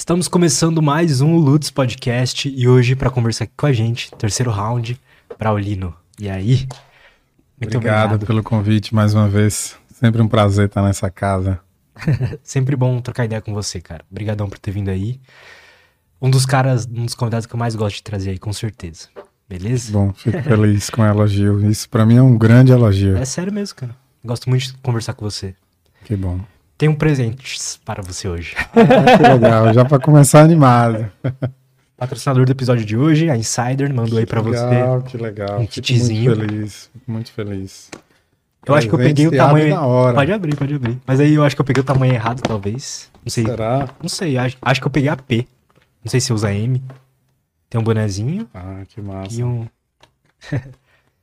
Estamos começando mais um Lutz Podcast e hoje para conversar aqui com a gente, terceiro round, Braulino. E aí? Muito obrigado, obrigado pelo convite mais uma vez. Sempre um prazer estar nessa casa. Sempre bom trocar ideia com você, cara. Obrigadão por ter vindo aí. Um dos caras, um dos convidados que eu mais gosto de trazer aí, com certeza. Beleza? Bom, fico feliz com o elogio. Isso para mim é um grande elogio. É sério mesmo, cara. Gosto muito de conversar com você. Que bom. Tenho um presente para você hoje. Ah, que legal, já para começar animado. Patrocinador do episódio de hoje, a Insider, mandou que aí para você. Legal, que legal. Um kitzinho. Muito feliz, muito feliz. Eu acho que eu peguei o tamanho. Pode abrir, pode abrir. Mas aí eu acho que eu peguei o tamanho errado, talvez. Não sei. Será? Não sei. Acho, acho que eu peguei a P. Não sei se usa M. Tem um bonezinho. Ah, que massa. E um.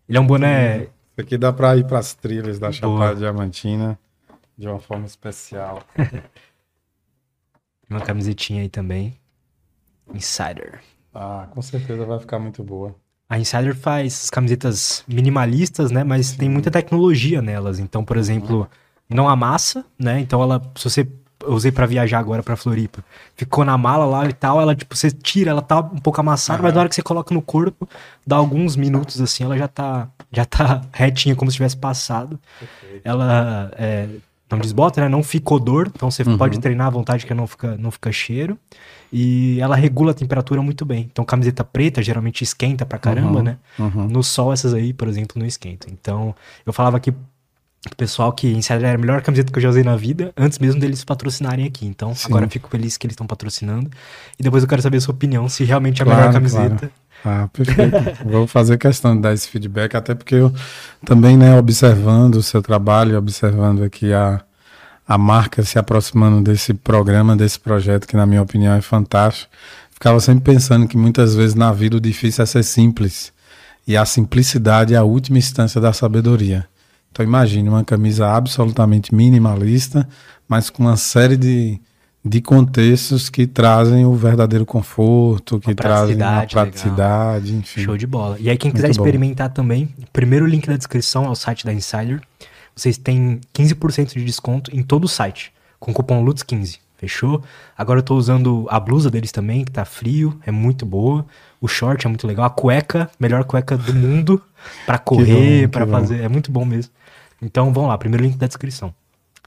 Ele é um boné. Isso aqui dá pra ir pras trilhas da Chapada Diamantina de uma forma especial. uma camisetinha aí também. Insider. Ah, com certeza vai ficar muito boa. A Insider faz camisetas minimalistas, né? Mas Sim. tem muita tecnologia nelas. Então, por exemplo, não amassa, né? Então ela, se você eu usei para viajar agora para Floripa. Ficou na mala lá e tal, ela tipo você tira, ela tá um pouco amassada, uhum. mas na hora que você coloca no corpo, dá alguns minutos assim, ela já tá já tá retinha como se tivesse passado. Perfeito. Ela é, não desbota, né? Não fica odor, então você uhum. pode treinar à vontade que não fica, não fica cheiro. E ela regula a temperatura muito bem. Então, camiseta preta geralmente esquenta pra caramba, uhum. né? Uhum. No sol, essas aí, por exemplo, não esquentam. Então, eu falava que o pessoal que Insider era a melhor camiseta que eu já usei na vida, antes mesmo deles patrocinarem aqui. Então, Sim. agora eu fico feliz que eles estão patrocinando. E depois eu quero saber a sua opinião, se realmente é a claro, melhor camiseta. Claro. Ah, perfeito. Vou fazer questão de dar esse feedback, até porque eu também, né, observando o seu trabalho, observando aqui a, a marca se aproximando desse programa, desse projeto, que na minha opinião é fantástico, ficava sempre pensando que muitas vezes na vida o difícil é ser simples. E a simplicidade é a última instância da sabedoria. Então imagine uma camisa absolutamente minimalista, mas com uma série de de contextos que trazem o verdadeiro conforto, que trazem a praticidade, legal. enfim. Show de bola. E aí, quem quiser Muito experimentar bom. também, primeiro link na descrição ao site da Insider. Vocês têm 15% de desconto em todo o site, com o cupom LUTS15. Fechou? Agora eu tô usando a blusa deles também, que tá frio, é muito boa. O short é muito legal. A cueca, melhor cueca do mundo para correr, para fazer. É muito bom mesmo. Então vamos lá, primeiro link da descrição.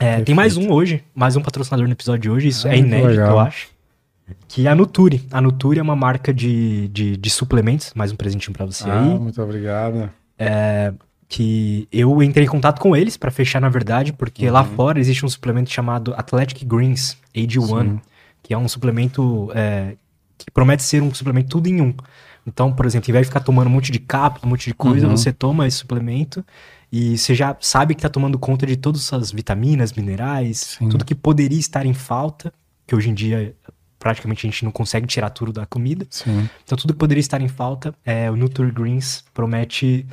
É, tem mais um hoje, mais um patrocinador no episódio de hoje, isso ah, é inédito, legal. eu acho. Que é a Nuturi. A Nuturi é uma marca de, de, de suplementos, mais um presentinho para você ah, aí. Muito obrigado. É, que eu entrei em contato com eles para fechar, na verdade, porque uhum. lá fora existe um suplemento chamado Athletic Greens AG1, Sim. que é um suplemento é, que promete ser um suplemento tudo em um. Então, por exemplo, ao invés de ficar tomando um monte de cápsula, um monte de coisa, uhum. você toma esse suplemento e você já sabe que está tomando conta de todas as vitaminas, minerais, Sim. tudo que poderia estar em falta, que hoje em dia praticamente a gente não consegue tirar tudo da comida. Sim. Então tudo que poderia estar em falta, é, o Greens promete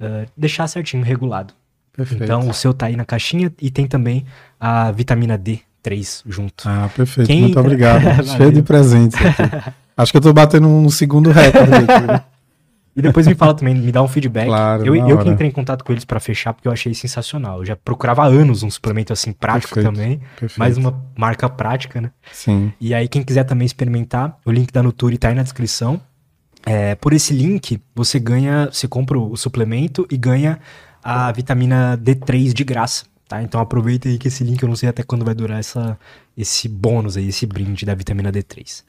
uh, deixar certinho, regulado. Perfeito. Então o seu tá aí na caixinha e tem também a vitamina D3 junto. Ah, perfeito. Quem... Muito obrigado. Cheio de presentes aqui. Acho que eu tô batendo um segundo recorde aqui. E depois me fala também, me dá um feedback. Claro, eu, eu que entrei em contato com eles para fechar, porque eu achei sensacional. Eu já procurava há anos um suplemento assim prático perfeito, também. Perfeito. Mais uma marca prática, né? Sim. E aí, quem quiser também experimentar, o link da Nuturi tá aí na descrição. É, por esse link, você ganha, você compra o suplemento e ganha a vitamina D3 de graça. Tá? Então aproveita aí que esse link eu não sei até quando vai durar essa, esse bônus aí, esse brinde da vitamina D3.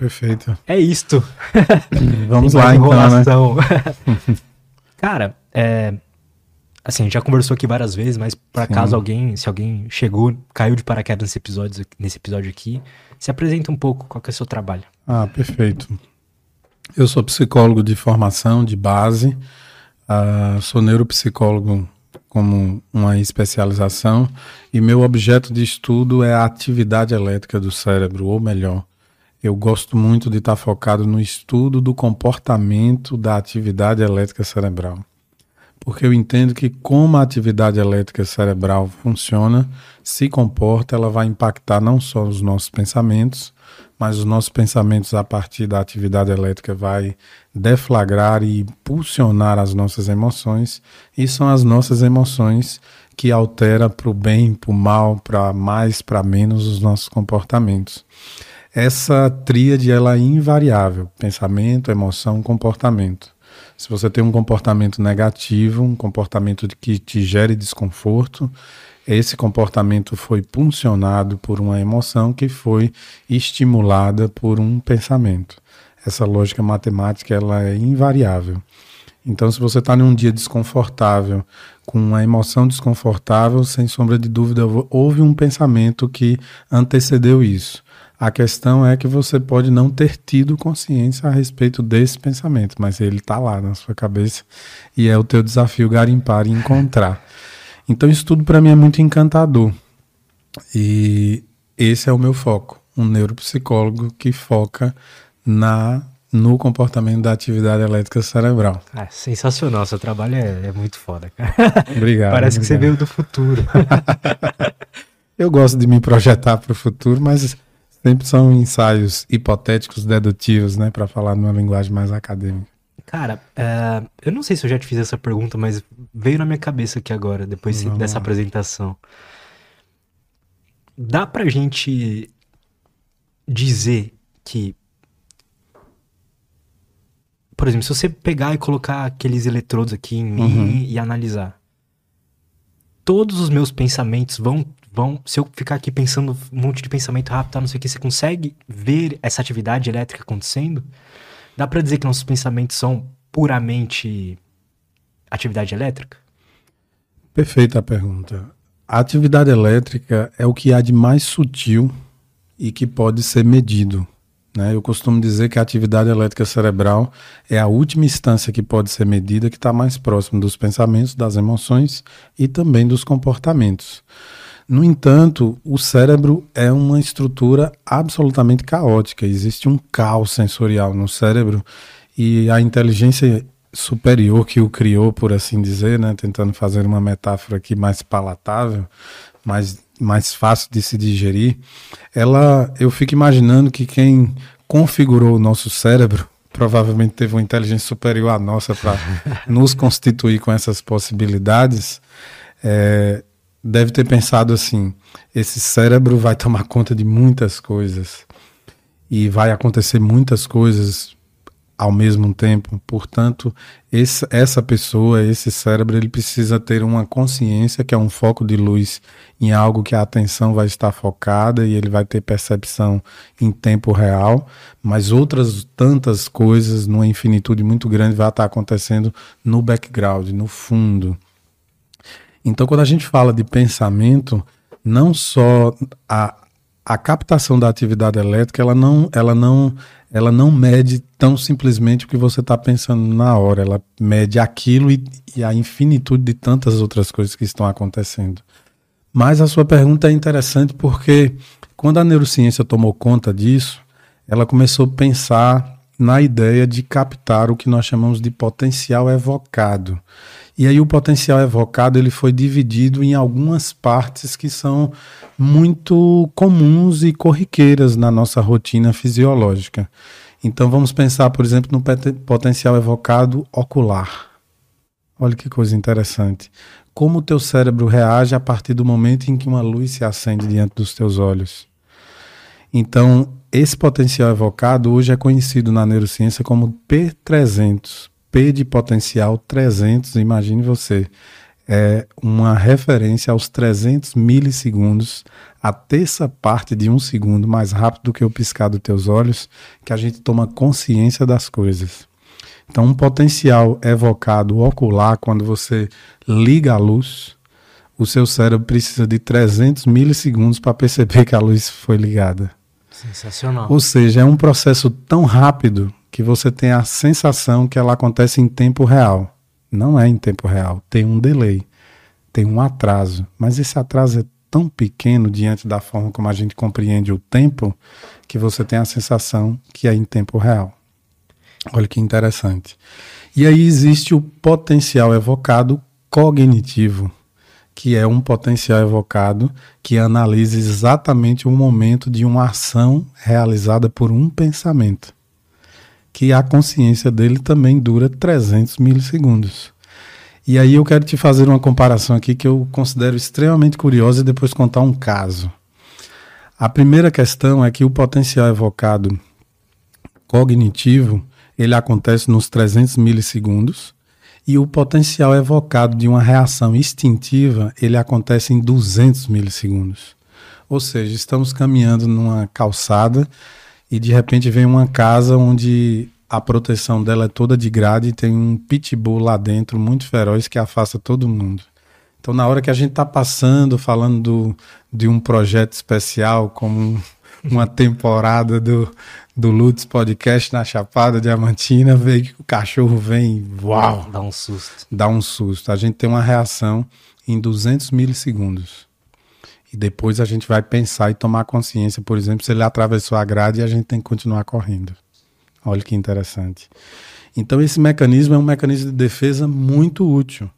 Perfeito. É isto. Vamos lá, então, né? Cara, é, assim, a gente já conversou aqui várias vezes, mas por acaso alguém, se alguém chegou, caiu de paraquedas nesse episódio, nesse episódio aqui, se apresenta um pouco, qual que é o seu trabalho? Ah, perfeito. Eu sou psicólogo de formação, de base, uh, sou neuropsicólogo como uma especialização e meu objeto de estudo é a atividade elétrica do cérebro, ou melhor, eu gosto muito de estar focado no estudo do comportamento da atividade elétrica cerebral. Porque eu entendo que como a atividade elétrica cerebral funciona, se comporta, ela vai impactar não só os nossos pensamentos, mas os nossos pensamentos a partir da atividade elétrica vai deflagrar e impulsionar as nossas emoções, e são as nossas emoções que altera para o bem, para o mal, para mais, para menos os nossos comportamentos. Essa tríade ela é invariável: pensamento, emoção, comportamento. Se você tem um comportamento negativo, um comportamento que te gere desconforto, esse comportamento foi puncionado por uma emoção que foi estimulada por um pensamento. Essa lógica matemática ela é invariável. Então, se você está num dia desconfortável, com uma emoção desconfortável, sem sombra de dúvida, houve um pensamento que antecedeu isso. A questão é que você pode não ter tido consciência a respeito desse pensamento, mas ele está lá na sua cabeça e é o teu desafio garimpar e encontrar. Então isso tudo para mim é muito encantador e esse é o meu foco, um neuropsicólogo que foca na no comportamento da atividade elétrica cerebral. Ah, sensacional, seu trabalho é, é muito foda, cara. Obrigado. Parece obrigado. que você veio do futuro. Eu gosto de me projetar para o futuro, mas Sempre são ensaios hipotéticos, dedutivos, né? Para falar numa linguagem mais acadêmica. Cara, é, eu não sei se eu já te fiz essa pergunta, mas veio na minha cabeça aqui agora, depois Vamos dessa lá. apresentação. Dá pra gente dizer que. Por exemplo, se você pegar e colocar aqueles eletrodos aqui em mim uhum. e analisar, todos os meus pensamentos vão vão. Se eu ficar aqui pensando um monte de pensamento rápido, tá, não sei o que, você consegue ver essa atividade elétrica acontecendo? Dá para dizer que nossos pensamentos são puramente atividade elétrica? Perfeita a pergunta. A atividade elétrica é o que há de mais sutil e que pode ser medido. Né? Eu costumo dizer que a atividade elétrica cerebral é a última instância que pode ser medida, que está mais próximo dos pensamentos, das emoções e também dos comportamentos. No entanto, o cérebro é uma estrutura absolutamente caótica. Existe um caos sensorial no cérebro e a inteligência superior que o criou, por assim dizer, né, tentando fazer uma metáfora aqui mais palatável, mais, mais fácil de se digerir, ela, eu fico imaginando que quem configurou o nosso cérebro provavelmente teve uma inteligência superior à nossa para nos constituir com essas possibilidades. É, deve ter pensado assim: esse cérebro vai tomar conta de muitas coisas e vai acontecer muitas coisas ao mesmo tempo. Portanto, esse, essa pessoa, esse cérebro, ele precisa ter uma consciência que é um foco de luz em algo que a atenção vai estar focada e ele vai ter percepção em tempo real, mas outras tantas coisas, numa infinitude muito grande, vai estar acontecendo no background, no fundo. Então, quando a gente fala de pensamento, não só a, a captação da atividade elétrica, ela não, ela não, ela não mede tão simplesmente o que você está pensando na hora, ela mede aquilo e, e a infinitude de tantas outras coisas que estão acontecendo. Mas a sua pergunta é interessante porque quando a neurociência tomou conta disso, ela começou a pensar na ideia de captar o que nós chamamos de potencial evocado. E aí o potencial evocado ele foi dividido em algumas partes que são muito comuns e corriqueiras na nossa rotina fisiológica. Então vamos pensar, por exemplo, no potencial evocado ocular. Olha que coisa interessante. Como o teu cérebro reage a partir do momento em que uma luz se acende diante dos teus olhos. Então, esse potencial evocado hoje é conhecido na neurociência como P300, P de potencial 300, imagine você, é uma referência aos 300 milissegundos, a terça parte de um segundo mais rápido do que o piscar dos teus olhos, que a gente toma consciência das coisas. Então, um potencial evocado ocular, quando você liga a luz, o seu cérebro precisa de 300 milissegundos para perceber que a luz foi ligada. Sensacional. Ou seja, é um processo tão rápido que você tem a sensação que ela acontece em tempo real. Não é em tempo real, tem um delay, tem um atraso, mas esse atraso é tão pequeno diante da forma como a gente compreende o tempo que você tem a sensação que é em tempo real. Olha que interessante. E aí existe o potencial evocado cognitivo, que é um potencial evocado que analisa exatamente o momento de uma ação realizada por um pensamento que a consciência dele também dura 300 milissegundos. E aí eu quero te fazer uma comparação aqui que eu considero extremamente curiosa e depois contar um caso. A primeira questão é que o potencial evocado cognitivo, ele acontece nos 300 milissegundos, e o potencial evocado de uma reação instintiva, ele acontece em 200 milissegundos. Ou seja, estamos caminhando numa calçada e de repente vem uma casa onde a proteção dela é toda de grade e tem um pitbull lá dentro muito feroz que afasta todo mundo. Então, na hora que a gente está passando, falando do, de um projeto especial, como uma temporada do, do Lutz Podcast na Chapada Diamantina, vê que o cachorro vem, uau! Dá um susto. Dá um susto. A gente tem uma reação em 200 milissegundos. E depois a gente vai pensar e tomar consciência, por exemplo, se ele atravessou a grade e a gente tem que continuar correndo. Olha que interessante. Então esse mecanismo é um mecanismo de defesa muito útil,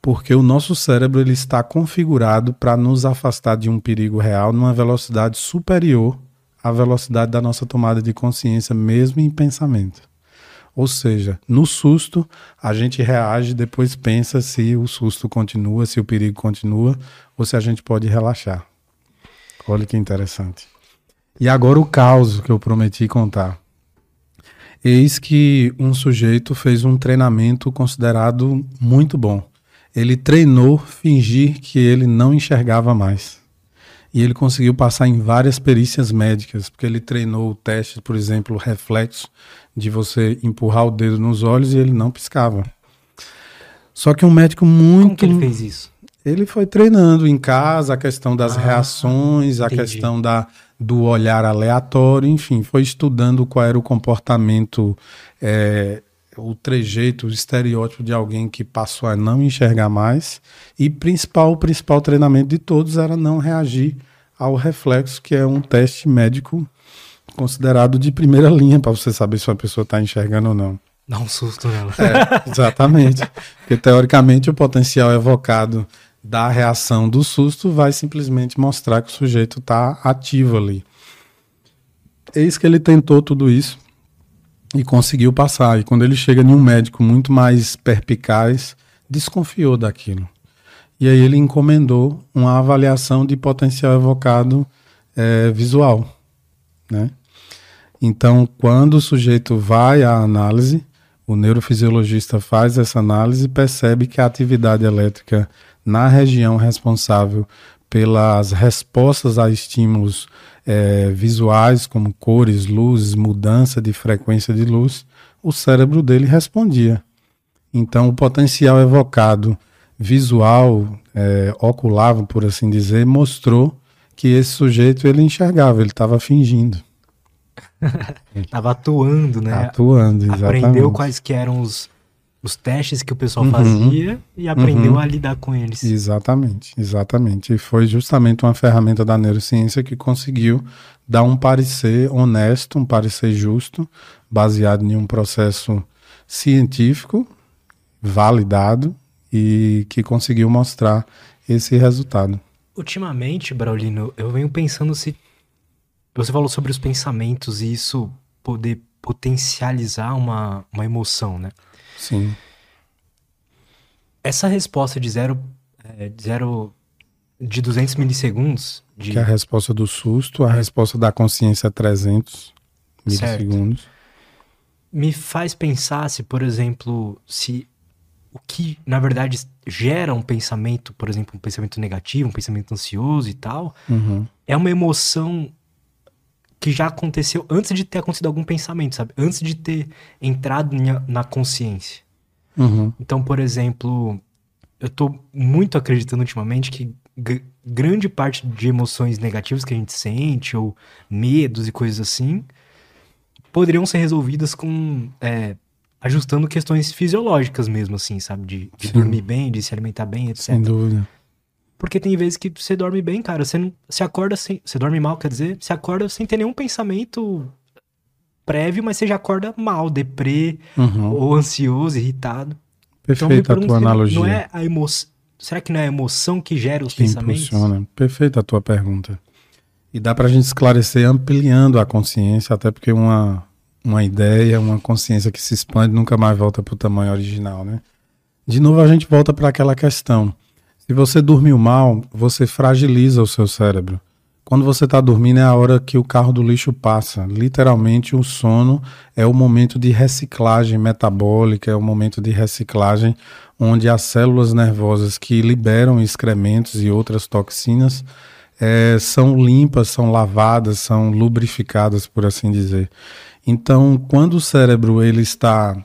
porque o nosso cérebro ele está configurado para nos afastar de um perigo real numa velocidade superior à velocidade da nossa tomada de consciência, mesmo em pensamento. Ou seja, no susto, a gente reage, depois pensa se o susto continua, se o perigo continua, ou se a gente pode relaxar. Olha que interessante. E agora o caos que eu prometi contar. Eis que um sujeito fez um treinamento considerado muito bom. Ele treinou fingir que ele não enxergava mais. E ele conseguiu passar em várias perícias médicas, porque ele treinou o teste, por exemplo, reflexo de você empurrar o dedo nos olhos e ele não piscava. Só que um médico muito. Como que ele fez isso? Ele foi treinando em casa a questão das ah, reações, a entendi. questão da, do olhar aleatório, enfim, foi estudando qual era o comportamento, é, o trejeito, o estereótipo de alguém que passou a não enxergar mais. E principal, o principal treinamento de todos era não reagir ao reflexo, que é um teste médico considerado de primeira linha para você saber se uma pessoa está enxergando ou não. Dá um susto nela. É, exatamente. Porque teoricamente o potencial evocado da reação do susto vai simplesmente mostrar que o sujeito está ativo ali. Eis que ele tentou tudo isso e conseguiu passar. E quando ele chega em um médico muito mais perpicaz, desconfiou daquilo. E aí ele encomendou uma avaliação de potencial evocado é, visual. Né? Então, quando o sujeito vai à análise, o neurofisiologista faz essa análise e percebe que a atividade elétrica na região responsável pelas respostas a estímulos é, visuais, como cores, luzes, mudança de frequência de luz, o cérebro dele respondia. Então, o potencial evocado visual, é, ocular, por assim dizer, mostrou que esse sujeito ele enxergava, ele estava fingindo. Estava atuando, né? Atuando, exatamente. Aprendeu quais que eram os, os testes que o pessoal uhum. fazia e aprendeu uhum. a lidar com eles. Exatamente, exatamente. E foi justamente uma ferramenta da neurociência que conseguiu dar um parecer honesto, um parecer justo, baseado em um processo científico, validado e que conseguiu mostrar esse resultado. Ultimamente, Braulino, eu venho pensando se você falou sobre os pensamentos e isso poder potencializar uma, uma emoção, né? Sim. Essa resposta de zero, é, de zero de 200 milissegundos. De... Que é a resposta do susto, a resposta da consciência é 300 milissegundos. Certo. Me faz pensar se, por exemplo, se o que na verdade gera um pensamento, por exemplo, um pensamento negativo, um pensamento ansioso e tal, uhum. é uma emoção que já aconteceu antes de ter acontecido algum pensamento, sabe? Antes de ter entrado na consciência. Uhum. Então, por exemplo, eu tô muito acreditando ultimamente que grande parte de emoções negativas que a gente sente, ou medos e coisas assim, poderiam ser resolvidas com. É, ajustando questões fisiológicas mesmo, assim, sabe? De, de dormir bem, de se alimentar bem, etc. Sem dúvida. Porque tem vezes que você dorme bem, cara. Você não se acorda sem. Você dorme mal, quer dizer, você acorda sem ter nenhum pensamento prévio, mas você já acorda mal, deprê, uhum. ou ansioso, irritado. Perfeita então, a tua analogia. Não é a emoção. Será que não é a emoção que gera os que pensamentos? Impulsiona. Perfeita a tua pergunta. E dá pra gente esclarecer ampliando a consciência, até porque uma, uma ideia, uma consciência que se expande nunca mais volta pro tamanho original, né? De novo a gente volta para aquela questão se você dormiu mal, você fragiliza o seu cérebro. Quando você está dormindo é a hora que o carro do lixo passa. Literalmente, o sono é o momento de reciclagem metabólica, é o momento de reciclagem onde as células nervosas que liberam excrementos e outras toxinas é, são limpas, são lavadas, são lubrificadas, por assim dizer. Então, quando o cérebro ele está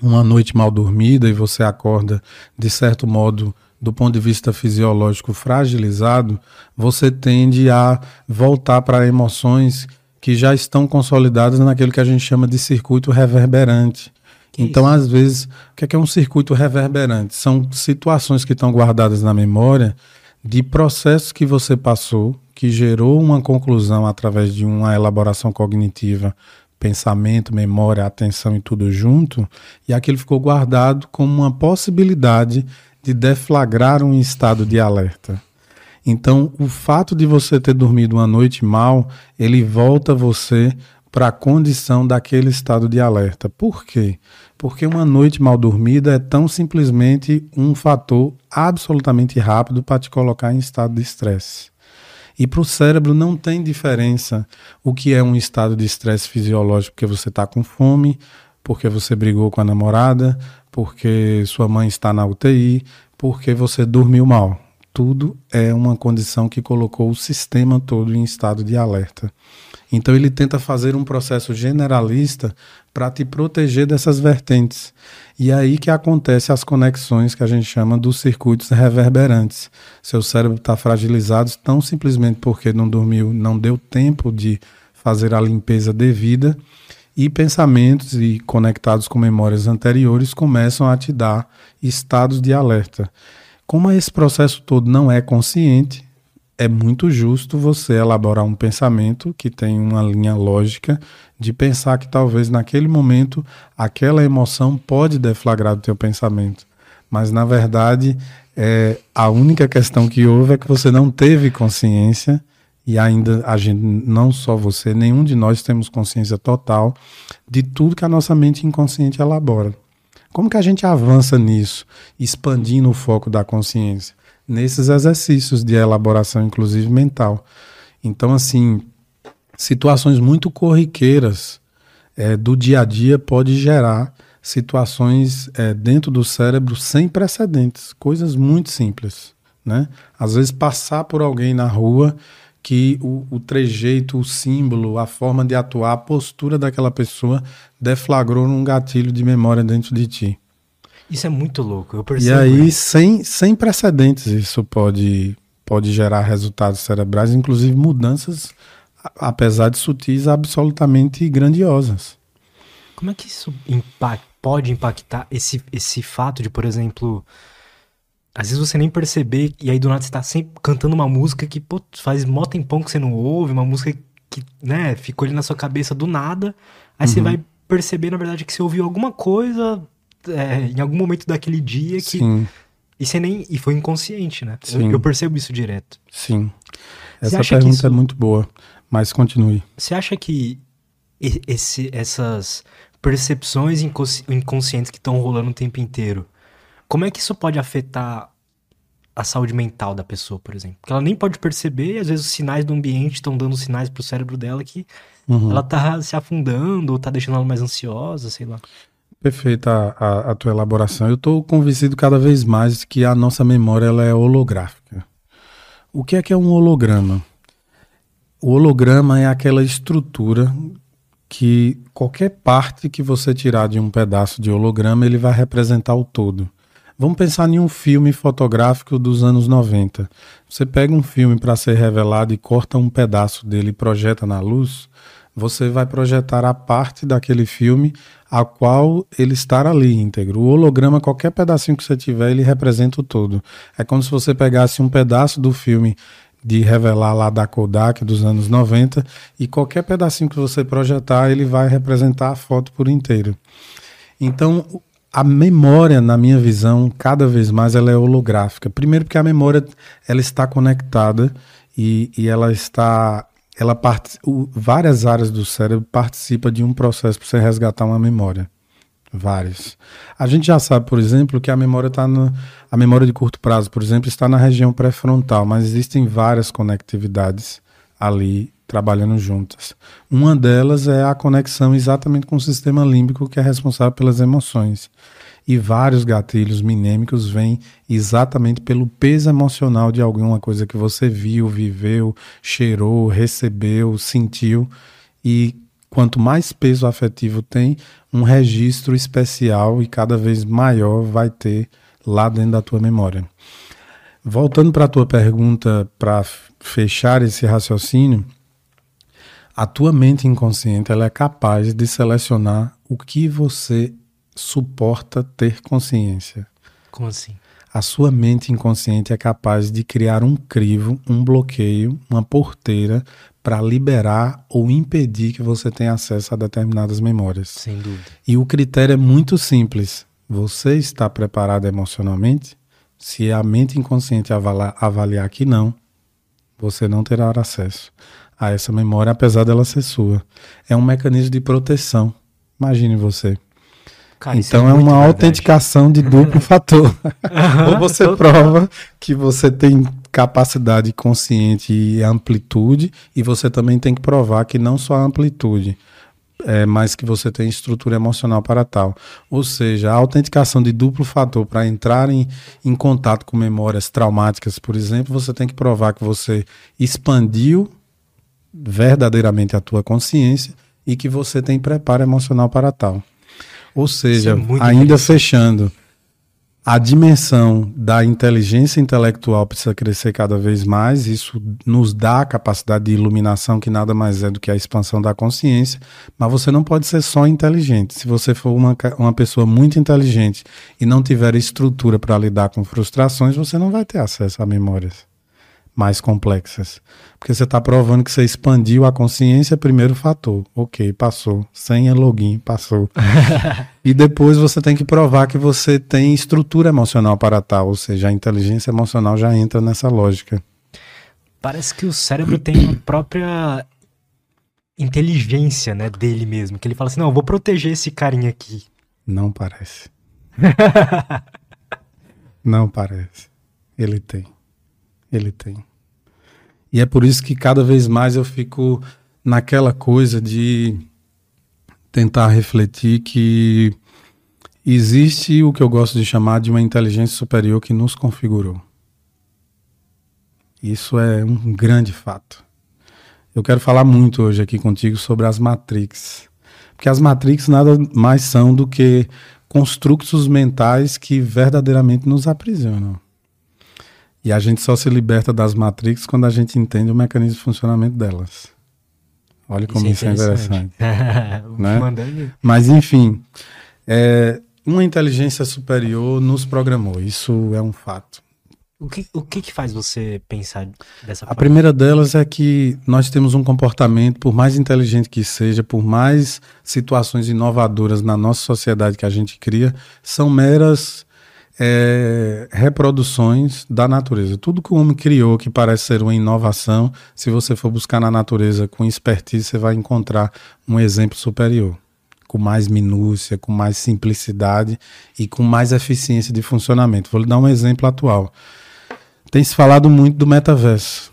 uma noite mal dormida e você acorda de certo modo do ponto de vista fisiológico fragilizado, você tende a voltar para emoções que já estão consolidadas naquilo que a gente chama de circuito reverberante. Que então, isso? às vezes, o que é, que é um circuito reverberante? São situações que estão guardadas na memória de processos que você passou, que gerou uma conclusão através de uma elaboração cognitiva, pensamento, memória, atenção e tudo junto, e aquilo ficou guardado como uma possibilidade de deflagrar um estado de alerta. Então, o fato de você ter dormido uma noite mal, ele volta você para a condição daquele estado de alerta. Por quê? Porque uma noite mal dormida é tão simplesmente um fator absolutamente rápido para te colocar em estado de estresse. E para o cérebro não tem diferença o que é um estado de estresse fisiológico, porque você está com fome, porque você brigou com a namorada, porque sua mãe está na UTI, porque você dormiu mal. Tudo é uma condição que colocou o sistema todo em estado de alerta. Então ele tenta fazer um processo generalista para te proteger dessas vertentes. E é aí que acontece as conexões que a gente chama dos circuitos reverberantes. Seu cérebro está fragilizado tão simplesmente porque não dormiu, não deu tempo de fazer a limpeza devida e pensamentos e conectados com memórias anteriores começam a te dar estados de alerta. Como esse processo todo não é consciente, é muito justo você elaborar um pensamento que tem uma linha lógica de pensar que talvez naquele momento aquela emoção pode deflagrar o teu pensamento. Mas na verdade, é, a única questão que houve é que você não teve consciência e ainda a gente, não só você, nenhum de nós temos consciência total de tudo que a nossa mente inconsciente elabora. Como que a gente avança nisso, expandindo o foco da consciência? Nesses exercícios de elaboração, inclusive mental. Então, assim, situações muito corriqueiras é, do dia a dia pode gerar situações é, dentro do cérebro sem precedentes, coisas muito simples, né? Às vezes passar por alguém na rua que o, o trejeito, o símbolo, a forma de atuar, a postura daquela pessoa deflagrou um gatilho de memória dentro de ti. Isso é muito louco, eu percebo. E aí, sem, sem precedentes, isso pode, pode gerar resultados cerebrais, inclusive mudanças, apesar de sutis, absolutamente grandiosas. Como é que isso impact, pode impactar esse, esse fato de, por exemplo, às vezes você nem perceber, e aí do nada você tá sempre cantando uma música que pô, faz mó tempão que você não ouve, uma música que, né, ficou ali na sua cabeça do nada. Aí uhum. você vai perceber, na verdade, que você ouviu alguma coisa é, em algum momento daquele dia que. Sim. E você nem. E foi inconsciente, né? Sim. Eu, eu percebo isso direto. Sim. Essa pergunta isso, é muito boa, mas continue. Você acha que esse, essas percepções inconscientes que estão rolando o tempo inteiro como é que isso pode afetar a saúde mental da pessoa, por exemplo? Porque ela nem pode perceber, e às vezes os sinais do ambiente estão dando sinais pro cérebro dela que uhum. ela tá se afundando ou tá deixando ela mais ansiosa, sei lá. Perfeita a, a, tua elaboração. Eu estou convencido cada vez mais que a nossa memória ela é holográfica. O que é que é um holograma? O holograma é aquela estrutura que qualquer parte que você tirar de um pedaço de holograma, ele vai representar o todo. Vamos pensar em um filme fotográfico dos anos 90. Você pega um filme para ser revelado e corta um pedaço dele e projeta na luz, você vai projetar a parte daquele filme a qual ele estar ali íntegro. O holograma, qualquer pedacinho que você tiver, ele representa o todo. É como se você pegasse um pedaço do filme de revelar lá da Kodak dos anos 90 e qualquer pedacinho que você projetar, ele vai representar a foto por inteiro. Então, a memória, na minha visão, cada vez mais ela é holográfica. Primeiro porque a memória ela está conectada e, e ela está, ela part, o, várias áreas do cérebro participam de um processo para você resgatar uma memória. Várias. A gente já sabe, por exemplo, que a memória está a memória de curto prazo, por exemplo, está na região pré-frontal, mas existem várias conectividades ali trabalhando juntas. Uma delas é a conexão exatamente com o sistema límbico que é responsável pelas emoções. E vários gatilhos minêmicos vêm exatamente pelo peso emocional de alguma coisa que você viu, viveu, cheirou, recebeu, sentiu. E quanto mais peso afetivo tem, um registro especial e cada vez maior vai ter lá dentro da tua memória. Voltando para a tua pergunta, para fechar esse raciocínio, a tua mente inconsciente ela é capaz de selecionar o que você suporta ter consciência. Como assim? A sua mente inconsciente é capaz de criar um crivo, um bloqueio, uma porteira para liberar ou impedir que você tenha acesso a determinadas memórias. Sem dúvida. E o critério é muito simples. Você está preparado emocionalmente? Se a mente inconsciente avaliar, avaliar que não, você não terá acesso a essa memória, apesar dela ser sua. É um mecanismo de proteção. Imagine você. Cara, então é, é uma verdade. autenticação de duplo fator. Ou você prova que você tem capacidade consciente e amplitude, e você também tem que provar que não só a amplitude, é, mas que você tem estrutura emocional para tal. Ou seja, a autenticação de duplo fator para entrar em, em contato com memórias traumáticas, por exemplo, você tem que provar que você expandiu verdadeiramente a tua consciência e que você tem preparo emocional para tal. Ou seja, é ainda fechando, a dimensão da inteligência intelectual precisa crescer cada vez mais. Isso nos dá a capacidade de iluminação, que nada mais é do que a expansão da consciência. Mas você não pode ser só inteligente. Se você for uma, uma pessoa muito inteligente e não tiver estrutura para lidar com frustrações, você não vai ter acesso a memórias mais complexas. Porque você está provando que você expandiu a consciência, primeiro fator. Ok, passou. Senha, login, passou. e depois você tem que provar que você tem estrutura emocional para tal, ou seja, a inteligência emocional já entra nessa lógica. Parece que o cérebro tem a própria inteligência, né, dele mesmo, que ele fala assim: "Não, eu vou proteger esse carinha aqui". Não parece. Não parece. Ele tem. Ele tem. E é por isso que cada vez mais eu fico naquela coisa de tentar refletir que existe o que eu gosto de chamar de uma inteligência superior que nos configurou. Isso é um grande fato. Eu quero falar muito hoje aqui contigo sobre as Matrix. Porque as Matrix nada mais são do que construtos mentais que verdadeiramente nos aprisionam. E a gente só se liberta das Matrix quando a gente entende o mecanismo de funcionamento delas. Olha como isso, é é interessante. né? Mas, enfim, é, uma inteligência superior nos programou. Isso é um fato. O que, o que, que faz você pensar dessa forma? A primeira delas é que nós temos um comportamento, por mais inteligente que seja, por mais situações inovadoras na nossa sociedade que a gente cria, são meras é, reproduções da natureza. Tudo que o homem criou que parece ser uma inovação, se você for buscar na natureza com expertise, você vai encontrar um exemplo superior, com mais minúcia, com mais simplicidade e com mais eficiência de funcionamento. Vou lhe dar um exemplo atual. Tem se falado muito do metaverso.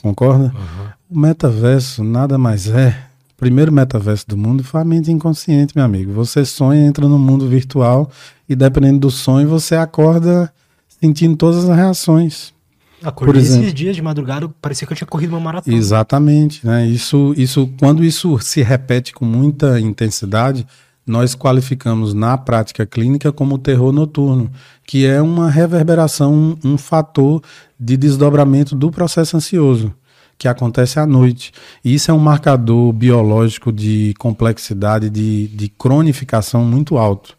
Concorda? Uhum. O metaverso nada mais é primeiro metaverso do mundo foi a mente inconsciente, meu amigo. Você sonha, entra no mundo virtual e dependendo do sonho, você acorda sentindo todas as reações. Acordei Por exemplo, esses dias de madrugada, parecia que eu tinha corrido uma maratona. Exatamente, né? Isso, isso, quando isso se repete com muita intensidade, nós qualificamos na prática clínica como terror noturno, que é uma reverberação, um, um fator de desdobramento do processo ansioso que acontece à noite. E isso é um marcador biológico de complexidade, de, de cronificação muito alto.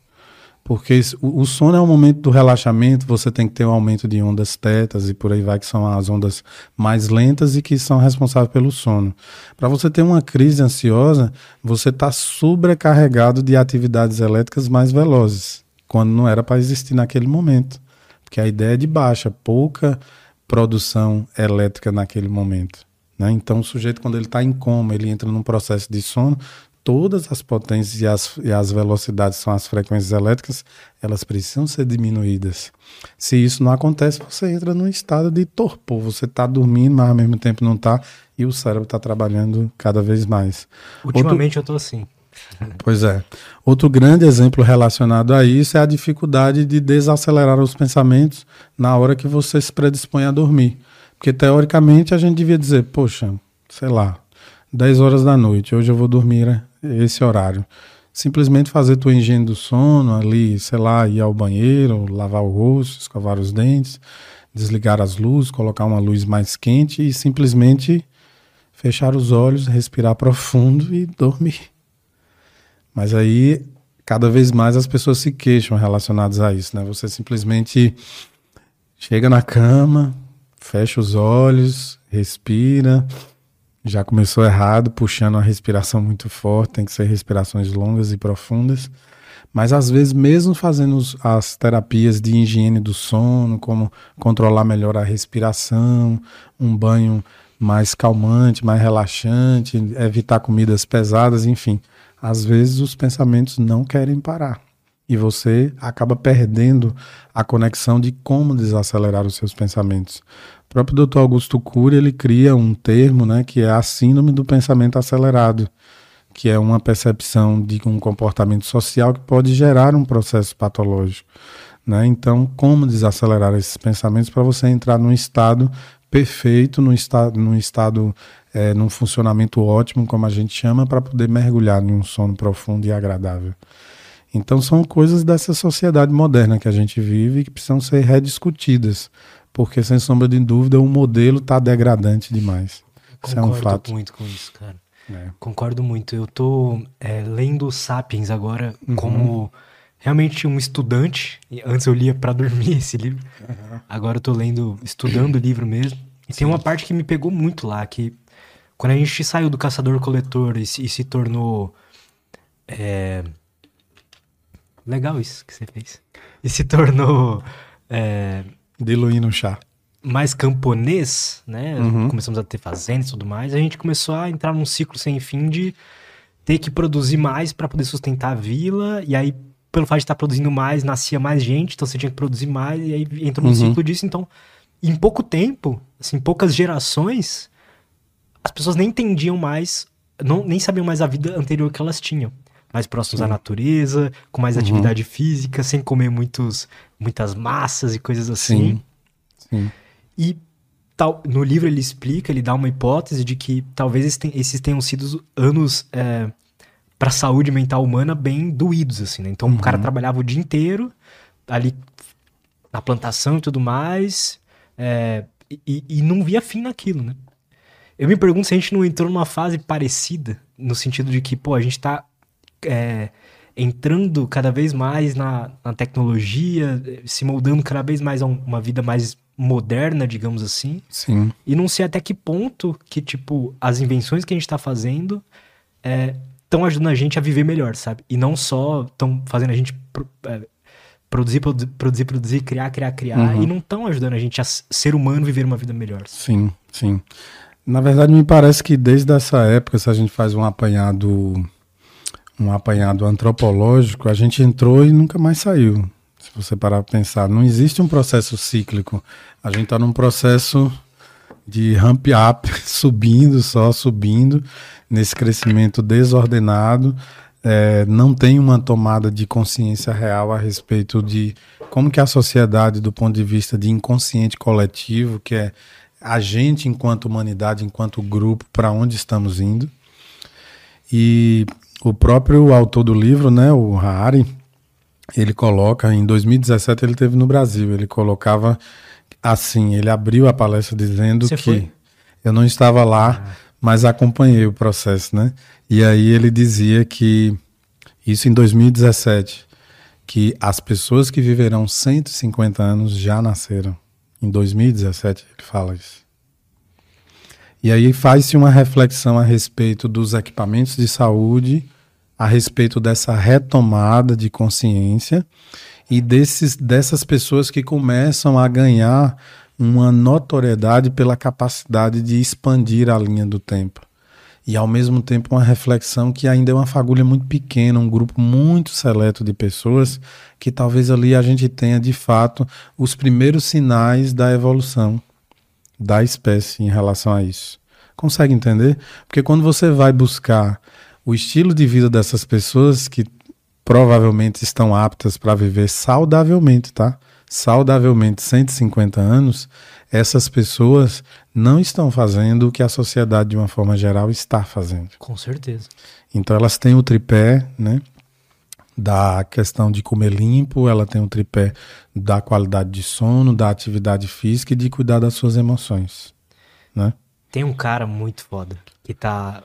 Porque o, sono é o momento do relaxamento, você tem que ter um aumento de ondas tetas e por aí vai, que são as ondas mais lentas e que são responsáveis pelo sono. Para você ter uma crise ansiosa, você está sobrecarregado de atividades elétricas mais velozes, quando não era para existir naquele momento. Porque a ideia é de baixa, pouca produção elétrica naquele momento. Né? Então, o sujeito, quando ele está em coma, ele entra num processo de sono, todas as potências e as, e as velocidades são as frequências elétricas, elas precisam ser diminuídas. Se isso não acontece, você entra num estado de torpor. Você está dormindo, mas ao mesmo tempo não está, e o cérebro está trabalhando cada vez mais. Ultimamente Outro... eu estou assim. Pois é. Outro grande exemplo relacionado a isso é a dificuldade de desacelerar os pensamentos na hora que você se predispõe a dormir. Porque teoricamente a gente devia dizer, poxa, sei lá, 10 horas da noite, hoje eu vou dormir né, esse horário. Simplesmente fazer tua higiene do sono ali, sei lá, ir ao banheiro, lavar o rosto, escovar os dentes, desligar as luzes, colocar uma luz mais quente e simplesmente fechar os olhos, respirar profundo e dormir. Mas aí, cada vez mais as pessoas se queixam relacionadas a isso, né? Você simplesmente chega na cama, fecha os olhos, respira. Já começou errado, puxando a respiração muito forte, tem que ser respirações longas e profundas. Mas às vezes, mesmo fazendo as terapias de higiene do sono, como controlar melhor a respiração, um banho mais calmante, mais relaxante, evitar comidas pesadas, enfim, às vezes os pensamentos não querem parar. E você acaba perdendo a conexão de como desacelerar os seus pensamentos. O próprio Dr. Augusto Cury, ele cria um termo, né, que é a síndrome do pensamento acelerado, que é uma percepção de um comportamento social que pode gerar um processo patológico. Né? Então, como desacelerar esses pensamentos para você entrar num estado perfeito, num estado, num estado é, num funcionamento ótimo, como a gente chama, para poder mergulhar em um sono profundo e agradável. Então são coisas dessa sociedade moderna que a gente vive que precisam ser rediscutidas, porque sem sombra de dúvida o modelo está degradante demais. Concordo isso é um fato. muito com isso, cara. É. Concordo muito. Eu tô é, lendo Sapiens agora uhum. como realmente um estudante. Antes eu lia para dormir esse livro. Uhum. Agora eu tô lendo, estudando o livro mesmo. E Sim. tem uma parte que me pegou muito lá, que quando a gente saiu do caçador-coletor e, e, se tornou. É... Legal isso que você fez. E se tornou. É... Diluindo o chá. Mais camponês, né? Uhum. Começamos a ter fazendas e tudo mais. A gente começou a entrar num ciclo sem fim de ter que produzir mais para poder sustentar a vila. E aí, pelo fato de estar produzindo mais, nascia mais gente, então você tinha que produzir mais. E aí entrou num uhum. ciclo disso. Então, em pouco tempo, assim, poucas gerações, as pessoas nem entendiam mais, não, nem sabiam mais a vida anterior que elas tinham. Mais próximos Sim. à natureza, com mais uhum. atividade física, sem comer muitos, muitas massas e coisas assim. Sim. Sim. E tal, no livro ele explica, ele dá uma hipótese de que talvez esses tenham sido anos é, para a saúde mental humana bem doídos, assim, né? Então uhum. o cara uhum. trabalhava o dia inteiro ali na plantação e tudo mais, é, e, e não via fim naquilo, né? Eu me pergunto se a gente não entrou numa fase parecida, no sentido de que, pô, a gente tá é, entrando cada vez mais na, na, tecnologia, se moldando cada vez mais a um, uma vida mais moderna, digamos assim. Sim. E não sei até que ponto que, tipo, as invenções que a gente tá fazendo estão é, ajudando a gente a viver melhor, sabe? E não só estão fazendo a gente é, produzir, produzir, produzir, produzir, criar, criar, criar, uhum. e não estão ajudando a gente a ser humano viver uma vida melhor. Sim, sim. Na verdade, me parece que desde essa época, se a gente faz um apanhado, um apanhado antropológico, a gente entrou e nunca mais saiu. Se você parar para pensar, não existe um processo cíclico. A gente está num processo de ramp up, subindo só, subindo, nesse crescimento desordenado. É, não tem uma tomada de consciência real a respeito de como que a sociedade, do ponto de vista de inconsciente coletivo, que é a gente enquanto humanidade, enquanto grupo, para onde estamos indo. E o próprio autor do livro, né, o Harari, ele coloca, em 2017 ele teve no Brasil, ele colocava assim, ele abriu a palestra dizendo Você que foi? eu não estava lá, ah. mas acompanhei o processo, né? E aí ele dizia que isso em 2017, que as pessoas que viverão 150 anos já nasceram. Em 2017 ele fala isso. E aí faz-se uma reflexão a respeito dos equipamentos de saúde, a respeito dessa retomada de consciência e desses, dessas pessoas que começam a ganhar uma notoriedade pela capacidade de expandir a linha do tempo. e ao mesmo tempo uma reflexão que ainda é uma fagulha muito pequena, um grupo muito seleto de pessoas que talvez ali a gente tenha de fato os primeiros sinais da evolução da espécie em relação a isso. Consegue entender? Porque quando você vai buscar o estilo de vida dessas pessoas que provavelmente estão aptas para viver saudavelmente, tá? Saudavelmente 150 anos, essas pessoas não estão fazendo o que a sociedade, de uma forma geral, está fazendo. Com certeza. Então elas têm o tripé, né? Da questão de comer limpo, ela tem o tripé da qualidade de sono, da atividade física e de cuidar das suas emoções, né? Tem um cara muito foda que tá.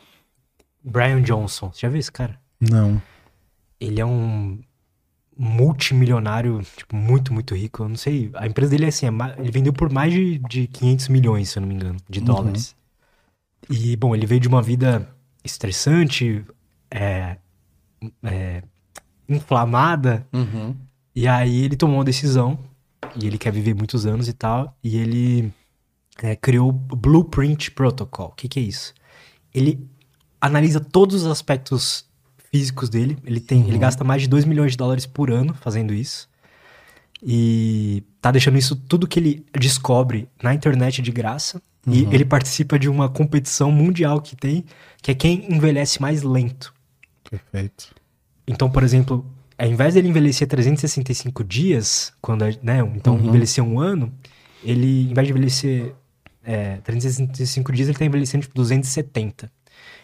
Brian Johnson. Você já viu esse cara? Não. Ele é um multimilionário, tipo, muito, muito rico. Eu não sei. A empresa dele é assim, é, ele vendeu por mais de, de 500 milhões, se eu não me engano, de uhum. dólares. E, bom, ele veio de uma vida estressante, é, é, inflamada. Uhum. E aí ele tomou uma decisão, e ele quer viver muitos anos e tal, e ele é, criou o Blueprint Protocol. O que, que é isso? Ele analisa todos os aspectos físicos dele. Ele tem, uhum. ele gasta mais de 2 milhões de dólares por ano fazendo isso. E tá deixando isso tudo que ele descobre na internet de graça. Uhum. E ele participa de uma competição mundial que tem, que é quem envelhece mais lento. Perfeito. Então, por exemplo, ao invés dele envelhecer 365 dias, quando, né, então uhum. envelhecer um ano, ele, ao invés de envelhecer é, 365 dias, ele tá envelhecendo tipo 270.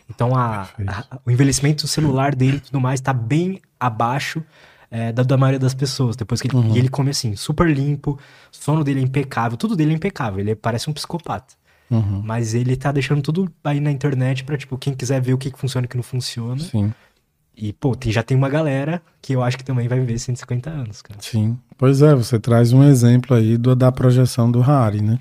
Então a, a, o envelhecimento celular dele e tudo mais está bem abaixo é, da, da maioria das pessoas. Depois que ele, uhum. e ele come assim, super limpo, sono dele é impecável, tudo dele é impecável. Ele parece um psicopata. Uhum. Mas ele tá deixando tudo aí na internet pra, tipo, quem quiser ver o que, que funciona e o que não funciona. Sim. E, pô, tem, já tem uma galera que eu acho que também vai viver 150 anos, cara. Sim. Pois é, você traz um exemplo aí do, da projeção do Harry, né?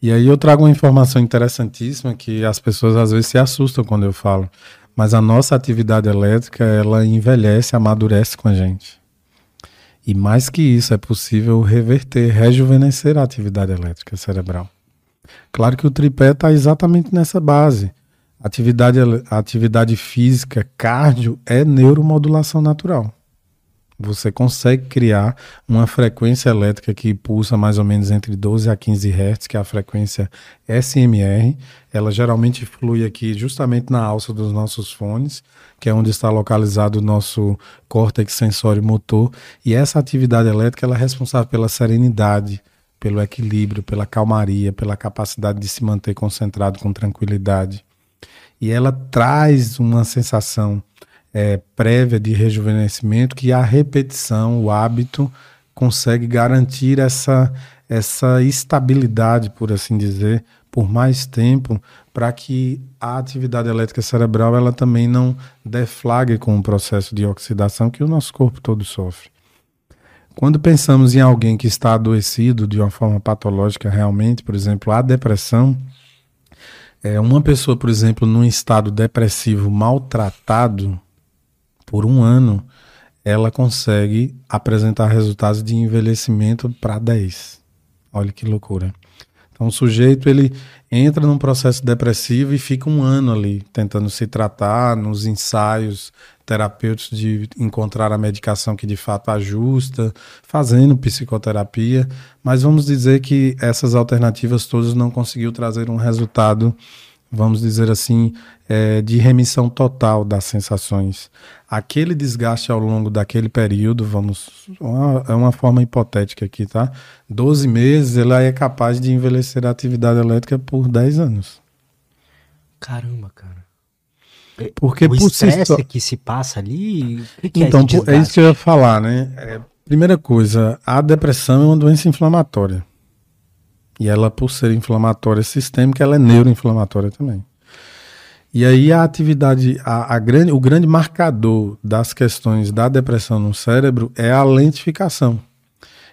E aí eu trago uma informação interessantíssima que as pessoas às vezes se assustam quando eu falo. Mas a nossa atividade elétrica, ela envelhece, amadurece com a gente. E mais que isso, é possível reverter, rejuvenescer a atividade elétrica cerebral. Claro que o tripé está exatamente nessa base. Atividade, atividade física, cardio, é neuromodulação natural. Você consegue criar uma frequência elétrica que pulsa mais ou menos entre 12 a 15 Hz, que é a frequência SMR. Ela geralmente flui aqui justamente na alça dos nossos fones, que é onde está localizado o nosso córtex sensório motor. E essa atividade elétrica ela é responsável pela serenidade, pelo equilíbrio, pela calmaria, pela capacidade de se manter concentrado com tranquilidade. E ela traz uma sensação é, prévia de rejuvenescimento que a repetição, o hábito, consegue garantir essa, essa estabilidade, por assim dizer, por mais tempo, para que a atividade elétrica cerebral ela também não deflagre com o processo de oxidação que o nosso corpo todo sofre. Quando pensamos em alguém que está adoecido de uma forma patológica realmente, por exemplo, a depressão, é uma pessoa, por exemplo, num estado depressivo maltratado, por um ano, ela consegue apresentar resultados de envelhecimento para 10. Olha que loucura. Então o sujeito ele entra num processo depressivo e fica um ano ali tentando se tratar nos ensaios terapêuticos de encontrar a medicação que de fato ajusta, fazendo psicoterapia, mas vamos dizer que essas alternativas todas não conseguiu trazer um resultado vamos dizer assim, é, de remissão total das sensações. Aquele desgaste ao longo daquele período, vamos, uma, é uma forma hipotética aqui, tá? 12 meses, ela é capaz de envelhecer a atividade elétrica por 10 anos. Caramba, cara. Porque o estresse si que se passa ali. Que é então, é, é, isso que eu ia falar, né? É, primeira coisa, a depressão é uma doença inflamatória. E ela, por ser inflamatória sistêmica, ela é neuroinflamatória também. E aí a atividade, a, a grande, o grande marcador das questões da depressão no cérebro é a lentificação.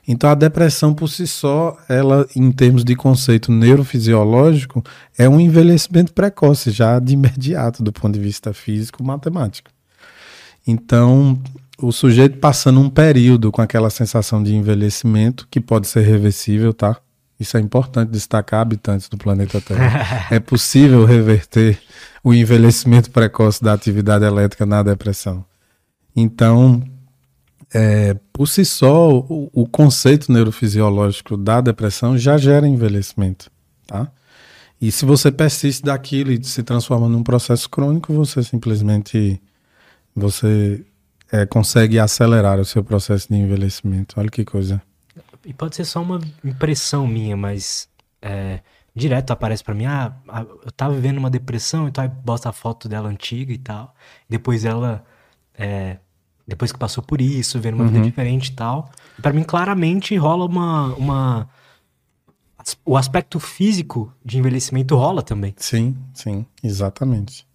Então a depressão por si só, ela em termos de conceito neurofisiológico, é um envelhecimento precoce já de imediato do ponto de vista físico matemático. Então, o sujeito passando um período com aquela sensação de envelhecimento que pode ser reversível, tá? Isso é importante destacar, habitantes do planeta Terra. é possível reverter o envelhecimento precoce da atividade elétrica na depressão. Então, é, por si só, o, o, conceito neurofisiológico da depressão já gera envelhecimento, tá? E se você persiste daquilo e se transforma num processo crônico, você simplesmente você é, consegue acelerar o seu processo de envelhecimento. Olha que coisa. E pode ser só uma impressão minha, mas é, direto aparece para mim, ah, eu tava vivendo uma depressão, então aí bosta a foto dela antiga e tal. Depois ela, é, depois que passou por isso, vendo uma uhum. vida diferente e tal. Para mim, claramente rola uma, uma. O aspecto físico de envelhecimento rola também. Sim, sim, exatamente.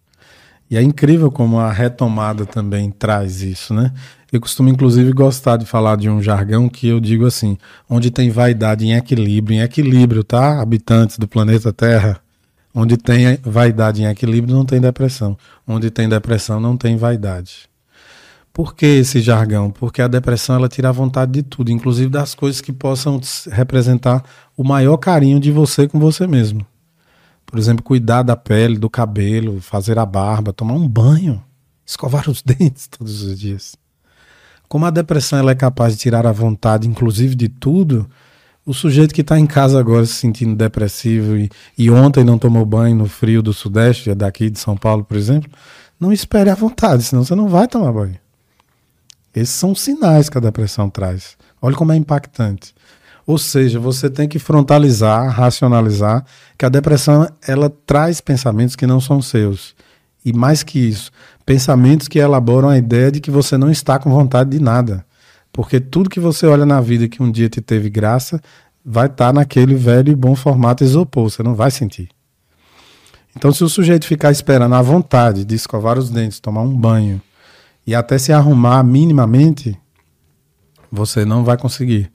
E é incrível como a retomada também traz isso, né? Eu costumo, inclusive, gostar de falar de um jargão que eu digo assim: onde tem vaidade em equilíbrio, em equilíbrio, tá? Habitantes do planeta Terra. Onde tem vaidade em equilíbrio, não tem depressão. Onde tem depressão, não tem vaidade. Por que esse jargão? Porque a depressão ela tira a vontade de tudo, inclusive das coisas que possam representar o maior carinho de você com você mesmo. Por exemplo, cuidar da pele, do cabelo, fazer a barba, tomar um banho, escovar os dentes todos os dias. Como a depressão ela é capaz de tirar a vontade, inclusive de tudo, o sujeito que está em casa agora se sentindo depressivo e, e, ontem não tomou banho no frio do Sudeste, daqui de São Paulo, por exemplo, não espere a vontade, senão você não vai tomar banho. Esses são sinais que a depressão traz. Olha como é impactante. Ou seja, você tem que frontalizar, racionalizar que a depressão ela traz pensamentos que não são seus. E mais que isso, pensamentos que elaboram a ideia de que você não está com vontade de nada. Porque tudo que você olha na vida que um dia te teve graça, vai estar naquele velho e bom formato isopor, você não vai sentir. Então, se o sujeito ficar esperando a vontade de escovar os dentes, tomar um banho e até se arrumar minimamente, você não vai conseguir.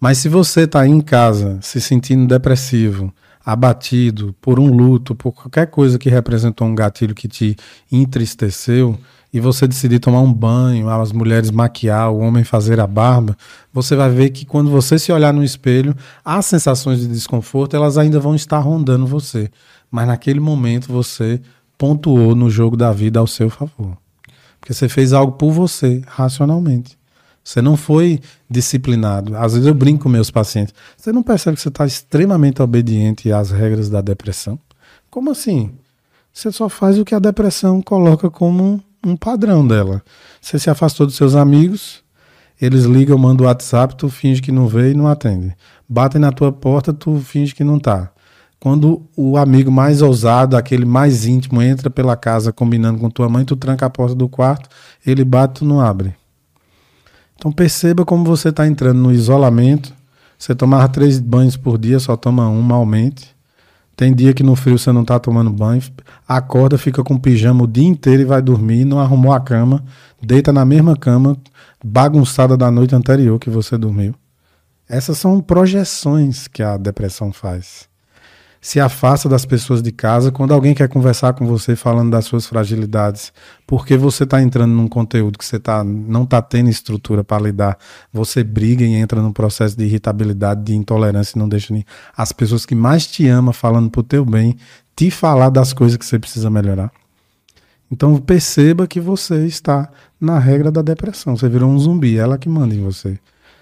Mas se você está em casa se sentindo depressivo, abatido por um luto, por qualquer coisa que representou um gatilho que te entristeceu, e você decidir tomar um banho, as mulheres maquiar, o homem fazer a barba, você vai ver que quando você se olhar no espelho, as sensações de desconforto elas ainda vão estar rondando você. Mas naquele momento você pontuou no jogo da vida ao seu favor. Porque você fez algo por você, racionalmente. Você não foi disciplinado. Às vezes eu brinco com meus pacientes. Você não percebe que você está extremamente obediente às regras da depressão? Como assim? Você só faz o que a depressão coloca como um padrão dela. Você se afastou dos seus amigos, eles ligam, mandam o WhatsApp, tu finge que não vê e não atende. Batem na tua porta, tu finge que não tá. Quando o amigo mais ousado, aquele mais íntimo, entra pela casa combinando com tua mãe, tu tranca a porta do quarto, ele bate, tu não abre. Então perceba como você está entrando no isolamento. Você tomava três banhos por dia, só toma um malmente. Tem dia que no frio você não está tomando banho, acorda, fica com pijama o dia inteiro e vai dormir, não arrumou a cama, deita na mesma cama, bagunçada da noite anterior que você dormiu. Essas são projeções que a depressão faz se afasta das pessoas de casa quando alguém quer conversar com você falando das suas fragilidades, porque você está entrando num conteúdo que você tá, não está tendo estrutura para lidar, você briga e entra num processo de irritabilidade, de intolerância e não deixa nem as pessoas que mais te amam falando pro teu bem te falar das coisas que você precisa melhorar. Então perceba que você está na regra da depressão. Você virou um zumbi, ela que manda em você.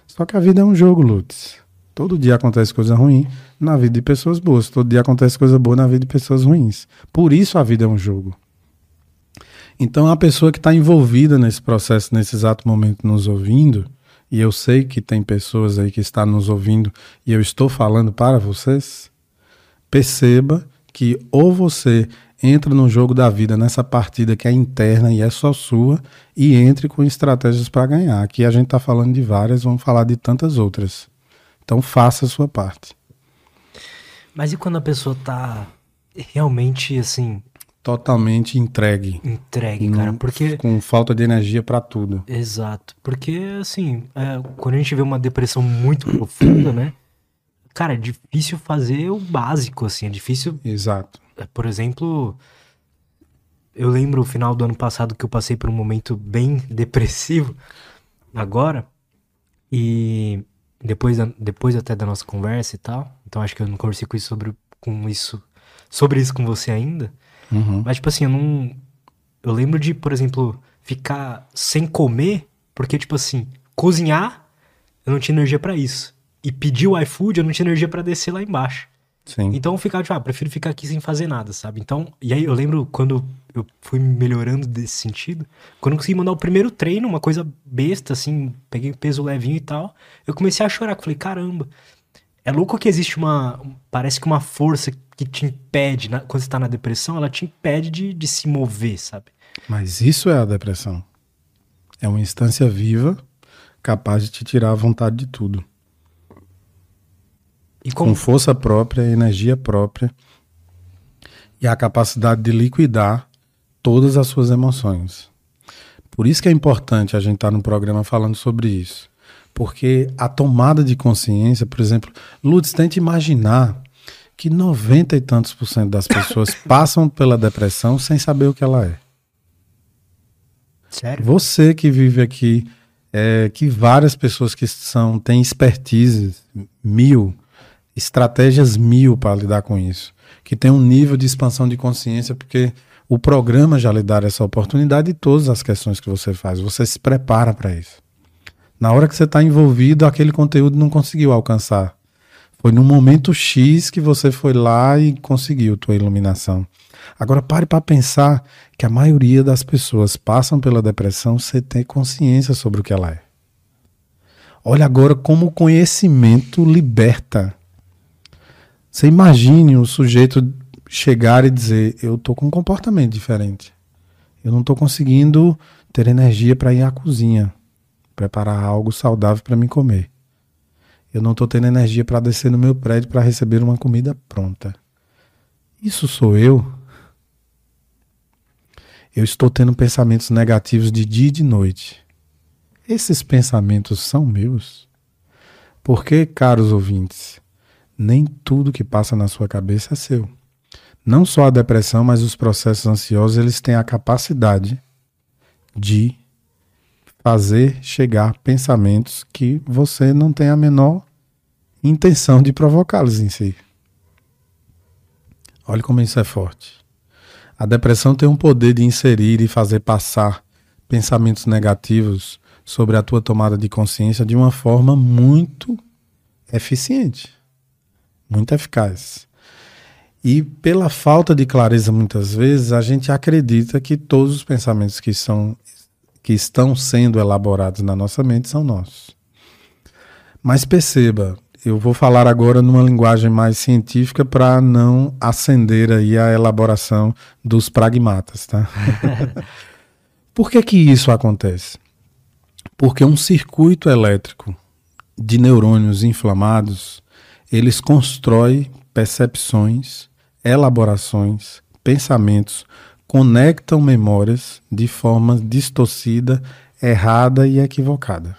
Só que a vida é um jogo, Lutz. Todo dia acontece coisa ruim na vida de pessoas boas. Todo dia acontece coisa boa na vida de pessoas ruins. Por isso a vida é um jogo. Então a pessoa que está envolvida nesse processo, nesse exato momento, nos ouvindo, e eu sei que tem pessoas aí que estão nos ouvindo e eu estou falando para vocês, perceba que ou você entra no jogo da vida, nessa partida que é interna e é só sua, e entre com estratégias para ganhar. Aqui a gente está falando de várias, vamos falar de tantas outras. Então faça a sua parte. Mas e quando a pessoa tá realmente assim. Totalmente entregue. Entregue, cara. Porque. Com falta de energia para tudo. Exato. Porque, assim, é, quando a gente vê uma depressão muito profunda, né? Cara, é difícil fazer o básico, assim. É difícil. Exato. É, por exemplo. Eu lembro o final do ano passado que eu passei por um momento bem depressivo agora. E depois, da, depois até da nossa conversa e tal. Então acho que eu não conversei com isso sobre, com isso, sobre isso com você ainda. Uhum. Mas, tipo assim, eu não. Eu lembro de, por exemplo, ficar sem comer, porque, tipo assim, cozinhar, eu não tinha energia para isso. E pedir o iFood, eu não tinha energia para descer lá embaixo. Sim. Então eu ficava, tipo, ah, prefiro ficar aqui sem fazer nada, sabe? Então, e aí eu lembro quando eu fui melhorando desse sentido, quando eu consegui mandar o primeiro treino, uma coisa besta, assim, peguei peso levinho e tal, eu comecei a chorar, falei, caramba, é louco que existe uma, parece que uma força que te impede, na, quando você tá na depressão, ela te impede de, de se mover, sabe? Mas isso é a depressão. É uma instância viva capaz de te tirar a vontade de tudo. Como... Com força própria, energia própria e a capacidade de liquidar todas as suas emoções. Por isso que é importante a gente estar tá no programa falando sobre isso. Porque a tomada de consciência, por exemplo, Lutz, tente imaginar que 90 e tantos por cento das pessoas passam pela depressão sem saber o que ela é. Sério? Você que vive aqui, é, que várias pessoas que são têm expertise mil, estratégias mil para lidar com isso, que tem um nível de expansão de consciência, porque o programa já lhe dá essa oportunidade e todas as questões que você faz, você se prepara para isso. Na hora que você está envolvido, aquele conteúdo não conseguiu alcançar. Foi no momento X que você foi lá e conseguiu tua iluminação. Agora pare para pensar que a maioria das pessoas passam pela depressão sem ter consciência sobre o que ela é. Olha agora como o conhecimento liberta. Você imagine o sujeito chegar e dizer: Eu estou com um comportamento diferente. Eu não estou conseguindo ter energia para ir à cozinha, preparar algo saudável para me comer. Eu não estou tendo energia para descer no meu prédio para receber uma comida pronta. Isso sou eu? Eu estou tendo pensamentos negativos de dia e de noite. Esses pensamentos são meus? Porque, caros ouvintes, nem tudo que passa na sua cabeça é seu. Não só a depressão, mas os processos ansiosos, eles têm a capacidade de fazer chegar pensamentos que você não tem a menor intenção de provocá-los em si. Olha como isso é forte. A depressão tem um poder de inserir e fazer passar pensamentos negativos sobre a tua tomada de consciência de uma forma muito eficiente, muito eficaz. E pela falta de clareza, muitas vezes, a gente acredita que todos os pensamentos que, são, que estão sendo elaborados na nossa mente são nossos. Mas perceba, eu vou falar agora numa linguagem mais científica para não acender aí a elaboração dos pragmatas, tá? Por que que isso acontece? Porque um circuito elétrico de neurônios inflamados, eles constrói percepções, elaborações, pensamentos, conectam memórias de forma distorcida, errada e equivocada.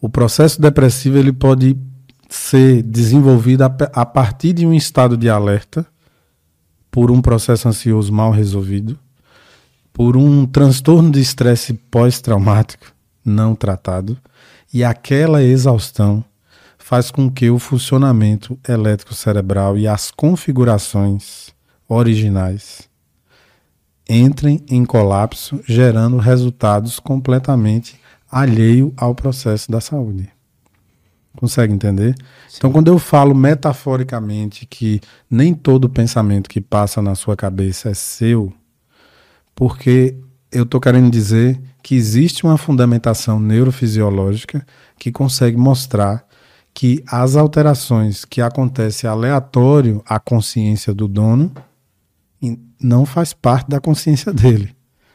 O processo depressivo ele pode ser desenvolvido a partir de um estado de alerta por um processo ansioso mal resolvido, por um transtorno de estresse pós-traumático não tratado, e aquela exaustão faz com que o funcionamento elétrico cerebral e as configurações originais entrem em colapso, gerando resultados completamente alheio ao processo da saúde. Consegue entender? Sim. Então, quando eu falo metaforicamente que nem todo pensamento que passa na sua cabeça é seu, porque eu estou querendo dizer que existe uma fundamentação neurofisiológica que consegue mostrar que as alterações que acontecem aleatório à consciência do dono não faz parte da consciência dele.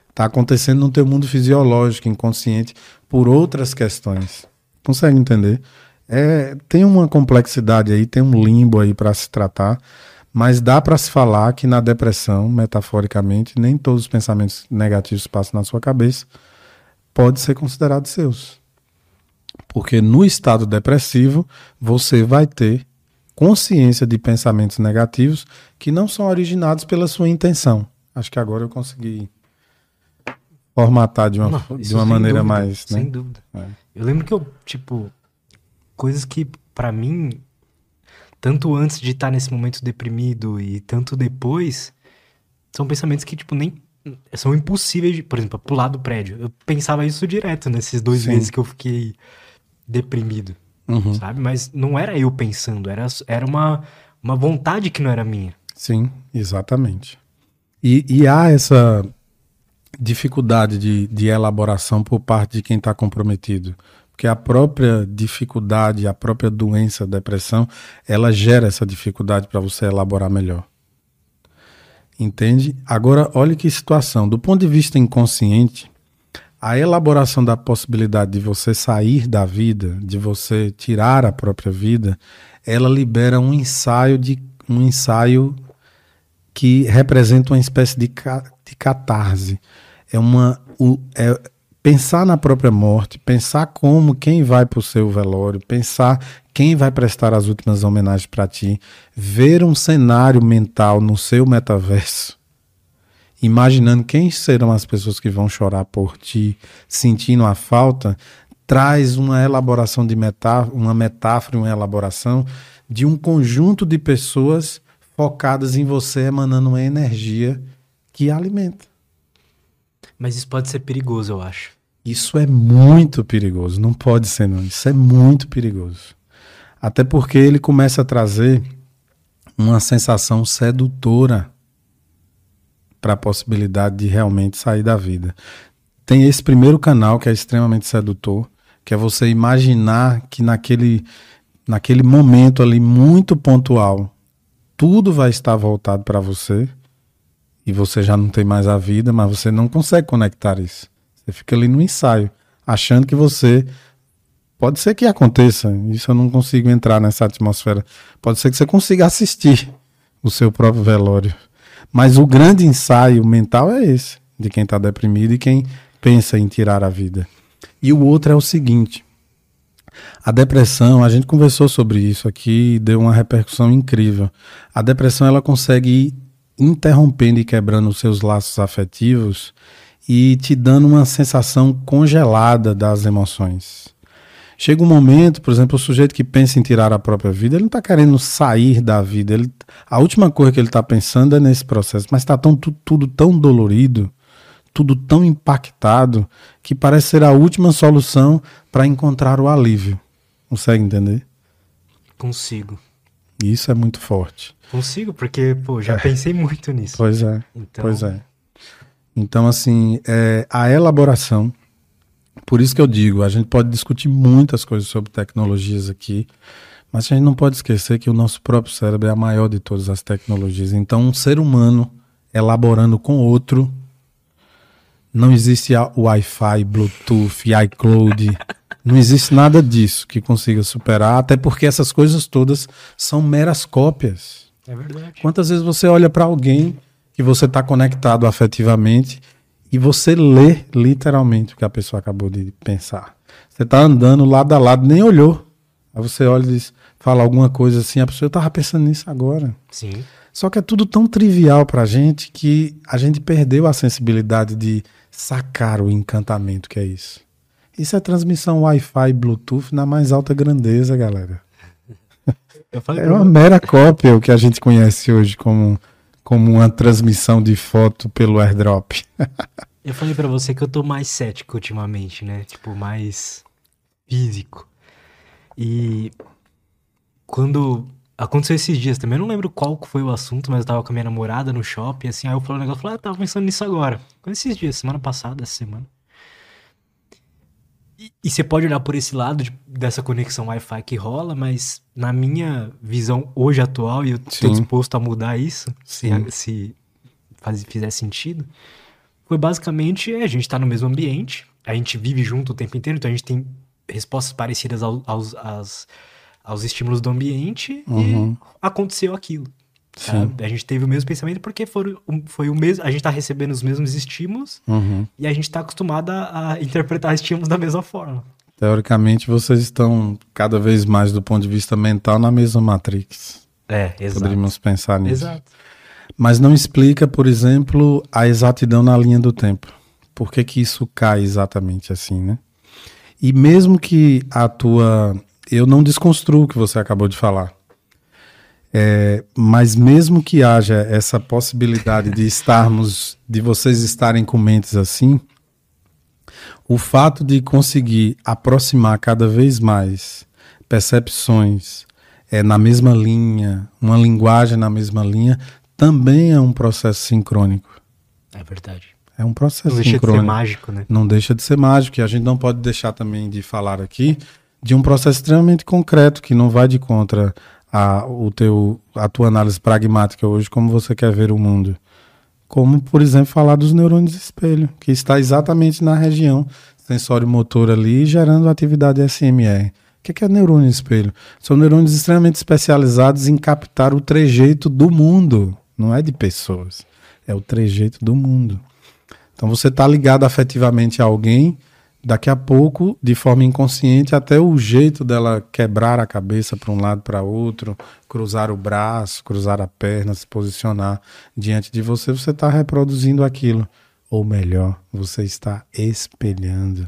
Está acontecendo no teu mundo fisiológico, inconsciente, por outras questões. Consegue entender? É, tem uma complexidade aí, tem um limbo aí para se tratar, mas dá para se falar que na depressão, metaforicamente, nem todos os pensamentos negativos passam na sua cabeça podem ser considerados seus. Porque no estado depressivo, você vai ter consciência de pensamentos negativos que não são originados pela sua intenção. Acho que agora eu consegui formatar de uma, Não, de uma maneira dúvida, mais. Né? Sem dúvida. É. Eu lembro que eu, tipo, coisas que, para mim, tanto antes de estar nesse momento deprimido e tanto depois, são pensamentos que, tipo, nem são impossíveis de, por exemplo, pular do prédio. Eu pensava isso direto nesses dois Sim. meses que eu fiquei deprimido, uhum. sabe? Mas não era eu pensando, era, era uma, uma vontade que não era minha. Sim, exatamente. E, e há essa dificuldade de, de elaboração por parte de quem está comprometido. Porque a própria dificuldade, a própria doença, a depressão, ela gera essa dificuldade para você elaborar melhor. Entende? Agora, olha que situação. Do ponto de vista inconsciente, a elaboração da possibilidade de você sair da vida, de você tirar a própria vida, ela libera um ensaio de um ensaio que representa uma espécie de, de catarse. É uma é, pensar na própria morte, pensar como quem vai para o seu velório, pensar quem vai prestar as últimas homenagens para ti, ver um cenário mental no seu metaverso, imaginando quem serão as pessoas que vão chorar por ti, sentindo a falta, traz uma elaboração de metáfora, uma metáfora, uma elaboração de um conjunto de pessoas focadas em você, emanando uma energia que alimenta. Mas isso pode ser perigoso, eu acho. Isso é muito perigoso, não pode ser não. Isso é muito perigoso. Até porque ele começa a trazer uma sensação sedutora para a possibilidade de realmente sair da vida. Tem esse primeiro canal que é extremamente sedutor, que é você imaginar que naquele, naquele momento ali muito pontual, tudo vai estar voltado para você e você já não tem mais a vida, mas você não consegue conectar isso. Você fica ali no ensaio, achando que você. Pode ser que aconteça, isso eu não consigo entrar nessa atmosfera. Pode ser que você consiga assistir o seu próprio velório. Mas o grande ensaio mental é esse, de quem está deprimido e quem pensa em tirar a vida. E o outro é o seguinte: a depressão, a gente conversou sobre isso aqui e deu uma repercussão incrível. A depressão ela consegue ir interrompendo e quebrando os seus laços afetivos e te dando uma sensação congelada das emoções. Chega um momento, por exemplo, o sujeito que pensa em tirar a própria vida, ele não está querendo sair da vida. Ele, a última coisa que ele está pensando é nesse processo, mas está tão, tudo, tão dolorido, tudo tão impactado, que parece ser a última solução para encontrar o alívio. Consegue entender? Consigo. Isso é muito forte. Consigo, porque, pô, já é. pensei muito nisso. Pois é. Então... Pois é. Então, assim, é, a elaboração. Por isso que eu digo, a gente pode discutir muitas coisas sobre tecnologias aqui, mas a gente não pode esquecer que o nosso próprio cérebro é a maior de todas as tecnologias. Então, um ser humano elaborando com outro, não existe Wi-Fi, Bluetooth, iCloud, não existe nada disso que consiga superar, até porque essas coisas todas são meras cópias. É verdade. Quantas vezes você olha para alguém que você está conectado afetivamente e você lê literalmente o que a pessoa acabou de pensar? Você está andando lado a lado, nem olhou. Aí você olha e diz, fala alguma coisa assim, a pessoa estava pensando nisso agora. Sim. Só que é tudo tão trivial para a gente que a gente perdeu a sensibilidade de sacar o encantamento que é isso. Isso é transmissão Wi-Fi Bluetooth na mais alta grandeza, galera. é uma mera cópia o que a gente conhece hoje como, como uma transmissão de foto pelo airdrop. eu falei para você que eu tô mais cético ultimamente, né? Tipo, mais físico. E quando aconteceu esses dias também, eu não lembro qual foi o assunto, mas eu tava com a minha namorada no shopping, assim, aí eu falei um negócio, falei, ah, tava pensando nisso agora. Quando esses dias, semana passada, essa semana. E, você pode olhar por esse lado de, dessa conexão Wi-Fi que rola, mas na minha visão hoje atual, e eu estou disposto a mudar isso, se, se faz, fizer sentido, foi basicamente é, a gente está no mesmo ambiente, a gente vive junto o tempo inteiro, então a gente tem respostas parecidas ao, aos, aos, aos estímulos do ambiente uhum. e aconteceu aquilo. A gente teve o mesmo pensamento porque foi, foi o mesmo. A gente tá recebendo os mesmos estímulos uhum. e a gente tá acostumado a, a, interpretar estímulos da mesma forma. Teoricamente, vocês estão cada vez mais, do ponto de vista mental, na mesma Matrix. É, exato. Poderíamos pensar nisso. Exato. Mas não explica, por exemplo, a exatidão na linha do tempo. Por que, que isso cai exatamente assim, né? E mesmo que a tua eu não desconstruo o que você acabou de falar. É, mas mesmo que haja essa possibilidade de estarmos, de vocês estarem com mentes assim, o fato de conseguir aproximar cada vez mais percepções é, na mesma linha, uma linguagem na mesma linha, também é um processo sincrônico. É verdade. É um processo não sincrônico. Não deixa de ser mágico, né? Não deixa de ser mágico. E a gente não pode deixar também de falar aqui de um processo extremamente concreto, que não vai de contra a, o teu, a tua análise pragmática hoje, como você quer ver o mundo. Como, por exemplo, falar dos neurônios espelho, que está exatamente na região sensório-motor ali, gerando atividade SMR. O que é neurônio espelho? São neurônios extremamente especializados em captar o trejeito do mundo, não é de pessoas, é o trejeito do mundo. Então você está ligado afetivamente a alguém daqui a pouco, de forma inconsciente, até o jeito dela quebrar a cabeça para um lado para outro, cruzar o braço, cruzar a perna, se posicionar diante de você, você está reproduzindo aquilo. Ou melhor, você está espelhando.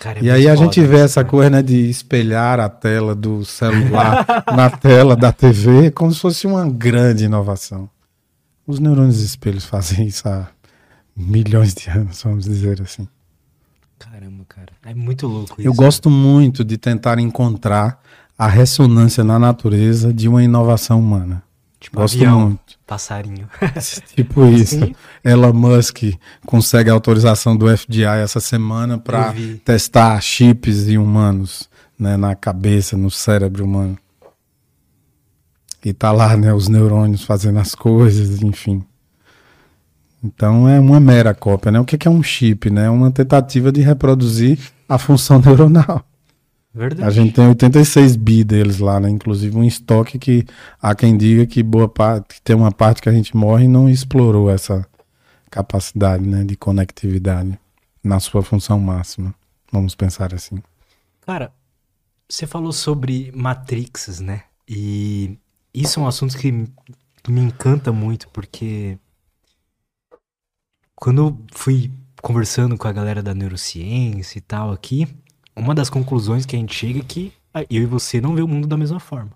Cara, é e aí a gente vê essa coisa né, de espelhar a tela do celular na tela da TV como se fosse uma grande inovação. Os neurônios espelhos fazem isso há milhões de anos, vamos dizer assim. Caramba, cara. É muito louco isso. Eu gosto muito de tentar encontrar a ressonância na natureza de uma inovação humana. Tipo Gosto avião, muito. passarinho. tipo isso. Elon Musk consegue a autorização do FDI essa semana para testar chips e humanos né, na cabeça, no cérebro humano. E tá lá, né, os neurônios fazendo as coisas, enfim. Então é uma mera cópia, né? O que é um chip, né? Uma tentativa de reproduzir a função neuronal. Verdade. A gente tem 86 bi deles lá, né? Inclusive um estoque que há quem diga que boa parte, tem uma parte que a gente morre e não explorou essa capacidade, né, de conectividade na sua função máxima. Vamos pensar assim. Cara, você falou sobre matrixes, né? E isso é um assunto que me encanta muito porque quando eu fui conversando com a galera da neurociência e tal aqui, uma das conclusões que a gente chega é que eu e você não vê o mundo da mesma forma.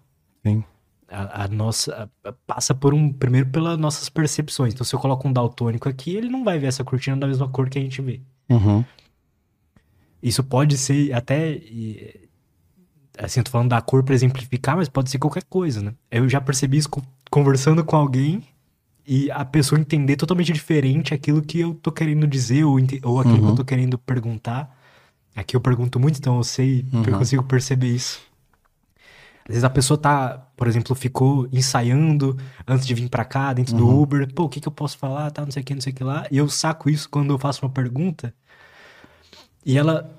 Sim. A, a nossa a, passa por um primeiro pelas nossas percepções. Então, se eu coloco um daltônico aqui, ele não vai ver essa cortina da mesma cor que a gente vê. Uhum. Isso pode ser até assim, eu tô falando da cor para exemplificar, mas pode ser qualquer coisa, né? Eu já percebi isso conversando com alguém e a pessoa entender totalmente diferente aquilo que eu tô querendo dizer ou, ou aquilo uhum. que eu uhum. tô querendo perguntar. Aqui eu pergunto muito, então eu sei, uhum. eu consigo perceber isso. Às vezes a pessoa tá, por exemplo, ficou ensaiando antes de vir para cá, dentro uhum. do Uber. Pô, o que, que eu posso falar? Tá, não sei o que, não sei o que lá. E eu saco isso quando eu faço uma pergunta. E ela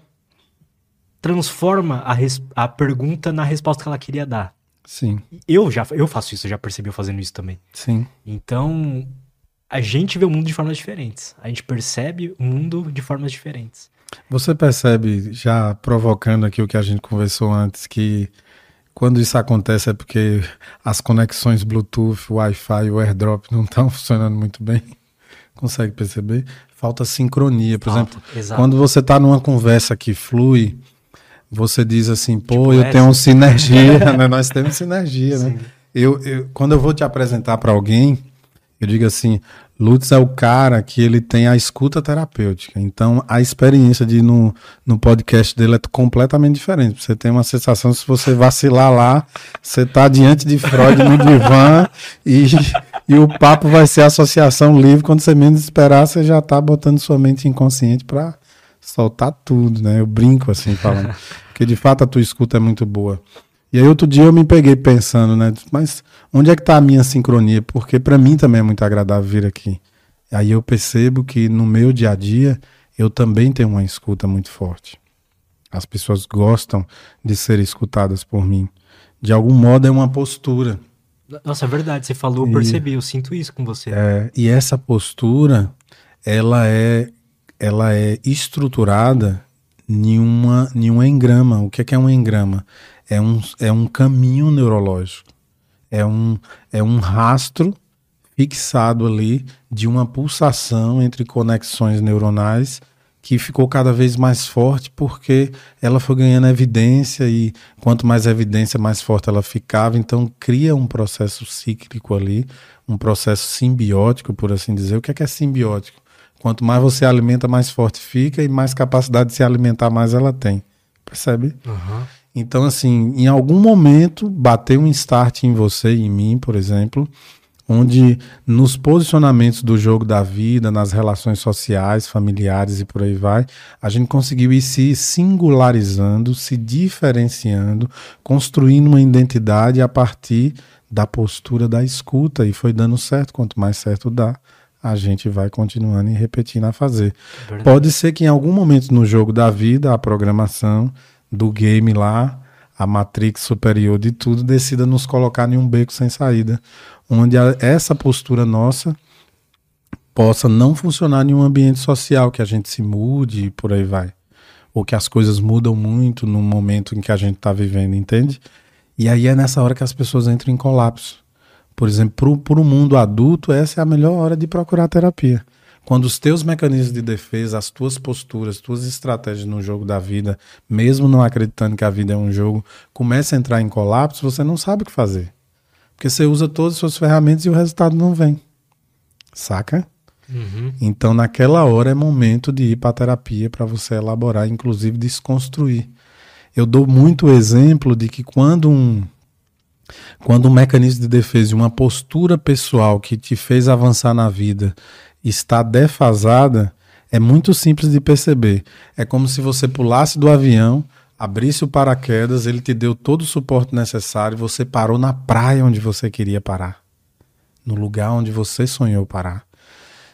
transforma a, a pergunta na resposta que ela queria dar. Sim. Eu já eu faço isso, eu já percebi eu fazendo isso também. Sim. Então, a gente vê o mundo de formas diferentes. A gente percebe o mundo de formas diferentes. Você percebe, já provocando aqui o que a gente conversou antes, que quando isso acontece é porque as conexões Bluetooth, Wi-Fi o AirDrop não estão funcionando muito bem? Consegue perceber? Falta sincronia. Por exemplo, exato. quando você está numa conversa que flui, você diz assim, pô, tipo eu essa. tenho sinergia, né? Nós temos sinergia, né? Eu, eu, quando eu vou te apresentar para alguém, eu digo assim, Lutz é o cara que ele tem a escuta terapêutica. Então, a experiência de ir no, no podcast dele é completamente diferente. Você tem uma sensação, se você vacilar lá, você tá diante de Freud no divã e, e o papo vai ser associação livre. Quando você menos esperar, você já tá botando sua mente inconsciente para soltar tudo, né? Eu brinco assim, falando. Porque de fato a tua escuta é muito boa. E aí outro dia eu me peguei pensando, né? Mas onde é que está a minha sincronia? Porque para mim também é muito agradável vir aqui. Aí eu percebo que no meu dia a dia eu também tenho uma escuta muito forte. As pessoas gostam de ser escutadas por mim. De algum modo é uma postura. Nossa, é verdade. Você falou, eu percebi, eu sinto isso com você. É, e essa postura, ela é, ela é estruturada nenhuma, nenhum engrama. O que é, que é um engrama? É um, é um caminho neurológico. É um, é um rastro fixado ali de uma pulsação entre conexões neuronais que ficou cada vez mais forte porque ela foi ganhando evidência e quanto mais evidência, mais forte ela ficava. Então cria um processo cíclico ali, um processo simbiótico, por assim dizer. O que é, que é simbiótico? Quanto mais você alimenta, mais forte fica e mais capacidade de se alimentar, mais ela tem. Percebe? Uhum. Então, assim, em algum momento bateu um start em você em mim, por exemplo, onde nos posicionamentos do jogo da vida, nas relações sociais, familiares e por aí vai, a gente conseguiu ir se singularizando, se diferenciando, construindo uma identidade a partir da postura da escuta e foi dando certo, quanto mais certo dá, a gente vai continuando e repetindo a fazer. Verdade. Pode ser que em algum momento no jogo da vida, a programação do game lá, a matrix superior de tudo, decida nos colocar em um beco sem saída onde a, essa postura nossa possa não funcionar em um ambiente social, que a gente se mude e por aí vai. Ou que as coisas mudam muito no momento em que a gente está vivendo, entende? E aí é nessa hora que as pessoas entram em colapso. Por exemplo, para o mundo adulto, essa é a melhor hora de procurar terapia. Quando os teus mecanismos de defesa, as tuas posturas, as tuas estratégias no jogo da vida, mesmo não acreditando que a vida é um jogo, começam a entrar em colapso, você não sabe o que fazer. Porque você usa todas as suas ferramentas e o resultado não vem. Saca? Uhum. Então, naquela hora é momento de ir para a terapia para você elaborar, inclusive desconstruir. Eu dou muito exemplo de que quando um quando um mecanismo de defesa e uma postura pessoal que te fez avançar na vida está defasada, é muito simples de perceber. É como se você pulasse do avião, abrisse o paraquedas, ele te deu todo o suporte necessário, você parou na praia onde você queria parar, no lugar onde você sonhou parar.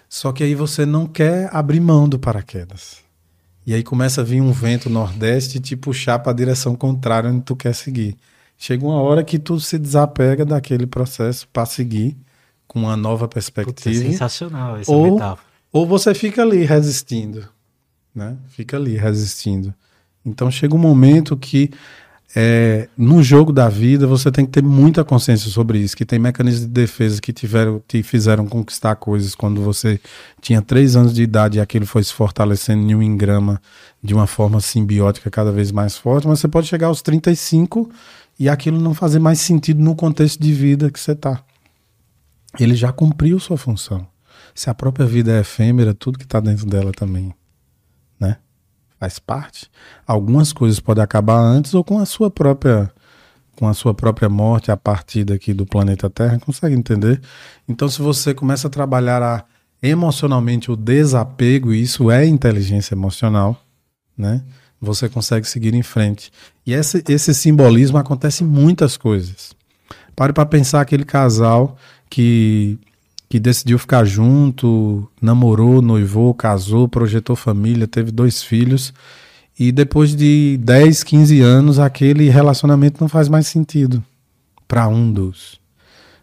Só que aí você não quer abrir mão do paraquedas. E aí começa a vir um vento nordeste e te puxar para a direção contrária onde tu quer seguir. Chega uma hora que tu se desapega daquele processo para seguir com uma nova perspectiva. Putz, é sensacional essa ou, metáfora. Ou você fica ali resistindo, né? Fica ali resistindo. Então chega um momento que é, no jogo da vida você tem que ter muita consciência sobre isso, que tem mecanismos de defesa que tiveram, te fizeram conquistar coisas quando você tinha três anos de idade e aquilo foi se fortalecendo em um engrama de uma forma simbiótica cada vez mais forte, mas você pode chegar aos 35 e aquilo não fazer mais sentido no contexto de vida que você está. Ele já cumpriu sua função. Se a própria vida é efêmera, tudo que está dentro dela também, né? faz parte. Algumas coisas podem acabar antes ou com a sua própria com a sua própria morte a partir daqui do planeta Terra, consegue entender? Então, se você começa a trabalhar a, emocionalmente o desapego, e isso é inteligência emocional, né? Você consegue seguir em frente. E esse, esse simbolismo acontece em muitas coisas. Pare para pensar aquele casal que que decidiu ficar junto, namorou, noivou, casou, projetou família, teve dois filhos. E depois de 10, 15 anos, aquele relacionamento não faz mais sentido para um dos.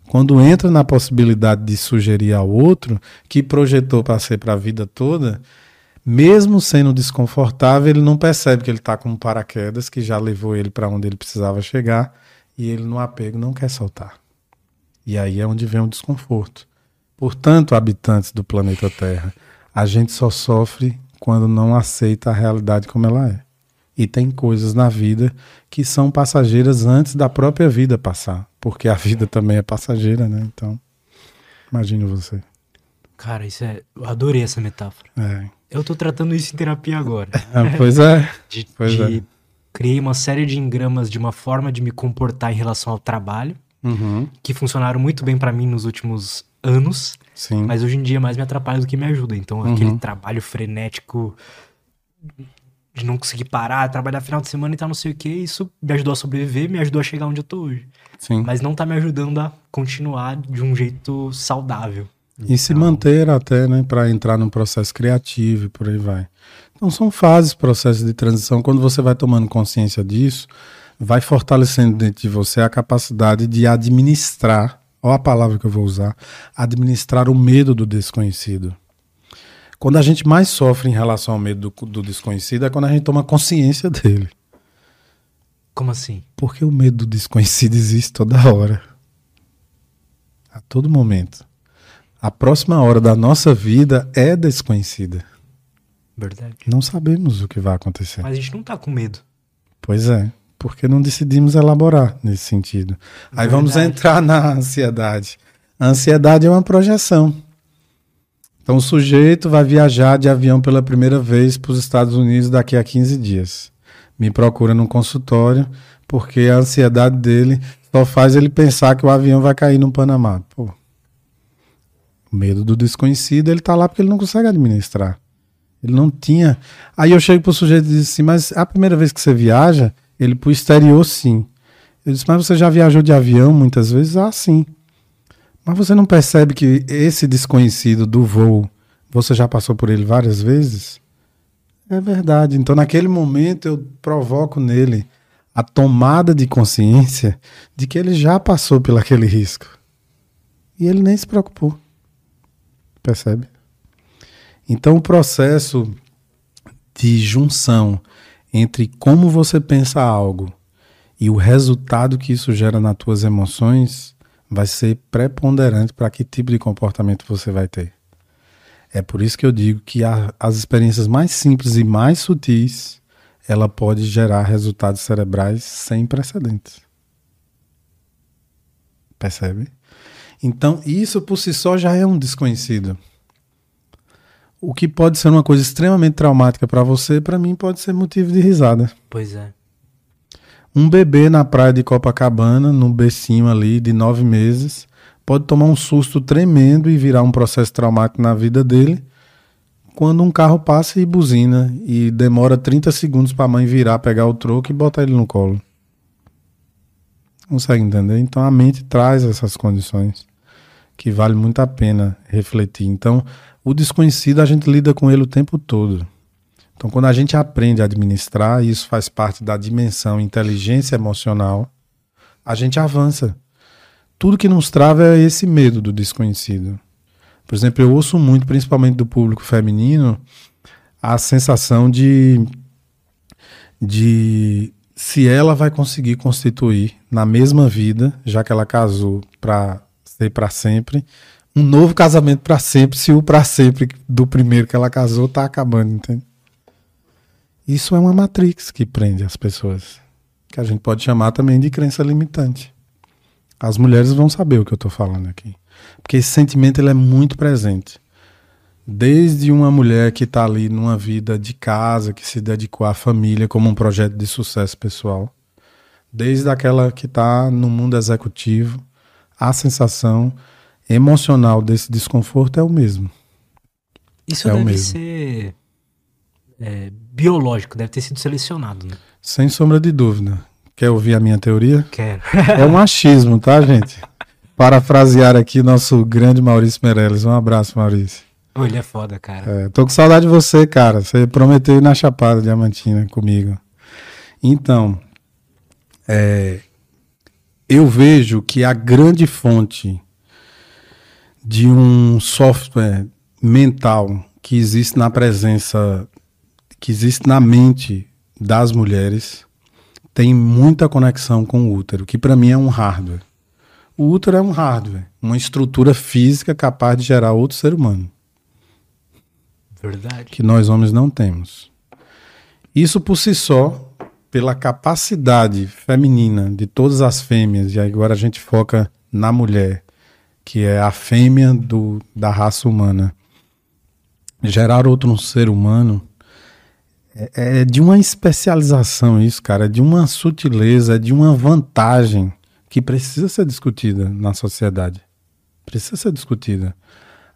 Quando entra na possibilidade de sugerir ao outro, que projetou para ser para a vida toda, mesmo sendo desconfortável, ele não percebe que ele está com um paraquedas que já levou ele para onde ele precisava chegar e ele no apego não quer soltar. E aí é onde vem o desconforto. Portanto, habitantes do planeta Terra, a gente só sofre quando não aceita a realidade como ela é. E tem coisas na vida que são passageiras antes da própria vida passar, porque a vida também é passageira, né? Então, imagine você. Cara, isso é. Eu adorei essa metáfora. É. Eu tô tratando isso em terapia agora. É, pois é. de, pois de... É. Criei uma série de engramas de uma forma de me comportar em relação ao trabalho, uhum. que funcionaram muito bem para mim nos últimos anos. Sim. Mas hoje em dia mais me atrapalha do que me ajuda. Então, uhum. aquele trabalho frenético de não conseguir parar, trabalhar final de semana e tal, não sei o que, isso me ajudou a sobreviver, me ajudou a chegar onde eu tô hoje. Sim. Mas não tá me ajudando a continuar de um jeito saudável. E então... se manter até, né, para entrar num processo criativo e por aí vai. Então são fases, processos de transição. Quando você vai tomando consciência disso, vai fortalecendo dentro de você a capacidade de administrar Olha a palavra que eu vou usar: administrar o medo do desconhecido. Quando a gente mais sofre em relação ao medo do, do desconhecido é quando a gente toma consciência dele. Como assim? Porque o medo do desconhecido existe toda hora. A todo momento. A próxima hora da nossa vida é desconhecida. Verdade. Não sabemos o que vai acontecer. Mas a gente não tá com medo. Pois é, porque não decidimos elaborar nesse sentido. Aí vamos entrar na ansiedade. A ansiedade é uma projeção. Então o sujeito vai viajar de avião pela primeira vez para os Estados Unidos daqui a 15 dias. Me procura no consultório porque a ansiedade dele só faz ele pensar que o avião vai cair no Panamá. Pô, o medo do desconhecido, ele tá lá porque ele não consegue administrar. Ele não tinha. Aí eu chego pro sujeito e digo assim: Mas a primeira vez que você viaja, ele pro exterior, sim. Eu disse: Mas você já viajou de avião muitas vezes? Ah, sim. Mas você não percebe que esse desconhecido do voo, você já passou por ele várias vezes? É verdade. Então, naquele momento, eu provoco nele a tomada de consciência de que ele já passou por aquele risco. E ele nem se preocupou. Percebe? Então, o processo de junção entre como você pensa algo e o resultado que isso gera nas tuas emoções vai ser preponderante para que tipo de comportamento você vai ter. É por isso que eu digo que a, as experiências mais simples e mais sutis, ela pode gerar resultados cerebrais sem precedentes. Percebe? Então, isso por si só já é um desconhecido. O que pode ser uma coisa extremamente traumática para você, para mim pode ser motivo de risada. Pois é. Um bebê na praia de Copacabana, no becinho ali de nove meses, pode tomar um susto tremendo e virar um processo traumático na vida dele quando um carro passa e buzina e demora 30 segundos para a mãe virar, pegar o troco e botar ele no colo. Consegue entender? Então a mente traz essas condições que vale muito a pena refletir. Então, o desconhecido a gente lida com ele o tempo todo. Então, quando a gente aprende a administrar, e isso faz parte da dimensão inteligência emocional, a gente avança. Tudo que nos trava é esse medo do desconhecido. Por exemplo, eu ouço muito, principalmente do público feminino, a sensação de, de se ela vai conseguir constituir na mesma vida, já que ela casou para ser para sempre, um novo casamento para sempre, se o para sempre do primeiro que ela casou tá acabando, entende? Isso é uma matrix que prende as pessoas, que a gente pode chamar também de crença limitante. As mulheres vão saber o que eu estou falando aqui, porque esse sentimento ele é muito presente. Desde uma mulher que está ali numa vida de casa, que se dedicou à família como um projeto de sucesso pessoal, desde aquela que está no mundo executivo, a sensação emocional desse desconforto é o mesmo. Isso é deve mesmo. ser é, biológico, deve ter sido selecionado, né? Sem sombra de dúvida. Quer ouvir a minha teoria? Quero. é um achismo, tá, gente? Parafrasear aqui nosso grande Maurício Meirelles. Um abraço, Maurício. Oh, ele é foda, cara. É, tô com saudade de você, cara. Você prometeu ir na Chapada Diamantina comigo. Então, é, eu vejo que a grande fonte de um software mental que existe na presença, que existe na mente das mulheres, tem muita conexão com o útero, que para mim é um hardware. O útero é um hardware, uma estrutura física capaz de gerar outro ser humano. Verdade. Que nós homens não temos. Isso por si só, pela capacidade feminina de todas as fêmeas, e agora a gente foca na mulher, que é a fêmea do, da raça humana, gerar outro ser humano, é, é, de uma especialização isso, cara, é de uma sutileza, é de uma vantagem que precisa ser discutida na sociedade. Precisa ser discutida.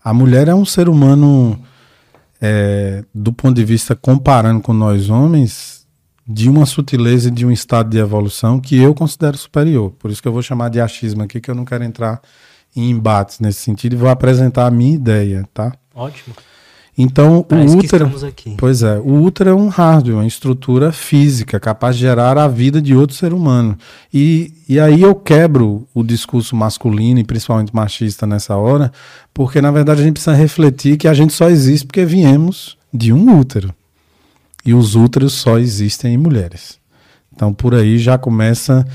A mulher é um ser humano, é, do ponto de vista comparando com nós homens, de uma sutileza e de um estado de evolução que eu considero superior. Por isso que eu vou chamar de achismo aqui, que eu não quero entrar em embates nesse sentido e vou apresentar a minha ideia, tá? Ótimo. Então, Parece o útero. Pois é, o útero é um hardware, uma estrutura física capaz de gerar a vida de outro ser humano. E, e aí eu quebro o discurso masculino e principalmente machista nessa hora, porque na verdade a gente precisa refletir que a gente só existe porque viemos de um útero. E os úteros só existem em mulheres. Então, por aí já começa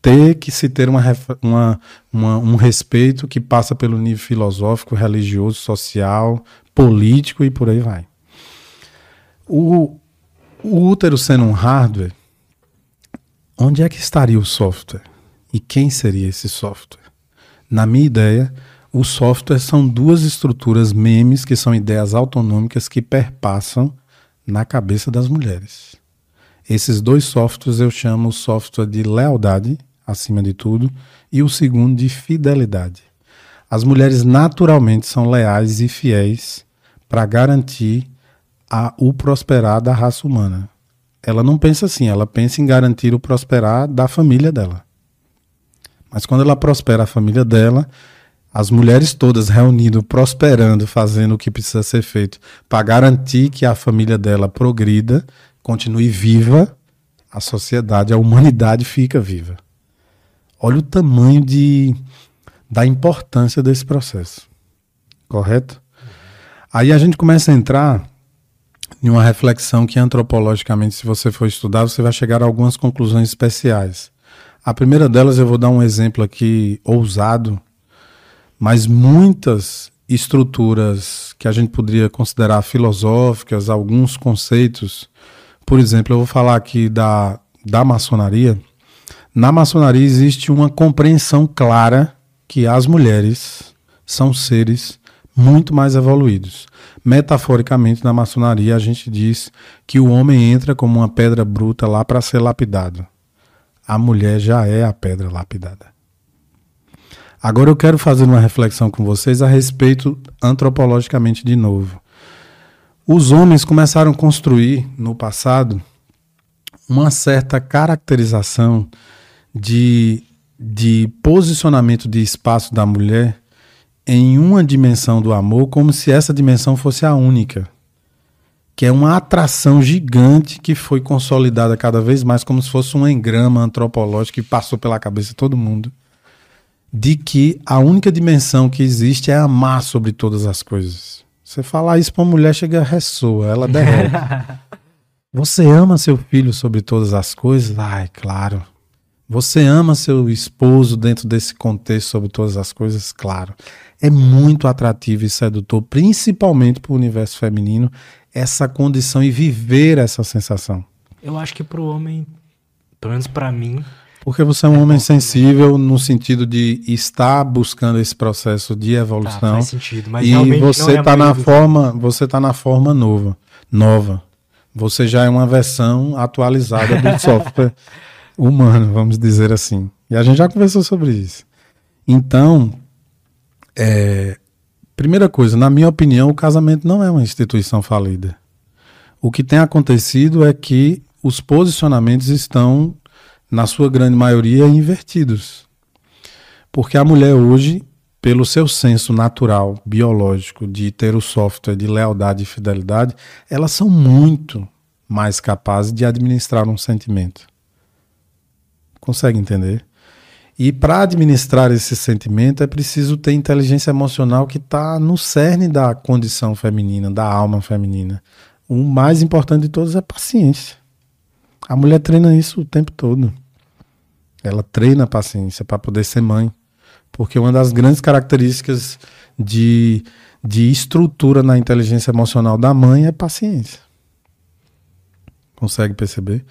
ter que se ter uma, uma, uma, um respeito que passa pelo nível filosófico, religioso, social, político e por aí vai. O, o útero sendo um hardware, onde é que estaria o software? E quem seria esse software? Na minha ideia, o software são duas estruturas memes que são ideias autonômicas que perpassam na cabeça das mulheres. Esses dois softwares eu chamo o software de lealdade, acima de tudo, e o segundo de fidelidade. As mulheres naturalmente são leais e fiéis para garantir a, o prosperar da raça humana. Ela não pensa assim, ela pensa em garantir o prosperar da família dela. Mas quando ela prospera a família dela, as mulheres todas reunidas, prosperando, fazendo o que precisa ser feito para garantir que a família dela progrida, continue viva, a sociedade, a humanidade fica viva. Olha o tamanho de, da importância desse processo. Correto? Aí a gente começa a entrar em uma reflexão que antropologicamente, se você for estudar, você vai chegar a algumas conclusões especiais. A primeira delas eu vou dar um exemplo aqui ousado, mas muitas estruturas que a gente poderia considerar filosóficas, alguns conceitos por exemplo, eu vou falar aqui da, da maçonaria. Na maçonaria existe uma compreensão clara que as mulheres são seres muito mais evoluídos. Metaforicamente, na maçonaria, a gente diz que o homem entra como uma pedra bruta lá para ser lapidado. A mulher já é a pedra lapidada. Agora eu quero fazer uma reflexão com vocês a respeito antropologicamente de novo. Os homens começaram a construir no passado uma certa caracterização de, de posicionamento de espaço da mulher em uma dimensão do amor, como se essa dimensão fosse a única. Que é uma atração gigante que foi consolidada cada vez mais, como se fosse um engrama antropológico que passou pela cabeça de todo mundo, de que a única dimensão que existe é amar sobre todas as coisas. Você falar isso pra uma mulher, chega a ressoa, ela derrete. Você ama seu filho sobre todas as coisas? Ai, claro. Você ama seu esposo dentro desse contexto sobre todas as coisas? Claro. É muito atrativo e sedutor, principalmente para o universo feminino, essa condição e viver essa sensação. Eu acho que para o homem, pelo menos para mim, porque você é um é homem sensível no sentido de estar buscando esse processo de evolução. Tá, faz sentido, mas e você está é na forma, você tá na forma nova, nova. Você já é uma versão atualizada do software humano, vamos dizer assim. E a gente já conversou sobre isso. Então, é, primeira coisa, na minha opinião, o casamento não é uma instituição falida. O que tem acontecido é que os posicionamentos estão na sua grande maioria, invertidos. Porque a mulher hoje, pelo seu senso natural, biológico, de ter o software de lealdade e fidelidade, elas são muito mais capazes de administrar um sentimento. Consegue entender? E para administrar esse sentimento é preciso ter inteligência emocional que está no cerne da condição feminina, da alma feminina. O mais importante de todos é paciência. A mulher treina isso o tempo todo. Ela treina a paciência para poder ser mãe. Porque uma das grandes características de, de estrutura na inteligência emocional da mãe é paciência. Consegue perceber?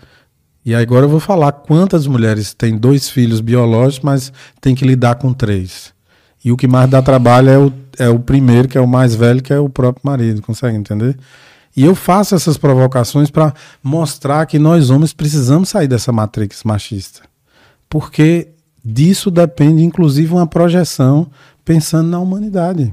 E agora eu vou falar quantas mulheres têm dois filhos biológicos, mas tem que lidar com três. E o que mais dá trabalho é o, é o primeiro, que é o mais velho, que é o próprio marido. Consegue entender? E eu faço essas provocações para mostrar que nós homens precisamos sair dessa matrix machista porque disso depende, inclusive, uma projeção pensando na humanidade.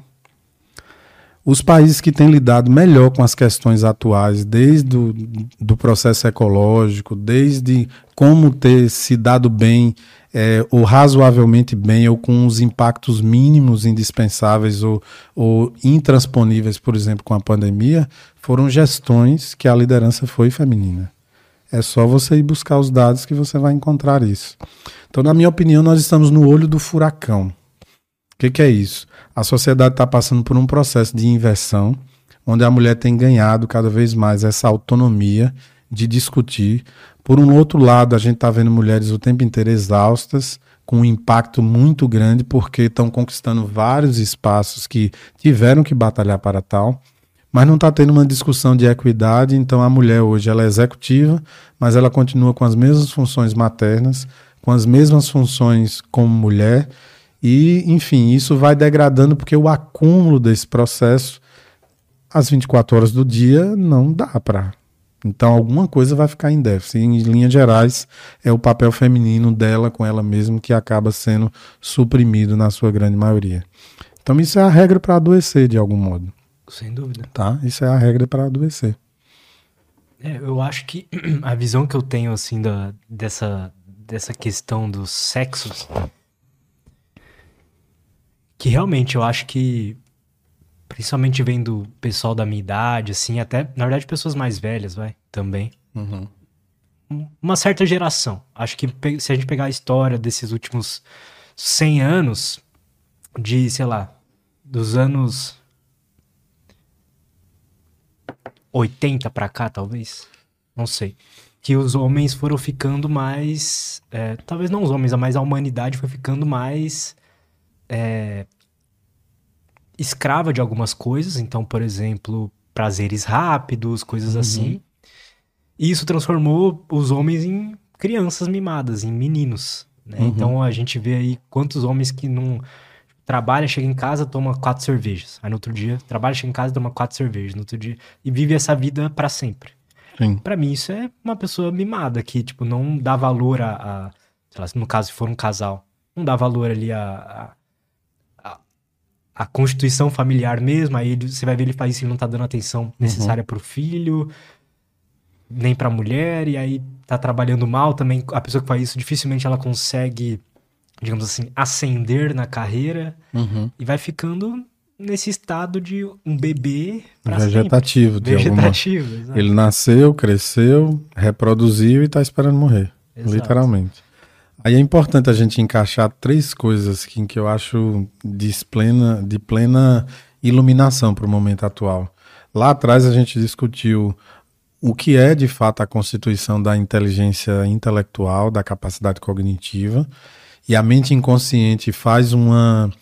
Os países que têm lidado melhor com as questões atuais, desde o do processo ecológico, desde como ter se dado bem é, ou razoavelmente bem, ou com os impactos mínimos indispensáveis ou, ou intransponíveis, por exemplo, com a pandemia, foram gestões que a liderança foi feminina. É só você ir buscar os dados que você vai encontrar isso. Então, na minha opinião, nós estamos no olho do furacão. O que, que é isso? A sociedade está passando por um processo de inversão, onde a mulher tem ganhado cada vez mais essa autonomia de discutir. Por um outro lado, a gente está vendo mulheres o tempo inteiro exaustas, com um impacto muito grande, porque estão conquistando vários espaços que tiveram que batalhar para tal. Mas não está tendo uma discussão de equidade. Então a mulher hoje ela é executiva, mas ela continua com as mesmas funções maternas, com as mesmas funções como mulher. E, enfim, isso vai degradando porque o acúmulo desse processo, às 24 horas do dia, não dá para. Então, alguma coisa vai ficar em déficit. Em linhas gerais, é o papel feminino dela com ela mesma que acaba sendo suprimido na sua grande maioria. Então, isso é a regra para adoecer, de algum modo. Sem dúvida. Tá? Isso é a regra para adoecer. É, eu acho que a visão que eu tenho, assim, da, dessa, dessa questão dos sexos que realmente eu acho que, principalmente vendo pessoal da minha idade, assim, até, na verdade, pessoas mais velhas, vai, também. Uhum. Uma certa geração. Acho que se a gente pegar a história desses últimos 100 anos, de, sei lá, dos anos 80 para cá, talvez, não sei que os homens foram ficando mais. É, talvez não os homens, mas a humanidade foi ficando mais é, escrava de algumas coisas. Então, por exemplo, prazeres rápidos, coisas uhum. assim. E isso transformou os homens em crianças mimadas, em meninos. Né? Uhum. Então a gente vê aí quantos homens que não trabalha, chega em casa, toma quatro cervejas. Aí no outro dia, trabalha, chega em casa, toma quatro cervejas. No outro dia, e vive essa vida para sempre. Para mim, isso é uma pessoa mimada que, tipo, não dá valor a. a sei lá, no caso, se for um casal, não dá valor ali a, a, a constituição familiar mesmo. Aí você vai ver ele faz isso e não tá dando atenção uhum. necessária uhum. pro filho, nem pra mulher, e aí tá trabalhando mal também. A pessoa que faz isso, dificilmente ela consegue, digamos assim, ascender na carreira uhum. e vai ficando nesse estado de um bebê vegetativo, sempre. de vegetativo. Alguma... Ele nasceu, cresceu, reproduziu e está esperando morrer, Exato. literalmente. Aí é importante a gente encaixar três coisas que, que eu acho de plena, de plena iluminação para o momento atual. Lá atrás a gente discutiu o que é de fato a constituição da inteligência intelectual, da capacidade cognitiva, e a mente inconsciente faz uma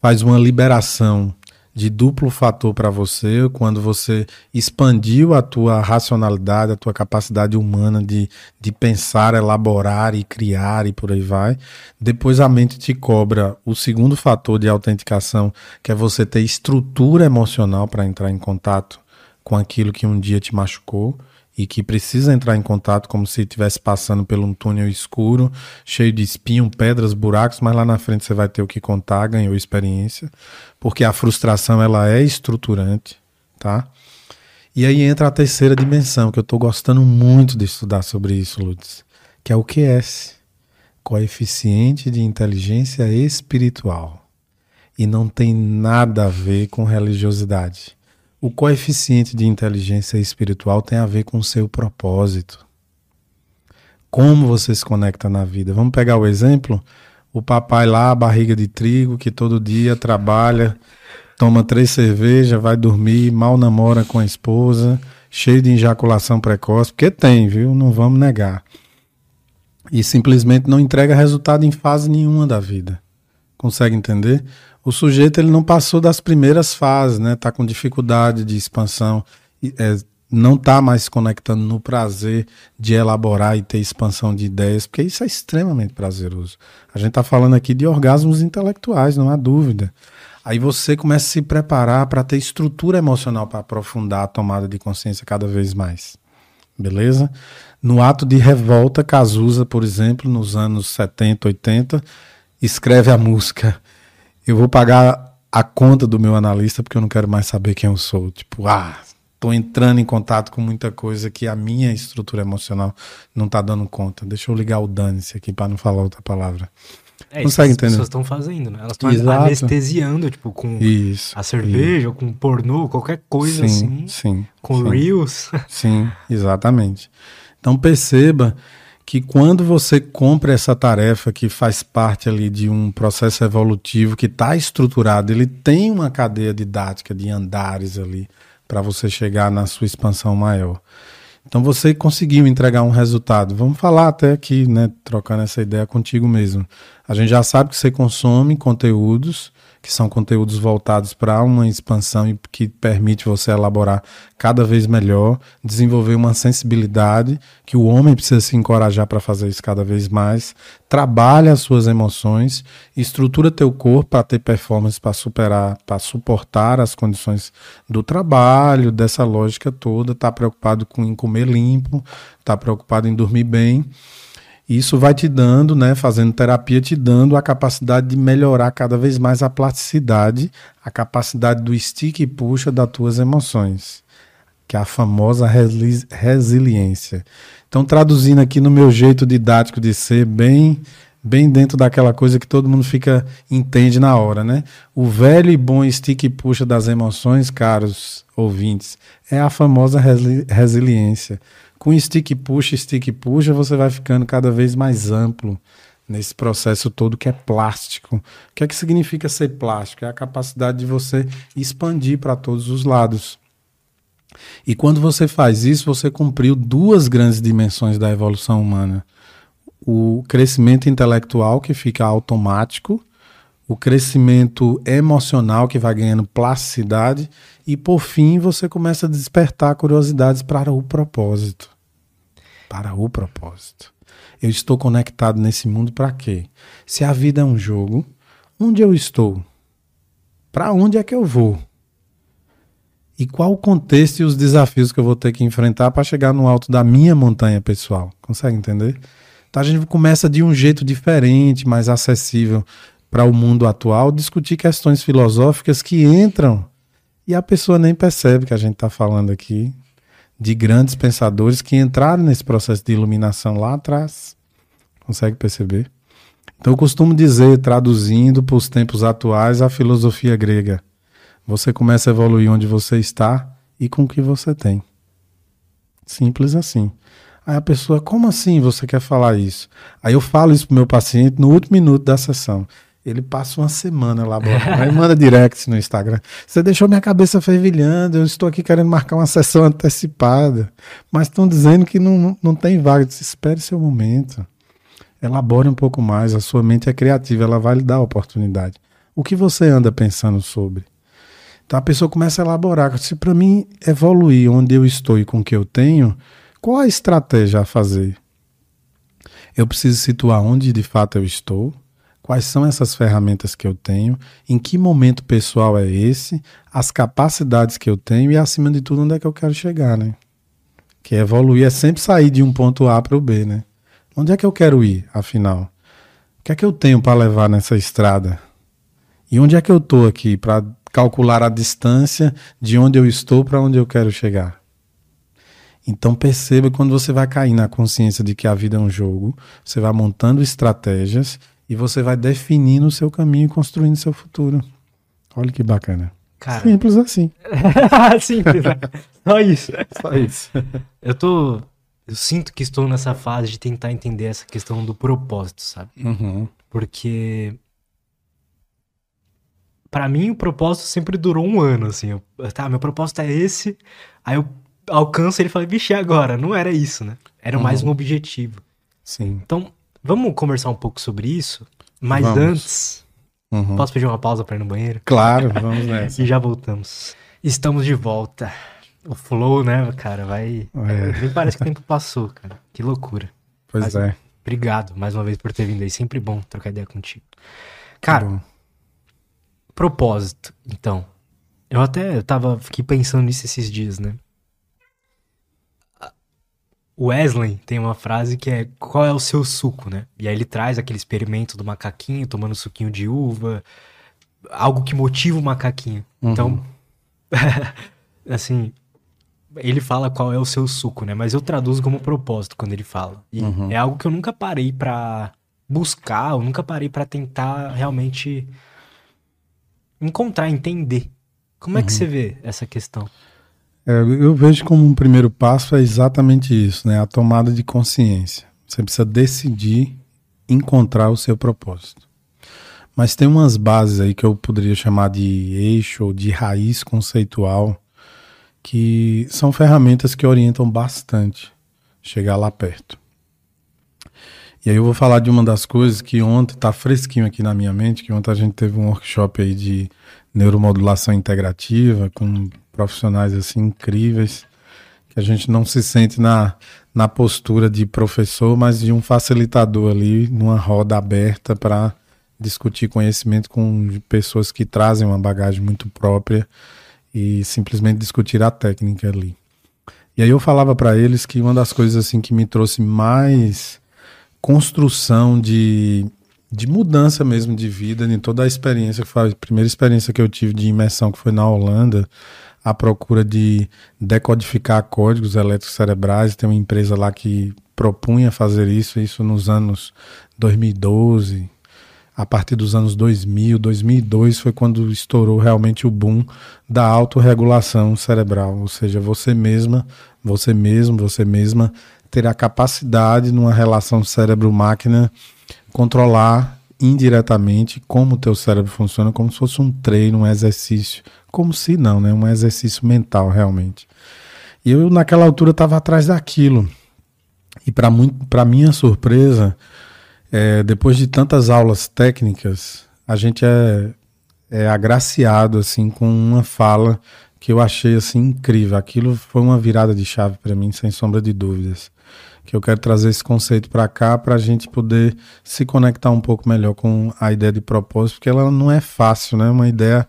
faz uma liberação de duplo fator para você quando você expandiu a tua racionalidade, a tua capacidade humana de, de pensar, elaborar e criar e por aí vai. Depois a mente te cobra o segundo fator de autenticação, que é você ter estrutura emocional para entrar em contato com aquilo que um dia te machucou e que precisa entrar em contato como se estivesse passando por um túnel escuro, cheio de espinho, pedras, buracos, mas lá na frente você vai ter o que contar, ganhou experiência, porque a frustração ela é estruturante, tá? E aí entra a terceira dimensão, que eu estou gostando muito de estudar sobre isso, Lutz, que é o QS, coeficiente de inteligência espiritual. E não tem nada a ver com religiosidade. O coeficiente de inteligência espiritual tem a ver com o seu propósito. Como você se conecta na vida. Vamos pegar o exemplo? O papai lá, barriga de trigo, que todo dia trabalha, toma três cervejas, vai dormir, mal namora com a esposa, cheio de ejaculação precoce, porque tem, viu? Não vamos negar. E simplesmente não entrega resultado em fase nenhuma da vida. Consegue entender? O sujeito ele não passou das primeiras fases, né? Tá com dificuldade de expansão, é, não tá mais se conectando no prazer de elaborar e ter expansão de ideias, porque isso é extremamente prazeroso. A gente tá falando aqui de orgasmos intelectuais, não há dúvida. Aí você começa a se preparar para ter estrutura emocional para aprofundar a tomada de consciência cada vez mais. Beleza? No ato de revolta, Cazuza, por exemplo, nos anos 70, 80, escreve a música eu vou pagar a conta do meu analista porque eu não quero mais saber quem eu sou. Tipo, ah, tô entrando em contato com muita coisa que a minha estrutura emocional não tá dando conta. Deixa eu ligar o dane-se aqui para não falar outra palavra. É, Consegue entender? As pessoas estão fazendo, né? Elas estão anestesiando, tipo, com isso, a cerveja, isso. com pornô, qualquer coisa sim, assim. Sim. Com sim. reels. Sim, exatamente. Então perceba que quando você compra essa tarefa que faz parte ali de um processo evolutivo que está estruturado, ele tem uma cadeia didática de andares ali para você chegar na sua expansão maior. Então você conseguiu entregar um resultado. Vamos falar até aqui, né, trocando essa ideia contigo mesmo. A gente já sabe que você consome conteúdos que são conteúdos voltados para uma expansão e que permite você elaborar cada vez melhor, desenvolver uma sensibilidade que o homem precisa se encorajar para fazer isso cada vez mais. Trabalha as suas emoções, estrutura teu corpo para ter performance para superar, para suportar as condições do trabalho, dessa lógica toda, tá preocupado com em comer limpo, tá preocupado em dormir bem isso vai te dando, né, fazendo terapia, te dando a capacidade de melhorar cada vez mais a plasticidade, a capacidade do stick e puxa das tuas emoções, que é a famosa resili resiliência. Então, traduzindo aqui no meu jeito didático de ser, bem bem dentro daquela coisa que todo mundo fica entende na hora, né? O velho e bom stick e puxa das emoções, caros ouvintes, é a famosa resili resiliência com stick puxa, stick puxa, você vai ficando cada vez mais amplo nesse processo todo que é plástico. O que é que significa ser plástico? É a capacidade de você expandir para todos os lados. E quando você faz isso, você cumpriu duas grandes dimensões da evolução humana: o crescimento intelectual, que fica automático, o crescimento emocional, que vai ganhando plasticidade, e por fim você começa a despertar curiosidades para o propósito. Para o propósito. Eu estou conectado nesse mundo para quê? Se a vida é um jogo, onde eu estou? Para onde é que eu vou? E qual o contexto e os desafios que eu vou ter que enfrentar para chegar no alto da minha montanha pessoal? Consegue entender? Então a gente começa de um jeito diferente, mais acessível para o mundo atual, discutir questões filosóficas que entram e a pessoa nem percebe que a gente está falando aqui de grandes pensadores que entraram nesse processo de iluminação lá atrás. Consegue perceber? Então eu costumo dizer, traduzindo para os tempos atuais, a filosofia grega. Você começa a evoluir onde você está e com o que você tem. Simples assim. Aí a pessoa, como assim você quer falar isso? Aí eu falo isso para o meu paciente no último minuto da sessão. Ele passa uma semana lá, aí manda direct no Instagram. Você deixou minha cabeça fervilhando, eu estou aqui querendo marcar uma sessão antecipada, mas estão dizendo que não, não tem vaga. Disse, espere seu momento. Elabore um pouco mais, a sua mente é criativa, ela vai lhe dar a oportunidade. O que você anda pensando sobre? Então a pessoa começa a elaborar. Se para mim evoluir onde eu estou e com o que eu tenho, qual a estratégia a fazer? Eu preciso situar onde de fato eu estou, Quais são essas ferramentas que eu tenho? Em que momento pessoal é esse? As capacidades que eu tenho e, acima de tudo, onde é que eu quero chegar, né? Que evoluir é sempre sair de um ponto A para o B, né? Onde é que eu quero ir, afinal? O que é que eu tenho para levar nessa estrada? E onde é que eu estou aqui para calcular a distância de onde eu estou para onde eu quero chegar? Então perceba quando você vai cair na consciência de que a vida é um jogo, você vai montando estratégias e você vai definindo o seu caminho e construindo seu futuro. Olha que bacana. Cara, Simples assim. Simples, né? Só isso. Só isso. Eu tô. Eu sinto que estou nessa fase de tentar entender essa questão do propósito, sabe? Uhum. Porque. para mim, o propósito sempre durou um ano, assim. Eu, tá, meu propósito é esse. Aí eu alcanço ele e falo, vixe, agora? Não era isso, né? Era uhum. mais um objetivo. Sim. Então, Vamos conversar um pouco sobre isso, mas vamos. antes, uhum. posso pedir uma pausa para ir no banheiro? Claro, vamos nessa. e já voltamos. Estamos de volta. O flow, né, cara, vai... É. Nem parece que o tempo passou, cara. Que loucura. Pois mas, é. Obrigado mais uma vez por ter vindo aí. Sempre bom trocar ideia contigo. Cara, propósito, então. Eu até eu tava, fiquei pensando nisso esses dias, né? Wesley tem uma frase que é qual é o seu suco, né? E aí ele traz aquele experimento do macaquinho tomando suquinho de uva, algo que motiva o macaquinho. Uhum. Então, assim, ele fala qual é o seu suco, né? Mas eu traduzo como propósito quando ele fala. E uhum. é algo que eu nunca parei para buscar, eu nunca parei para tentar realmente encontrar, entender. Como é que uhum. você vê essa questão? É, eu vejo como um primeiro passo é exatamente isso, né? A tomada de consciência. Você precisa decidir encontrar o seu propósito. Mas tem umas bases aí que eu poderia chamar de eixo ou de raiz conceitual, que são ferramentas que orientam bastante chegar lá perto. E aí eu vou falar de uma das coisas que ontem está fresquinho aqui na minha mente, que ontem a gente teve um workshop aí de neuromodulação integrativa com profissionais assim incríveis, que a gente não se sente na, na postura de professor, mas de um facilitador ali, numa roda aberta para discutir conhecimento com pessoas que trazem uma bagagem muito própria e simplesmente discutir a técnica ali. E aí eu falava para eles que uma das coisas assim que me trouxe mais construção de, de mudança mesmo de vida, em toda a experiência que foi a primeira experiência que eu tive de imersão que foi na Holanda, a procura de decodificar códigos elétricos cerebrais, tem uma empresa lá que propunha fazer isso, isso nos anos 2012, a partir dos anos 2000, 2002 foi quando estourou realmente o boom da autorregulação cerebral, ou seja, você mesma, você mesmo, você mesma ter a capacidade numa relação cérebro-máquina controlar indiretamente como o teu cérebro funciona, como se fosse um treino, um exercício, como se não, né, um exercício mental realmente. E eu naquela altura estava atrás daquilo. E para minha surpresa, é, depois de tantas aulas técnicas, a gente é, é agraciado assim com uma fala que eu achei assim incrível. Aquilo foi uma virada de chave para mim, sem sombra de dúvidas. Que eu quero trazer esse conceito para cá para a gente poder se conectar um pouco melhor com a ideia de propósito, porque ela não é fácil, né? Uma ideia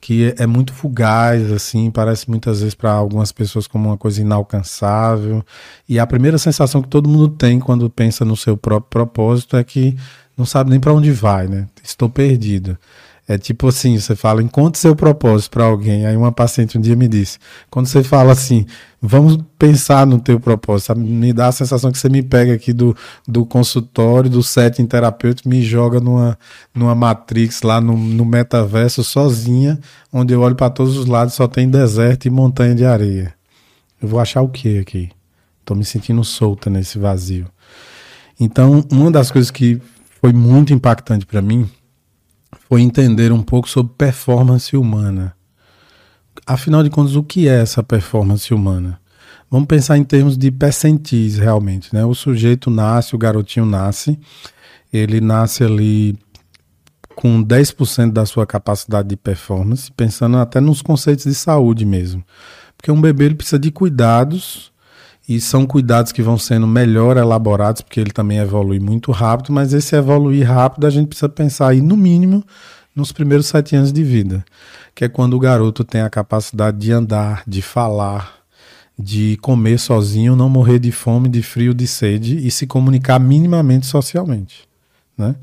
que é muito fugaz, assim, parece muitas vezes para algumas pessoas como uma coisa inalcançável. E a primeira sensação que todo mundo tem quando pensa no seu próprio propósito é que não sabe nem para onde vai, né? Estou perdido. É tipo assim, você fala, encontre seu propósito para alguém. Aí uma paciente um dia me disse, quando você fala assim, vamos pensar no teu propósito, me dá a sensação que você me pega aqui do, do consultório, do setting terapêutico, me joga numa, numa matrix lá no, no metaverso sozinha, onde eu olho para todos os lados só tem deserto e montanha de areia. Eu vou achar o que aqui? Estou me sentindo solta nesse vazio. Então, uma das coisas que foi muito impactante para mim foi entender um pouco sobre performance humana. Afinal de contas, o que é essa performance humana? Vamos pensar em termos de percentis, realmente. Né? O sujeito nasce, o garotinho nasce, ele nasce ali com 10% da sua capacidade de performance, pensando até nos conceitos de saúde mesmo. Porque um bebê ele precisa de cuidados e são cuidados que vão sendo melhor elaborados, porque ele também evolui muito rápido, mas esse evoluir rápido a gente precisa pensar aí, no mínimo, nos primeiros sete anos de vida, que é quando o garoto tem a capacidade de andar, de falar, de comer sozinho, não morrer de fome, de frio, de sede e se comunicar minimamente socialmente. Né?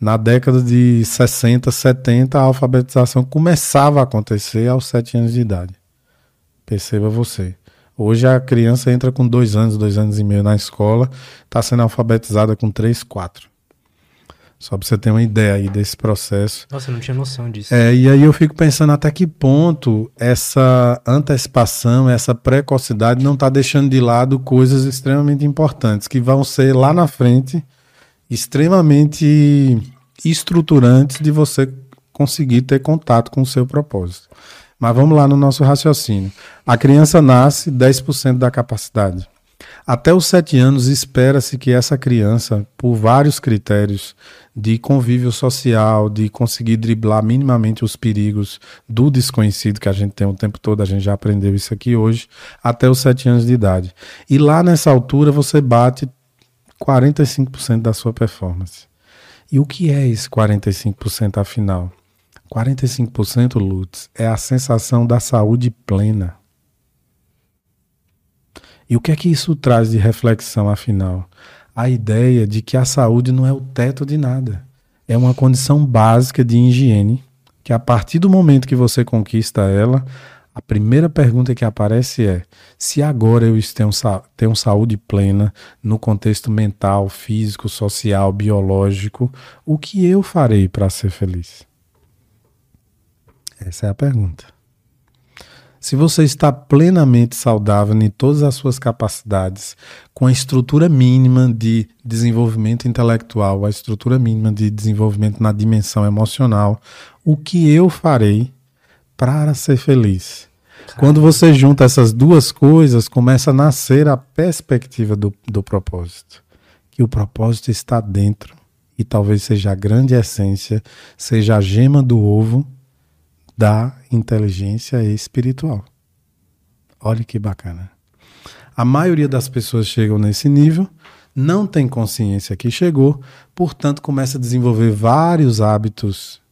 Na década de 60, 70, a alfabetização começava a acontecer aos sete anos de idade. Perceba você. Hoje a criança entra com dois anos, dois anos e meio na escola, está sendo alfabetizada com três, quatro. Só para você ter uma ideia aí desse processo. Nossa, eu não tinha noção disso. É, e aí eu fico pensando até que ponto essa antecipação, essa precocidade não está deixando de lado coisas extremamente importantes que vão ser lá na frente extremamente estruturantes de você conseguir ter contato com o seu propósito. Mas vamos lá no nosso raciocínio. A criança nasce 10% da capacidade. Até os 7 anos, espera-se que essa criança, por vários critérios de convívio social, de conseguir driblar minimamente os perigos do desconhecido que a gente tem o tempo todo, a gente já aprendeu isso aqui hoje, até os 7 anos de idade. E lá nessa altura você bate 45% da sua performance. E o que é esse 45% afinal? 45% Lutz é a sensação da saúde plena. E o que é que isso traz de reflexão afinal? A ideia de que a saúde não é o teto de nada. É uma condição básica de higiene que a partir do momento que você conquista ela, a primeira pergunta que aparece é: se agora eu tenho, saúde plena no contexto mental, físico, social, biológico, o que eu farei para ser feliz? Essa é a pergunta. Se você está plenamente saudável em todas as suas capacidades, com a estrutura mínima de desenvolvimento intelectual, a estrutura mínima de desenvolvimento na dimensão emocional, o que eu farei para ser feliz? Quando você junta essas duas coisas, começa a nascer a perspectiva do, do propósito, que o propósito está dentro e talvez seja a grande essência, seja a gema do ovo da inteligência espiritual. Olha que bacana. A maioria das pessoas chegam nesse nível, não tem consciência que chegou, portanto começa a desenvolver vários hábitos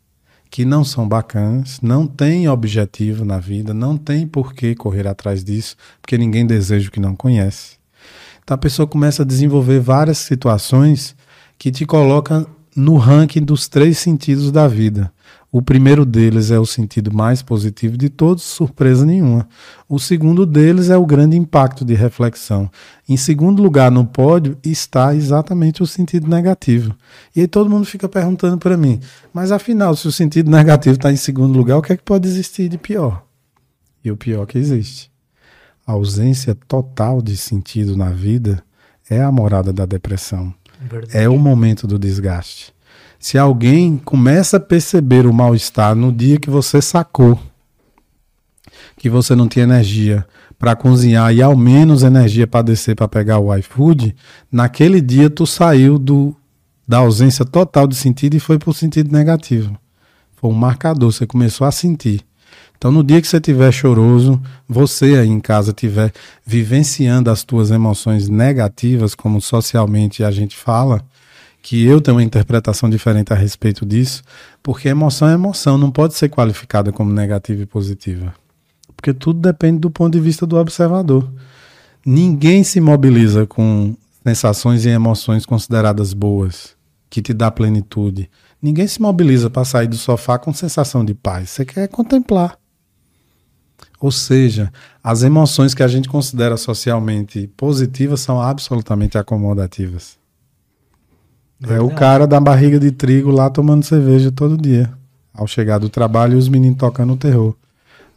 que não são bacanas, não tem objetivo na vida, não tem por que correr atrás disso, porque ninguém deseja o que não conhece. Então a pessoa começa a desenvolver várias situações que te colocam no ranking dos três sentidos da vida. O primeiro deles é o sentido mais positivo de todos, surpresa nenhuma. O segundo deles é o grande impacto de reflexão. Em segundo lugar no pódio está exatamente o sentido negativo. E aí todo mundo fica perguntando para mim, mas afinal, se o sentido negativo está em segundo lugar, o que é que pode existir de pior? E o pior que existe. A ausência total de sentido na vida é a morada da depressão. Verdade. É o momento do desgaste. Se alguém começa a perceber o mal-estar no dia que você sacou que você não tinha energia para cozinhar e ao menos energia para descer para pegar o iFood, naquele dia tu saiu do, da ausência total de sentido e foi para o sentido negativo. Foi um marcador, você começou a sentir. Então, no dia que você estiver choroso, você aí em casa estiver vivenciando as tuas emoções negativas, como socialmente a gente fala, que eu tenho uma interpretação diferente a respeito disso, porque emoção é emoção, não pode ser qualificada como negativa e positiva. Porque tudo depende do ponto de vista do observador. Ninguém se mobiliza com sensações e emoções consideradas boas, que te dá plenitude. Ninguém se mobiliza para sair do sofá com sensação de paz. Você quer contemplar. Ou seja, as emoções que a gente considera socialmente positivas são absolutamente acomodativas. É o cara da barriga de trigo lá tomando cerveja todo dia. Ao chegar do trabalho, os meninos tocando terror.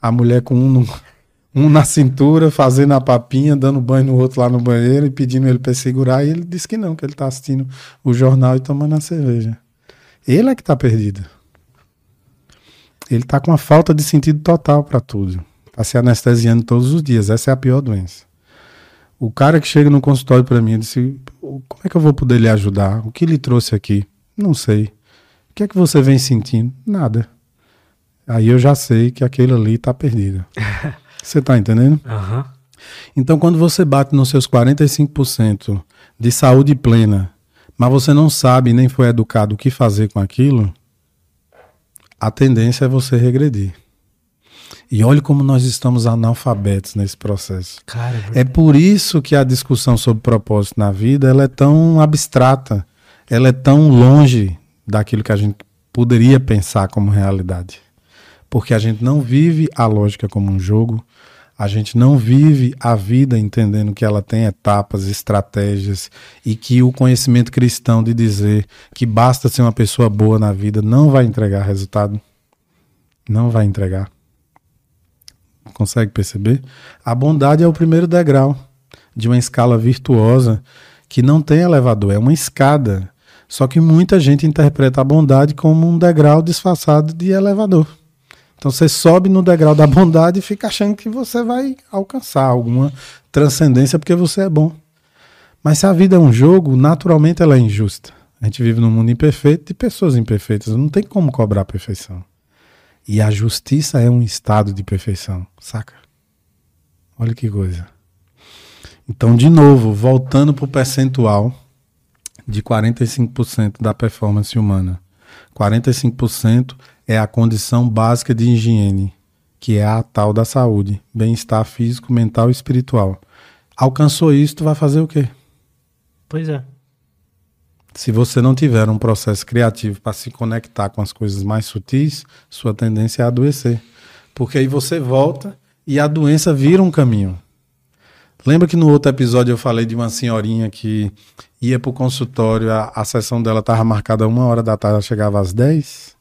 A mulher com um, no, um na cintura, fazendo a papinha, dando banho no outro lá no banheiro e pedindo ele para segurar. E ele disse que não, que ele tá assistindo o jornal e tomando a cerveja. Ele é que tá perdido. Ele tá com uma falta de sentido total para tudo. Tá se anestesiando todos os dias. Essa é a pior doença. O cara que chega no consultório para mim disse: Como é que eu vou poder lhe ajudar? O que lhe trouxe aqui? Não sei. O que é que você vem sentindo? Nada. Aí eu já sei que aquele ali está perdido. você está entendendo? Uhum. Então, quando você bate nos seus 45% de saúde plena, mas você não sabe nem foi educado o que fazer com aquilo, a tendência é você regredir. E olhe como nós estamos analfabetos nesse processo. Cara, é, é por isso que a discussão sobre propósito na vida ela é tão abstrata, ela é tão longe daquilo que a gente poderia pensar como realidade. Porque a gente não vive a lógica como um jogo, a gente não vive a vida entendendo que ela tem etapas, estratégias e que o conhecimento cristão de dizer que basta ser uma pessoa boa na vida não vai entregar resultado. Não vai entregar. Consegue perceber? A bondade é o primeiro degrau de uma escala virtuosa que não tem elevador, é uma escada. Só que muita gente interpreta a bondade como um degrau disfarçado de elevador. Então você sobe no degrau da bondade e fica achando que você vai alcançar alguma transcendência porque você é bom. Mas se a vida é um jogo, naturalmente ela é injusta. A gente vive num mundo imperfeito de pessoas imperfeitas. Não tem como cobrar a perfeição. E a justiça é um estado de perfeição, saca? Olha que coisa. Então, de novo, voltando para o percentual de 45% da performance humana. 45% é a condição básica de higiene, que é a tal da saúde, bem-estar físico, mental e espiritual. Alcançou isso, tu vai fazer o quê? Pois é. Se você não tiver um processo criativo para se conectar com as coisas mais sutis, sua tendência é adoecer. Porque aí você volta e a doença vira um caminho. Lembra que no outro episódio eu falei de uma senhorinha que ia para o consultório, a, a sessão dela estava marcada uma hora da tarde, ela chegava às 10?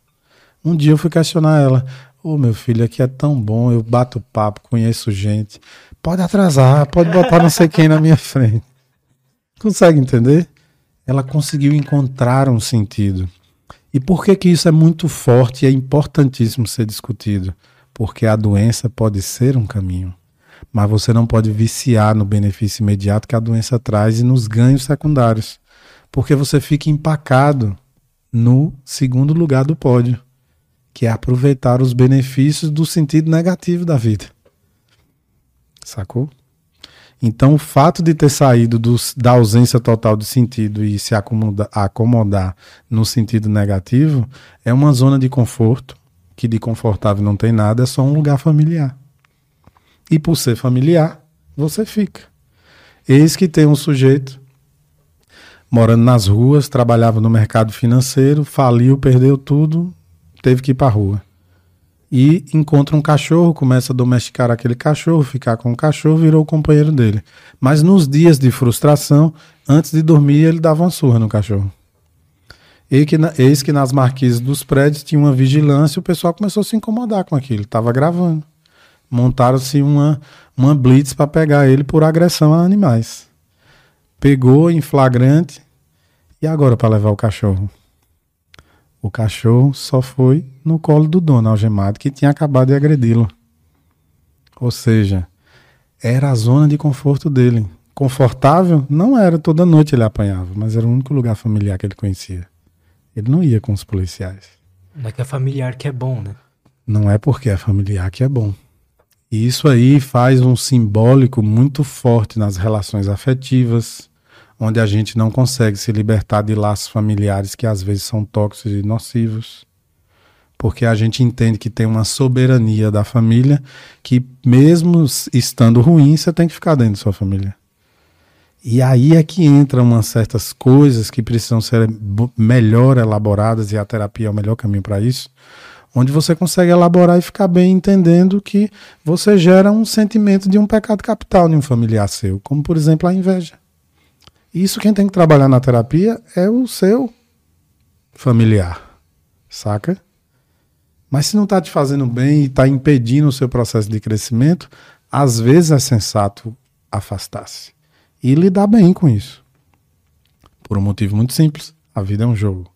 Um dia eu fui questionar ela. Ô oh, meu filho, aqui é tão bom, eu bato papo, conheço gente. Pode atrasar, pode botar não sei quem na minha frente. Consegue entender? Ela conseguiu encontrar um sentido. E por que que isso é muito forte e é importantíssimo ser discutido? Porque a doença pode ser um caminho, mas você não pode viciar no benefício imediato que a doença traz e nos ganhos secundários. Porque você fica empacado no segundo lugar do pódio, que é aproveitar os benefícios do sentido negativo da vida. Sacou? Então, o fato de ter saído do, da ausência total de sentido e se acomoda, acomodar no sentido negativo é uma zona de conforto, que de confortável não tem nada, é só um lugar familiar. E por ser familiar, você fica. Eis que tem um sujeito morando nas ruas, trabalhava no mercado financeiro, faliu, perdeu tudo, teve que ir para a rua. E encontra um cachorro, começa a domesticar aquele cachorro, ficar com o cachorro, virou o companheiro dele. Mas nos dias de frustração, antes de dormir, ele dava uma surra no cachorro. Eis que nas marquises dos prédios tinha uma vigilância e o pessoal começou a se incomodar com aquilo, estava gravando montaram-se uma, uma blitz para pegar ele por agressão a animais. Pegou em flagrante e agora para levar o cachorro. O cachorro só foi no colo do dono algemado que tinha acabado de agredi-lo. Ou seja, era a zona de conforto dele. Confortável não era, toda noite ele apanhava, mas era o único lugar familiar que ele conhecia. Ele não ia com os policiais. Não é que é familiar que é bom, né? Não é porque é familiar que é bom. E isso aí faz um simbólico muito forte nas relações afetivas, onde a gente não consegue se libertar de laços familiares que às vezes são tóxicos e nocivos. Porque a gente entende que tem uma soberania da família que, mesmo estando ruim, você tem que ficar dentro da sua família. E aí é que entram umas certas coisas que precisam ser melhor elaboradas e a terapia é o melhor caminho para isso onde você consegue elaborar e ficar bem entendendo que você gera um sentimento de um pecado capital em um familiar seu, como por exemplo a inveja. Isso quem tem que trabalhar na terapia é o seu familiar, saca? Mas se não está te fazendo bem e está impedindo o seu processo de crescimento, às vezes é sensato afastar-se e lidar bem com isso. Por um motivo muito simples: a vida é um jogo.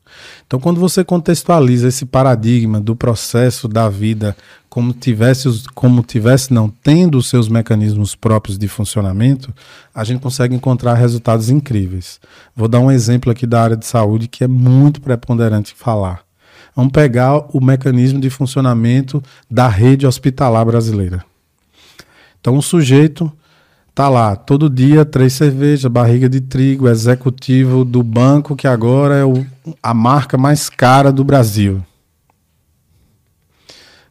Então, quando você contextualiza esse paradigma do processo da vida como tivesse, como tivesse não tendo os seus mecanismos próprios de funcionamento, a gente consegue encontrar resultados incríveis. Vou dar um exemplo aqui da área de saúde que é muito preponderante falar. Vamos pegar o mecanismo de funcionamento da rede hospitalar brasileira. Então, o sujeito Tá lá, todo dia, três cervejas, barriga de trigo, executivo do banco, que agora é o, a marca mais cara do Brasil.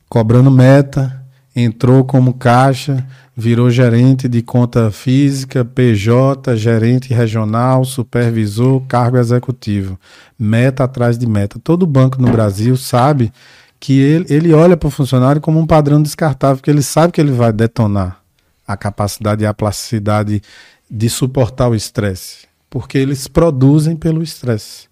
Cobrando meta, entrou como caixa, virou gerente de conta física, PJ, gerente regional, supervisor, cargo executivo. Meta atrás de meta. Todo banco no Brasil sabe que ele, ele olha para o funcionário como um padrão descartável, porque ele sabe que ele vai detonar a capacidade e a plasticidade de suportar o estresse, porque eles produzem pelo estresse.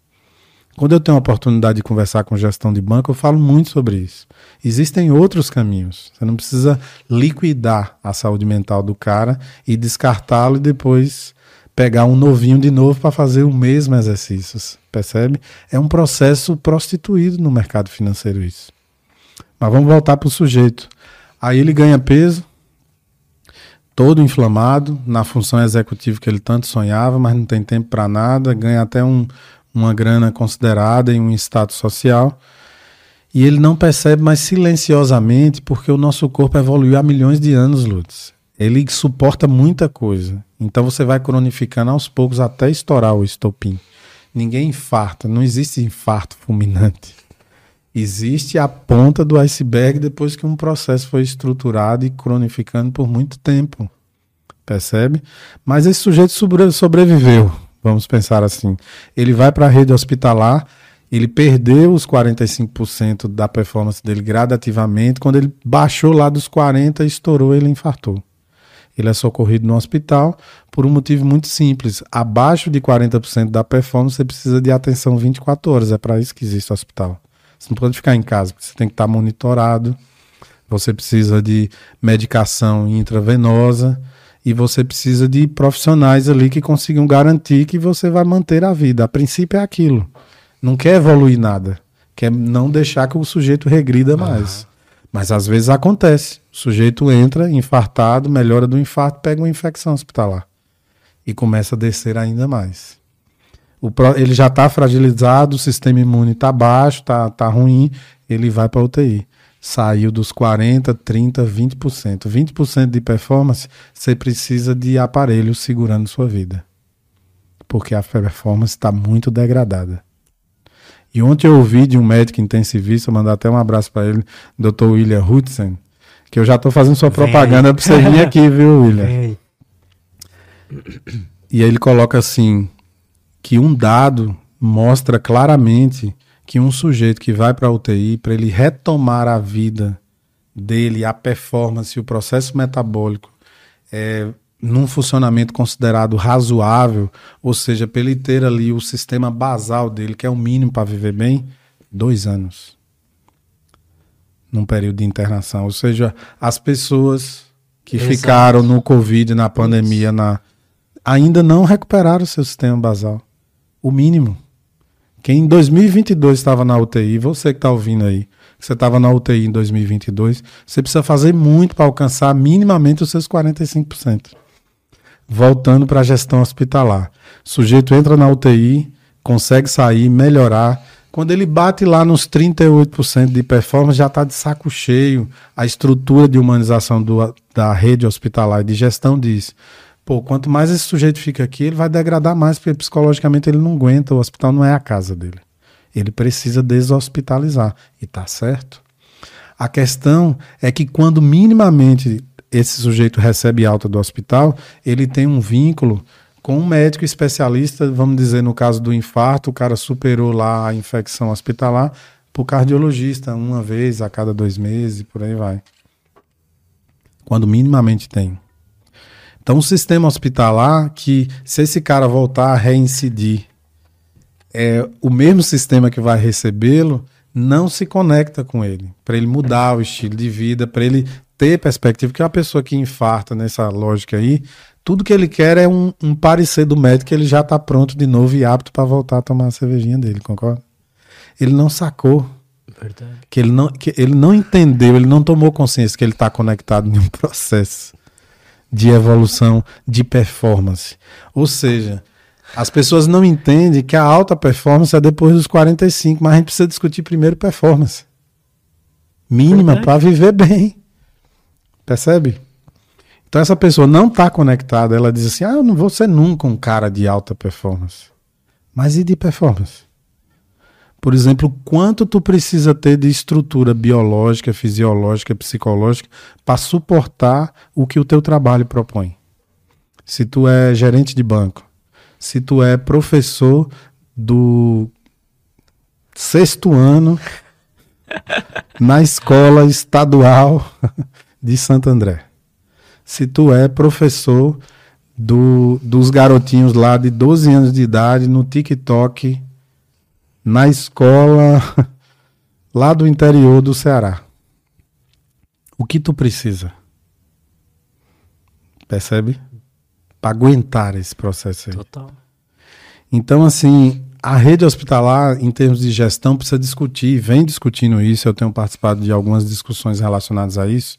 Quando eu tenho a oportunidade de conversar com gestão de banco, eu falo muito sobre isso. Existem outros caminhos. Você não precisa liquidar a saúde mental do cara e descartá-lo e depois pegar um novinho de novo para fazer o mesmo exercício. Percebe? É um processo prostituído no mercado financeiro isso. Mas vamos voltar para o sujeito. Aí ele ganha peso, todo inflamado na função executiva que ele tanto sonhava, mas não tem tempo para nada, ganha até um, uma grana considerada em um status social. E ele não percebe mais silenciosamente porque o nosso corpo evoluiu há milhões de anos, Lutz. Ele suporta muita coisa. Então você vai cronificando aos poucos até estourar o estopim. Ninguém infarta, não existe infarto fulminante. Existe a ponta do iceberg depois que um processo foi estruturado e cronificando por muito tempo. Percebe? Mas esse sujeito sobreviveu, vamos pensar assim. Ele vai para a rede hospitalar, ele perdeu os 45% da performance dele gradativamente. Quando ele baixou lá dos 40%, estourou, ele infartou. Ele é socorrido no hospital por um motivo muito simples. Abaixo de 40% da performance, você precisa de atenção 24 horas. É para isso que existe o hospital. Você não pode ficar em casa, porque você tem que estar monitorado. Você precisa de medicação intravenosa e você precisa de profissionais ali que consigam garantir que você vai manter a vida. A princípio é aquilo. Não quer evoluir nada. Quer não deixar que o sujeito regrida mais. Mas às vezes acontece. O sujeito entra infartado, melhora do infarto, pega uma infecção hospitalar. E começa a descer ainda mais. O ele já está fragilizado, o sistema imune está baixo, está tá ruim, ele vai para UTI. Saiu dos 40, 30, 20%. 20% de performance, você precisa de aparelho segurando sua vida. Porque a performance está muito degradada. E ontem eu ouvi de um médico intensivista, mandar até um abraço para ele, Dr. William Hudson, que eu já estou fazendo sua propaganda para você vir aqui, viu, William? E aí ele coloca assim que um dado mostra claramente que um sujeito que vai para a UTI, para ele retomar a vida dele, a performance, o processo metabólico, é, num funcionamento considerado razoável, ou seja, para ele ter ali o sistema basal dele, que é o mínimo para viver bem, dois anos. Num período de internação. Ou seja, as pessoas que Exato. ficaram no Covid, na pandemia, na, ainda não recuperaram o seu sistema basal. O mínimo. Quem em 2022 estava na UTI, você que está ouvindo aí, você estava na UTI em 2022, você precisa fazer muito para alcançar minimamente os seus 45%. Voltando para a gestão hospitalar. O sujeito entra na UTI, consegue sair, melhorar. Quando ele bate lá nos 38% de performance, já está de saco cheio. A estrutura de humanização do, da rede hospitalar e de gestão diz: Pô, quanto mais esse sujeito fica aqui, ele vai degradar mais, porque psicologicamente ele não aguenta, o hospital não é a casa dele. Ele precisa deshospitalizar. E tá certo. A questão é que quando minimamente esse sujeito recebe alta do hospital, ele tem um vínculo com um médico especialista, vamos dizer, no caso do infarto, o cara superou lá a infecção hospitalar, para o cardiologista, uma vez a cada dois meses, por aí vai. Quando minimamente tem. Então, o sistema hospitalar, que se esse cara voltar a reincidir, é o mesmo sistema que vai recebê-lo, não se conecta com ele. Para ele mudar o estilo de vida, para ele ter perspectiva. Porque uma pessoa que infarta nessa lógica aí, tudo que ele quer é um, um parecer do médico que ele já está pronto de novo e apto para voltar a tomar a cervejinha dele, concorda? Ele não sacou. Verdade. Que ele não, que ele não entendeu, ele não tomou consciência que ele está conectado em um processo de evolução de performance. Ou seja, as pessoas não entendem que a alta performance é depois dos 45, mas a gente precisa discutir primeiro performance. Mínima para viver bem. Percebe? Então essa pessoa não está conectada, ela diz assim: "Ah, eu não vou ser nunca um cara de alta performance". Mas e de performance? Por exemplo, quanto tu precisa ter de estrutura biológica, fisiológica, psicológica para suportar o que o teu trabalho propõe. Se tu é gerente de banco, se tu é professor do sexto ano na escola estadual de Santo André. Se tu é professor do, dos garotinhos lá de 12 anos de idade no TikTok na escola lá do interior do Ceará. O que tu precisa? Percebe? Para aguentar esse processo aí. Total. Então, assim, a rede hospitalar, em termos de gestão, precisa discutir, vem discutindo isso. Eu tenho participado de algumas discussões relacionadas a isso,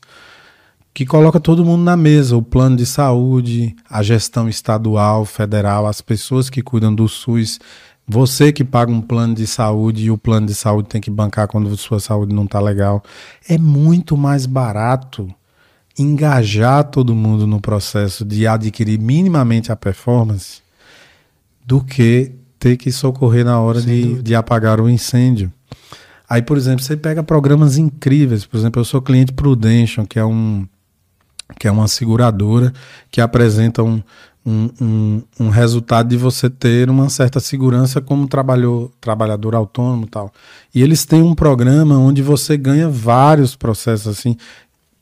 que coloca todo mundo na mesa: o plano de saúde, a gestão estadual, federal, as pessoas que cuidam do SUS você que paga um plano de saúde e o plano de saúde tem que bancar quando sua saúde não está legal. É muito mais barato engajar todo mundo no processo de adquirir minimamente a performance do que ter que socorrer na hora de, de apagar o incêndio. Aí, por exemplo, você pega programas incríveis. Por exemplo, eu sou cliente Prudential, que é um que é uma seguradora que apresenta um, um, um, um, resultado de você ter uma certa segurança como trabalhou, trabalhador autônomo tal. E eles têm um programa onde você ganha vários processos assim,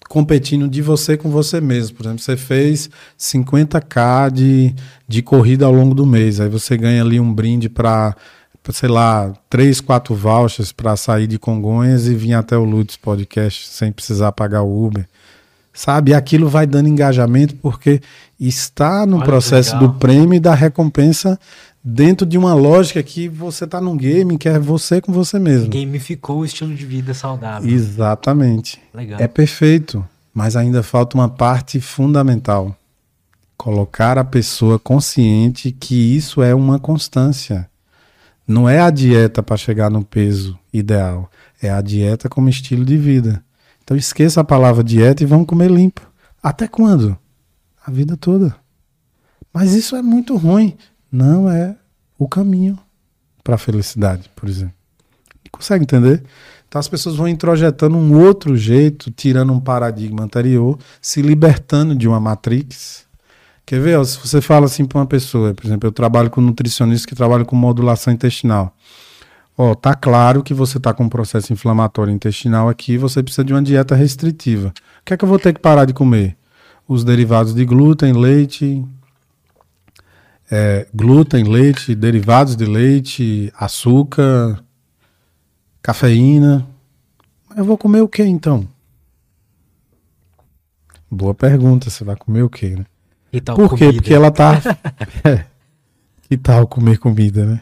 competindo de você com você mesmo. Por exemplo, você fez 50k de, de corrida ao longo do mês, aí você ganha ali um brinde para sei lá, três, quatro vouchers para sair de Congonhas e vir até o Lutz Podcast sem precisar pagar o Uber sabe? Aquilo vai dando engajamento porque está no Olha processo do prêmio e da recompensa dentro de uma lógica que você está num game que é você com você mesmo. Gamificou o estilo de vida saudável. Exatamente. Legal. É perfeito, mas ainda falta uma parte fundamental, Colocar a pessoa consciente que isso é uma constância. Não é a dieta para chegar no peso ideal, é a dieta como estilo de vida. Então esqueça a palavra dieta e vamos comer limpo. Até quando? A vida toda. Mas isso é muito ruim. Não é o caminho para a felicidade, por exemplo. Consegue entender? Então as pessoas vão introjetando um outro jeito, tirando um paradigma anterior, se libertando de uma matrix. Quer ver? Se você fala assim para uma pessoa, por exemplo, eu trabalho com nutricionista que trabalha com modulação intestinal. Ó, tá claro que você tá com um processo inflamatório intestinal aqui, você precisa de uma dieta restritiva. O que é que eu vou ter que parar de comer? Os derivados de glúten, leite, é, glúten, leite, derivados de leite, açúcar, cafeína. Eu vou comer o que então? Boa pergunta, você vai comer o que, né? E tal Por quê? comida? Porque ela tá. é. Que tal comer comida, né?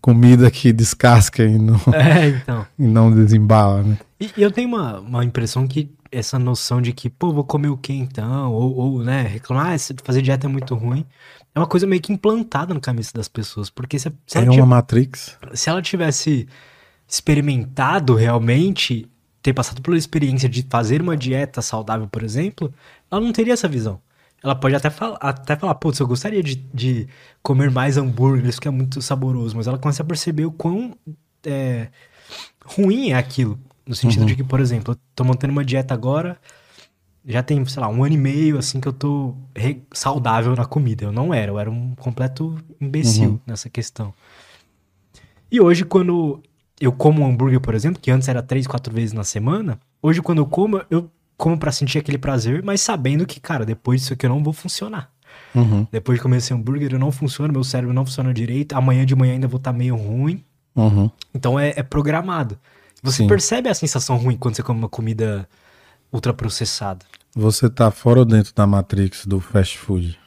Comida que descasca e não, É, então. e não desembala, né? E eu tenho uma, uma impressão que essa noção de que, pô, vou comer o que então? Ou, ou né, reclamar, ah, fazer dieta é muito ruim. É uma coisa meio que implantada no cabeça das pessoas. Porque se, se, É uma Matrix. se ela tivesse experimentado realmente, ter passado pela experiência de fazer uma dieta saudável, por exemplo, ela não teria essa visão. Ela pode até, fal até falar, putz, eu gostaria de, de comer mais hambúrguer, isso que é muito saboroso, mas ela começa a perceber o quão é, ruim é aquilo. No sentido de que, por exemplo, eu tô mantendo uma dieta agora, já tem, sei lá, um ano e meio, assim, que eu tô saudável na comida. Eu não era, eu era um completo imbecil nessa questão. E hoje, quando eu como um hambúrguer, por exemplo, que antes era três, quatro vezes na semana, hoje quando eu como, eu como pra sentir aquele prazer, mas sabendo que, cara, depois disso aqui eu não vou funcionar. Uhum, Depois de comer esse hambúrguer, eu não funciona, meu cérebro não funciona direito, amanhã de manhã ainda vou estar meio ruim. uhum. Então é, é programado. Você Sim. percebe a sensação ruim quando você come uma comida ultraprocessada. Você tá fora ou dentro da Matrix do fast food?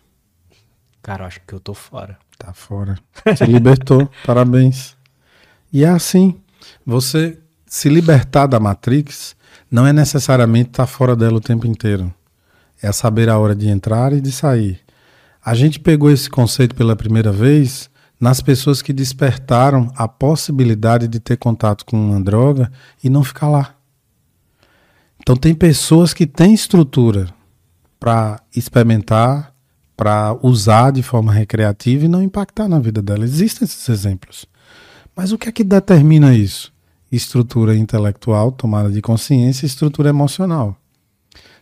Cara, eu acho que eu tô fora. Tá fora. Se libertou. Parabéns. E é assim. Você se libertar da Matrix não é necessariamente estar fora dela o tempo inteiro. É saber a hora de entrar e de sair. A gente pegou esse conceito pela primeira vez nas pessoas que despertaram a possibilidade de ter contato com uma droga e não ficar lá. Então tem pessoas que têm estrutura para experimentar, para usar de forma recreativa e não impactar na vida dela. Existem esses exemplos. Mas o que é que determina isso? Estrutura intelectual, tomada de consciência, e estrutura emocional.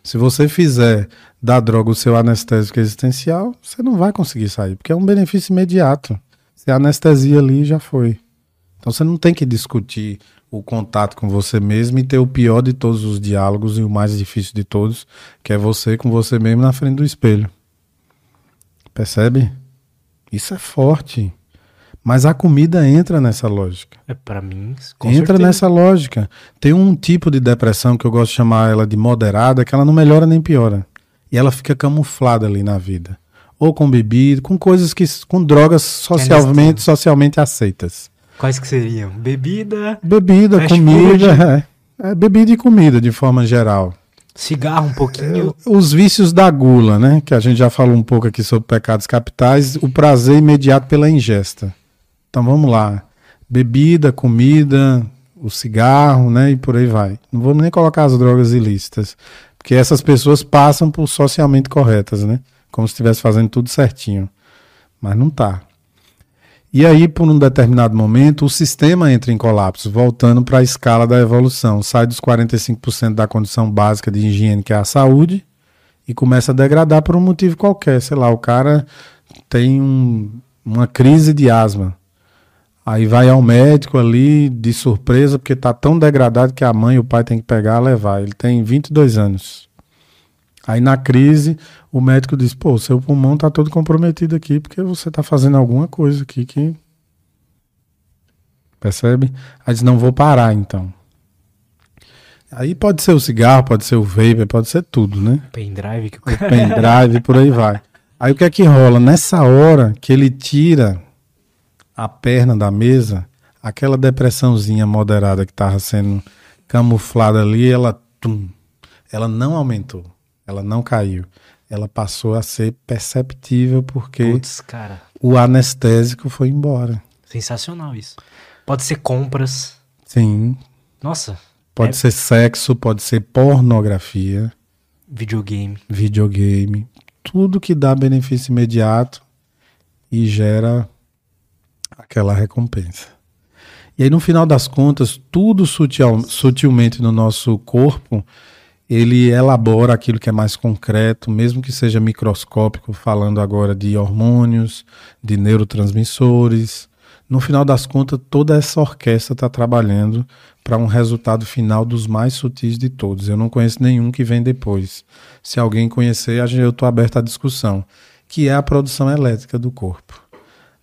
Se você fizer da droga o seu anestésico existencial, você não vai conseguir sair, porque é um benefício imediato. Se anestesia ali já foi. Então você não tem que discutir o contato com você mesmo e ter o pior de todos os diálogos e o mais difícil de todos, que é você com você mesmo na frente do espelho. Percebe? Isso é forte. Mas a comida entra nessa lógica. É para mim, com entra certeza. nessa lógica. Tem um tipo de depressão que eu gosto de chamar ela de moderada, que ela não melhora nem piora. E ela fica camuflada ali na vida. Ou com bebida, com coisas que. com drogas socialmente, socialmente aceitas. Quais que seriam? Bebida, Bebida, comida. É, é bebida e comida de forma geral. cigarro um pouquinho. Os vícios da gula, né? Que a gente já falou um pouco aqui sobre pecados capitais. O prazer imediato pela ingesta. Então vamos lá. Bebida, comida, o cigarro, né? E por aí vai. Não vamos nem colocar as drogas ilícitas. Porque essas pessoas passam por socialmente corretas, né? Como se estivesse fazendo tudo certinho. Mas não tá. E aí, por um determinado momento, o sistema entra em colapso, voltando para a escala da evolução. Sai dos 45% da condição básica de higiene, que é a saúde, e começa a degradar por um motivo qualquer. Sei lá, o cara tem um- uma crise de asma. Aí vai ao médico ali de surpresa, porque tá tão degradado que a mãe e o pai tem que pegar e levar. Ele tem 22 anos. Aí na crise, o médico diz: pô, seu pulmão tá todo comprometido aqui, porque você tá fazendo alguma coisa aqui que. Percebe? Aí diz: não vou parar então. Aí pode ser o cigarro, pode ser o vape, pode ser tudo, né? Pendrive que o pendrive, por aí vai. Aí o que é que rola? Nessa hora que ele tira a perna da mesa, aquela depressãozinha moderada que estava sendo camuflada ali, ela, tum, ela não aumentou, ela não caiu. ela passou a ser perceptível porque cara. o anestésico foi embora. Sensacional isso. Pode ser compras. Sim. Nossa. Pode é ser sexo, pode ser pornografia, videogame. videogame, tudo que dá benefício imediato e gera aquela recompensa. E aí, no final das contas, tudo sutil, sutilmente no nosso corpo, ele elabora aquilo que é mais concreto, mesmo que seja microscópico, falando agora de hormônios, de neurotransmissores. No final das contas, toda essa orquestra está trabalhando para um resultado final dos mais sutis de todos. Eu não conheço nenhum que vem depois. Se alguém conhecer, eu estou aberto à discussão, que é a produção elétrica do corpo.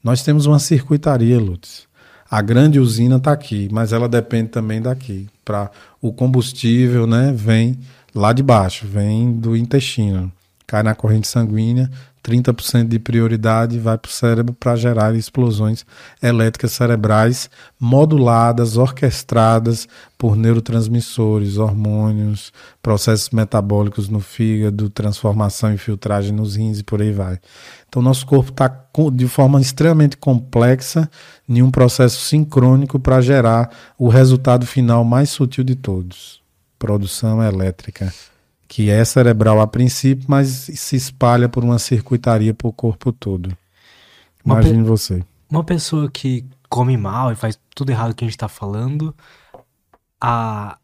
Nós temos uma circuitaria, Lutz. A grande usina está aqui, mas ela depende também daqui. Para o combustível, né, vem lá de baixo, vem do intestino, cai na corrente sanguínea, 30% de prioridade vai para o cérebro para gerar explosões elétricas cerebrais moduladas, orquestradas por neurotransmissores, hormônios, processos metabólicos no fígado, transformação e filtragem nos rins e por aí vai. Então, nosso corpo está de forma extremamente complexa em um processo sincrônico para gerar o resultado final mais sutil de todos: produção elétrica que é cerebral a princípio, mas se espalha por uma circuitaria para o corpo todo. Imagine você. Uma pessoa que come mal e faz tudo errado que a gente está falando, a,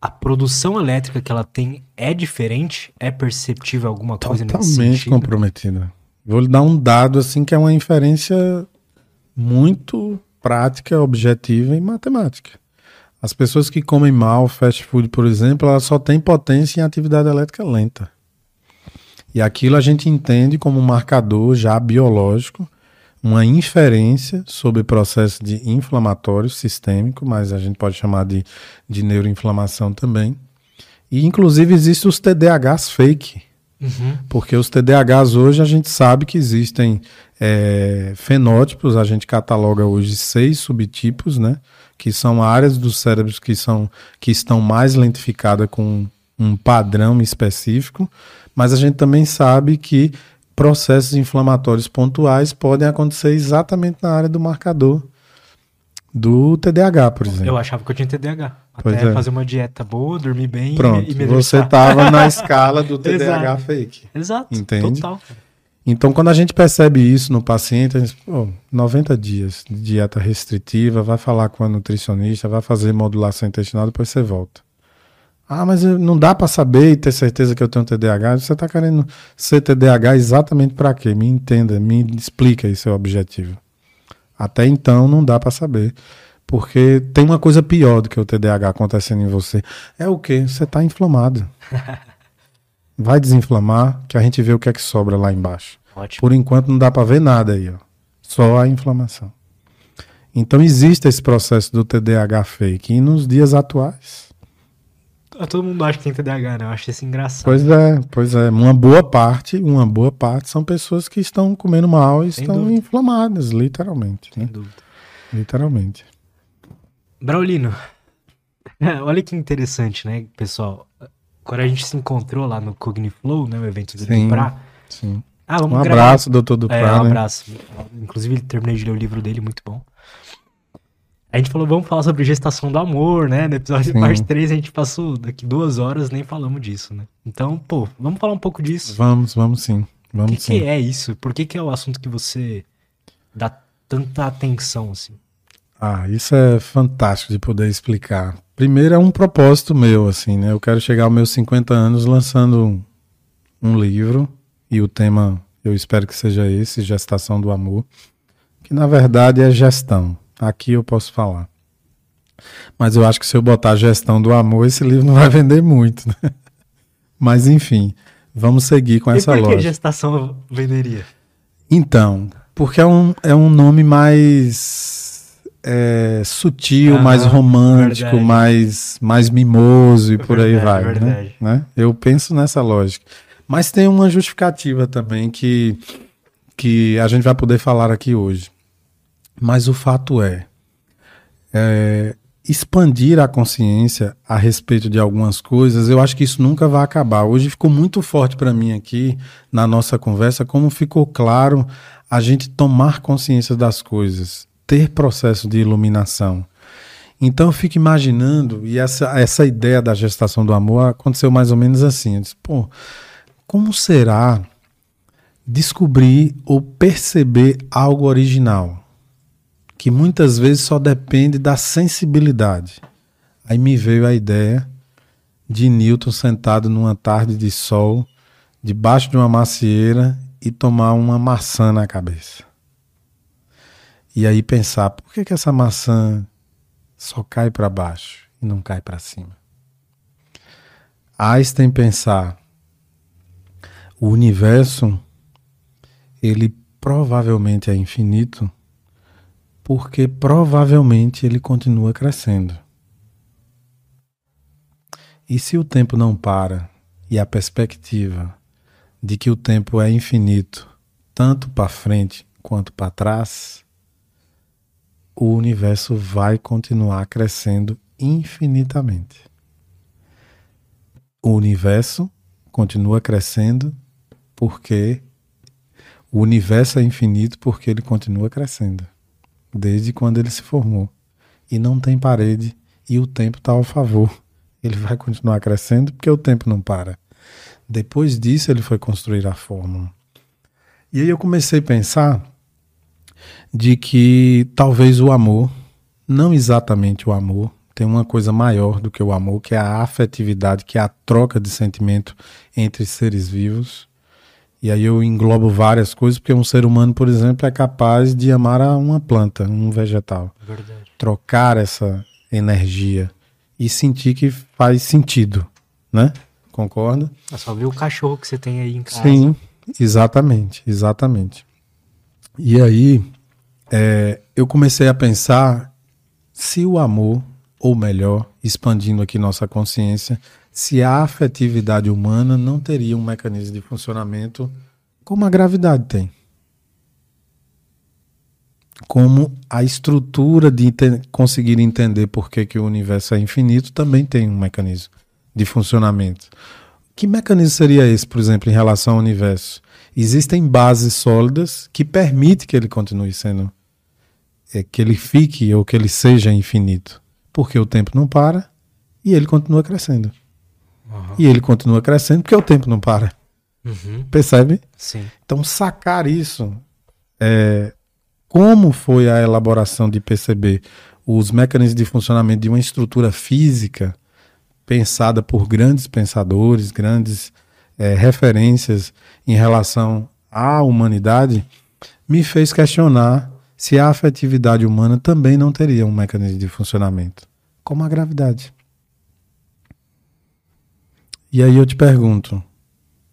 a produção elétrica que ela tem é diferente? É perceptível alguma coisa Totalmente nesse sentido? Totalmente comprometida. Vou lhe dar um dado assim que é uma inferência muito prática, objetiva e matemática. As pessoas que comem mal fast food, por exemplo, elas só têm potência em atividade elétrica lenta. E aquilo a gente entende como um marcador já biológico, uma inferência sobre processo de inflamatório sistêmico, mas a gente pode chamar de, de neuroinflamação também. E inclusive existem os TDAHs fake. Uhum. Porque os TDAHs hoje a gente sabe que existem é, fenótipos, a gente cataloga hoje seis subtipos, né? Que são áreas dos cérebros que, são, que estão mais lentificadas com um padrão específico, mas a gente também sabe que processos inflamatórios pontuais podem acontecer exatamente na área do marcador do TDAH, por exemplo. Eu achava que eu tinha TDAH. Pois Até é. fazer uma dieta boa, dormir bem Pronto, e, e Você estava na escala do TDAH fake. Exato. Entende? Total. Então, quando a gente percebe isso no paciente, a gente, pô, 90 dias de dieta restritiva, vai falar com a nutricionista, vai fazer modulação intestinal, depois você volta. Ah, mas não dá para saber e ter certeza que eu tenho TDAH. Você está querendo ser TDAH exatamente para quê? Me entenda, me explica aí seu objetivo. Até então não dá para saber. Porque tem uma coisa pior do que o TDAH acontecendo em você. É o quê? Você está inflamado. Vai desinflamar, que a gente vê o que é que sobra lá embaixo. Ótimo. Por enquanto não dá para ver nada aí, ó. Só a inflamação. Então existe esse processo do TDAH fake. E nos dias atuais. Ah, todo mundo acha que tem TDAH, né? Eu acho isso engraçado. Pois é, pois é. Uma boa parte, uma boa parte são pessoas que estão comendo mal e Sem estão dúvida. inflamadas, literalmente. Sem né? dúvida. Literalmente. Braulino, olha que interessante, né, pessoal? Quando a gente se encontrou lá no Cogniflow, né, o evento do sim, Duprá. Sim. Ah, vamos um gravar. abraço, doutor Duprá. É, um né? abraço. Inclusive, terminei de ler o livro dele, muito bom. A gente falou, vamos falar sobre gestação do amor, né? No episódio Sim. parte 3, a gente passou daqui duas horas nem falamos disso, né? Então, pô, vamos falar um pouco disso. Vamos, vamos sim. Vamos o que, sim. que é isso? Por que, que é o assunto que você dá tanta atenção, assim? Ah, isso é fantástico de poder explicar. Primeiro é um propósito meu, assim, né? Eu quero chegar aos meus 50 anos lançando um, um livro e o tema eu espero que seja esse, gestação do amor, que na verdade é gestão. Aqui eu posso falar. Mas eu acho que se eu botar gestão do amor, esse livro não vai vender muito, né? Mas enfim, vamos seguir com e essa lógica. Por que gestação venderia? Então, porque é um, é um nome mais é, sutil, mais romântico, mais, mais mimoso e por verdade, aí vai. Né? né? Eu penso nessa lógica. Mas tem uma justificativa também que, que a gente vai poder falar aqui hoje. Mas o fato é, é expandir a consciência a respeito de algumas coisas, eu acho que isso nunca vai acabar. Hoje ficou muito forte para mim aqui na nossa conversa como ficou claro a gente tomar consciência das coisas, ter processo de iluminação. Então eu fico imaginando, e essa, essa ideia da gestação do amor aconteceu mais ou menos assim. Eu disse, pô, como será descobrir ou perceber algo original? Que muitas vezes só depende da sensibilidade. Aí me veio a ideia de Newton sentado numa tarde de sol, debaixo de uma macieira e tomar uma maçã na cabeça. E aí pensar, por que, que essa maçã só cai para baixo e não cai para cima. Einstein pensar o universo ele provavelmente é infinito porque provavelmente ele continua crescendo. E se o tempo não para e a perspectiva de que o tempo é infinito, tanto para frente quanto para trás, o universo vai continuar crescendo infinitamente. O universo continua crescendo porque o universo é infinito porque ele continua crescendo desde quando ele se formou e não tem parede e o tempo está ao favor. Ele vai continuar crescendo porque o tempo não para. Depois disso ele foi construir a fórmula. E aí eu comecei a pensar de que talvez o amor, não exatamente o amor, tem uma coisa maior do que o amor, que é a afetividade, que é a troca de sentimento entre seres vivos. E aí eu englobo várias coisas, porque um ser humano, por exemplo, é capaz de amar a uma planta, um vegetal. Verdade. Trocar essa energia e sentir que faz sentido, né? Concorda? É só ver o cachorro que você tem aí em casa. Sim, exatamente, exatamente. E aí, é, eu comecei a pensar se o amor, ou melhor, expandindo aqui nossa consciência, se a afetividade humana não teria um mecanismo de funcionamento como a gravidade tem. Como a estrutura de conseguir entender por que, que o universo é infinito também tem um mecanismo de funcionamento. Que mecanismo seria esse, por exemplo, em relação ao universo? Existem bases sólidas que permitem que ele continue sendo é, que ele fique ou que ele seja infinito. Porque o tempo não para e ele continua crescendo. Uhum. E ele continua crescendo porque o tempo não para. Uhum. Percebe? Sim. Então, sacar isso, é, como foi a elaboração de perceber os mecanismos de funcionamento de uma estrutura física pensada por grandes pensadores, grandes é, referências em relação à humanidade, me fez questionar se a afetividade humana também não teria um mecanismo de funcionamento, como a gravidade. E aí eu te pergunto,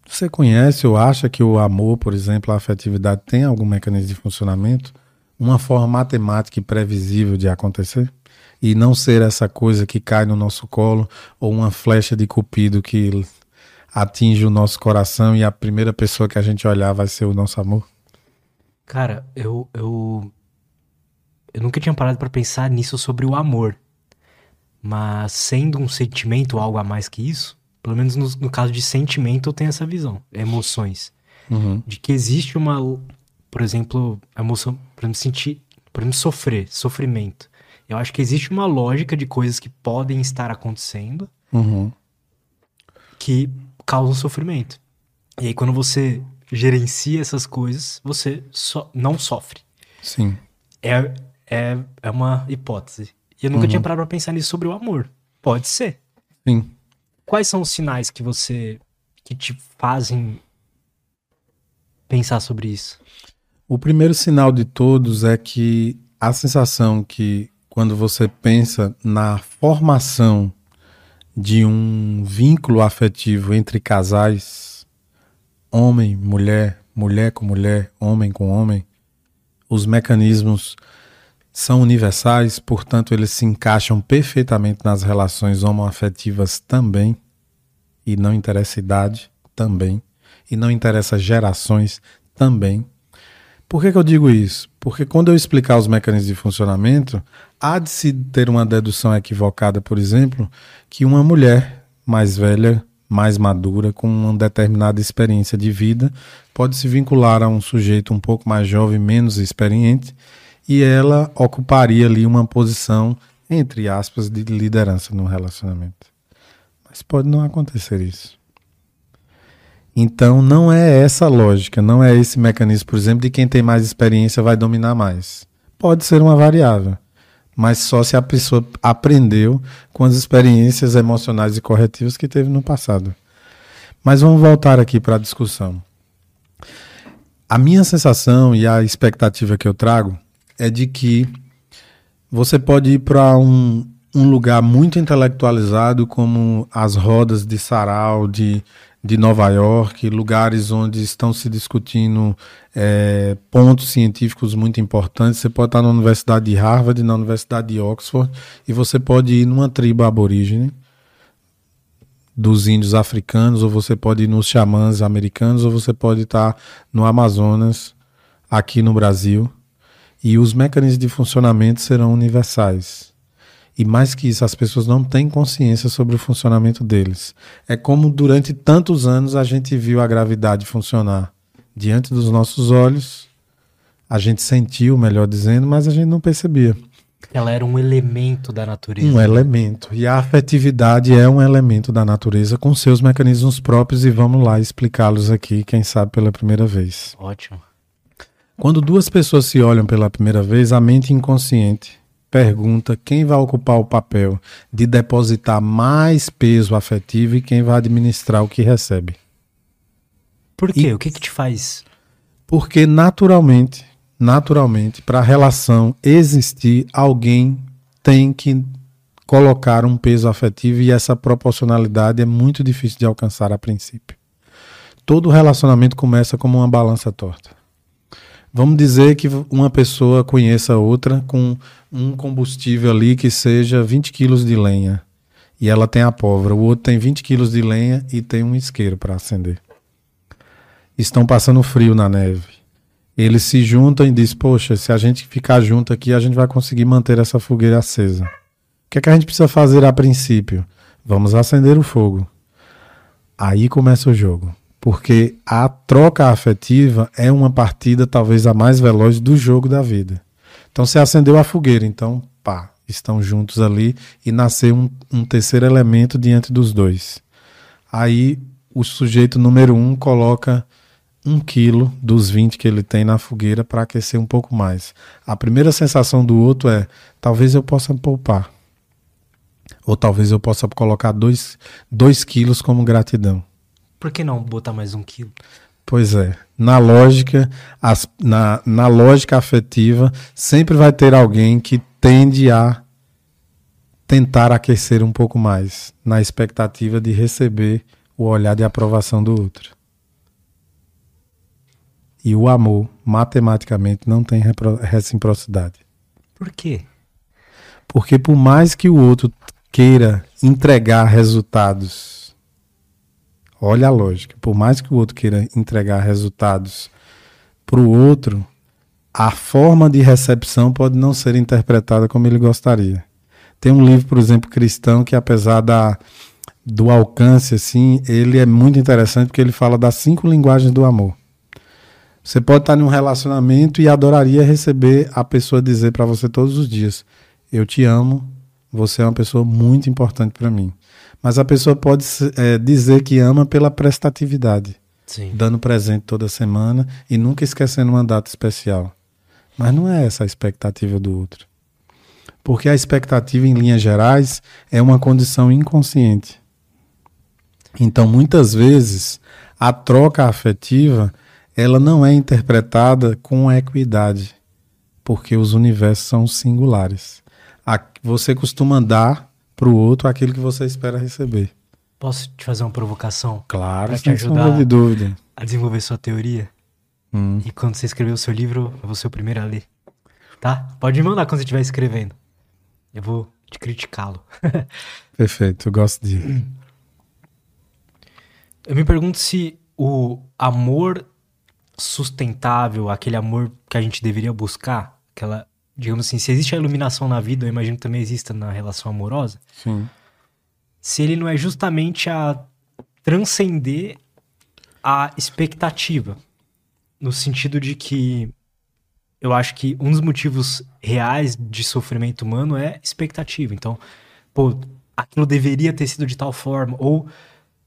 você conhece ou acha que o amor, por exemplo, a afetividade tem algum mecanismo de funcionamento? Uma forma matemática e previsível de acontecer? E não ser essa coisa que cai no nosso colo ou uma flecha de cupido que atinge o nosso coração e a primeira pessoa que a gente olhar vai ser o nosso amor? Cara, eu, eu eu nunca tinha parado para pensar nisso sobre o amor. Mas sendo um sentimento algo a mais que isso, pelo menos no, no caso de sentimento, eu tenho essa visão, emoções. Uhum. De que existe uma, por exemplo, a emoção, por exemplo, sentir, por exemplo, sofrer, sofrimento. Eu acho que existe uma lógica de coisas que podem estar acontecendo uhum. que causam sofrimento. E aí, quando você gerencia essas coisas, você so não sofre. Sim. É, é, é uma hipótese. E eu nunca uhum. tinha parado pra pensar nisso sobre o amor. Pode ser. Sim. Quais são os sinais que você. que te fazem pensar sobre isso? O primeiro sinal de todos é que a sensação que quando você pensa na formação de um vínculo afetivo entre casais, homem, mulher, mulher com mulher, homem com homem, os mecanismos são universais, portanto, eles se encaixam perfeitamente nas relações homoafetivas também, e não interessa idade também, e não interessa gerações também. Por que, que eu digo isso? Porque quando eu explicar os mecanismos de funcionamento, há de se ter uma dedução equivocada, por exemplo, que uma mulher mais velha, mais madura, com uma determinada experiência de vida, pode se vincular a um sujeito um pouco mais jovem, menos experiente, e ela ocuparia ali uma posição, entre aspas, de liderança no relacionamento. Mas pode não acontecer isso. Então não é essa lógica, não é esse mecanismo, por exemplo, de quem tem mais experiência vai dominar mais. Pode ser uma variável, mas só se a pessoa aprendeu com as experiências emocionais e corretivas que teve no passado. Mas vamos voltar aqui para a discussão. A minha sensação e a expectativa que eu trago é de que você pode ir para um, um lugar muito intelectualizado, como as rodas de sarau, de de Nova York, lugares onde estão se discutindo é, pontos científicos muito importantes. Você pode estar na Universidade de Harvard, na Universidade de Oxford, e você pode ir numa tribo aborígene dos índios africanos, ou você pode ir nos xamãs americanos, ou você pode estar no Amazonas, aqui no Brasil, e os mecanismos de funcionamento serão universais. E mais que isso, as pessoas não têm consciência sobre o funcionamento deles. É como durante tantos anos a gente viu a gravidade funcionar diante dos nossos olhos, a gente sentiu, melhor dizendo, mas a gente não percebia. Ela era um elemento da natureza. Um elemento. E a afetividade é um elemento da natureza com seus mecanismos próprios e vamos lá explicá-los aqui, quem sabe pela primeira vez. Ótimo. Quando duas pessoas se olham pela primeira vez, a mente inconsciente pergunta quem vai ocupar o papel de depositar mais peso afetivo e quem vai administrar o que recebe. Por quê? E, o que, que te faz? Porque naturalmente, naturalmente, para a relação existir, alguém tem que colocar um peso afetivo e essa proporcionalidade é muito difícil de alcançar a princípio. Todo relacionamento começa como uma balança torta. Vamos dizer que uma pessoa conheça outra com um combustível ali que seja 20 quilos de lenha e ela tem a pólvora, o outro tem 20 quilos de lenha e tem um isqueiro para acender. Estão passando frio na neve. Eles se juntam e dizem: Poxa, se a gente ficar junto aqui, a gente vai conseguir manter essa fogueira acesa. O que é que a gente precisa fazer a princípio? Vamos acender o fogo. Aí começa o jogo porque a troca afetiva é uma partida talvez a mais veloz do jogo da vida. Então você acendeu a fogueira, então pá, estão juntos ali e nasceu um, um terceiro elemento diante dos dois. Aí o sujeito número um coloca um quilo dos 20 que ele tem na fogueira para aquecer um pouco mais. A primeira sensação do outro é: talvez eu possa poupar. Ou talvez eu possa colocar dois, dois quilos como gratidão. Por que não botar mais um quilo? Pois é. Na lógica, as, na, na lógica afetiva, sempre vai ter alguém que tende a tentar aquecer um pouco mais, na expectativa de receber o olhar de aprovação do outro. E o amor, matematicamente, não tem reciprocidade. Por quê? Porque por mais que o outro queira entregar resultados Olha a lógica. Por mais que o outro queira entregar resultados para o outro, a forma de recepção pode não ser interpretada como ele gostaria. Tem um livro, por exemplo, cristão, que apesar da, do alcance, assim, ele é muito interessante porque ele fala das cinco linguagens do amor. Você pode estar em um relacionamento e adoraria receber a pessoa dizer para você todos os dias: Eu te amo, você é uma pessoa muito importante para mim. Mas a pessoa pode é, dizer que ama pela prestatividade. Sim. Dando presente toda semana e nunca esquecendo uma data especial. Mas não é essa a expectativa do outro. Porque a expectativa, em linhas gerais, é uma condição inconsciente. Então, muitas vezes, a troca afetiva ela não é interpretada com equidade, porque os universos são singulares. Você costuma dar para o outro aquilo que você espera receber. Posso te fazer uma provocação? Claro, para te ajudar de dúvida. a desenvolver sua teoria. Hum. E quando você escrever o seu livro, eu vou ser o primeiro a ler. Tá? Pode me mandar quando você estiver escrevendo. Eu vou te criticá-lo. Perfeito, eu gosto de. Eu me pergunto se o amor sustentável, aquele amor que a gente deveria buscar, aquela, digamos assim, se existe a iluminação na vida, eu imagino que também exista na relação amorosa. Sim. Se ele não é justamente a transcender a expectativa, no sentido de que eu acho que um dos motivos reais de sofrimento humano é expectativa. Então, pô, aquilo deveria ter sido de tal forma, ou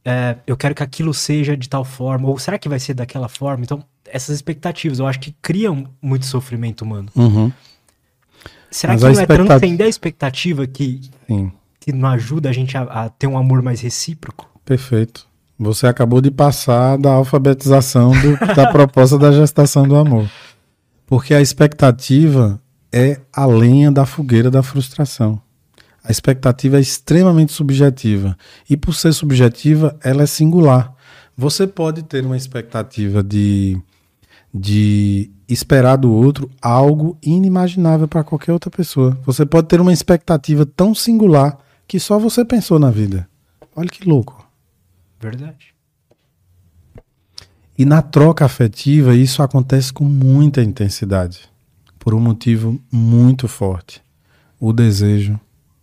é, eu quero que aquilo seja de tal forma, ou será que vai ser daquela forma? Então, essas expectativas eu acho que criam muito sofrimento humano. Uhum. Será Mas que não é transcender a expectativa que, que não ajuda a gente a, a ter um amor mais recíproco? Perfeito. Você acabou de passar da alfabetização do, da proposta da gestação do amor. Porque a expectativa é a lenha da fogueira da frustração. A expectativa é extremamente subjetiva. E por ser subjetiva, ela é singular. Você pode ter uma expectativa de, de esperar do outro algo inimaginável para qualquer outra pessoa. Você pode ter uma expectativa tão singular que só você pensou na vida. Olha que louco. Verdade. E na troca afetiva, isso acontece com muita intensidade, por um motivo muito forte. O desejo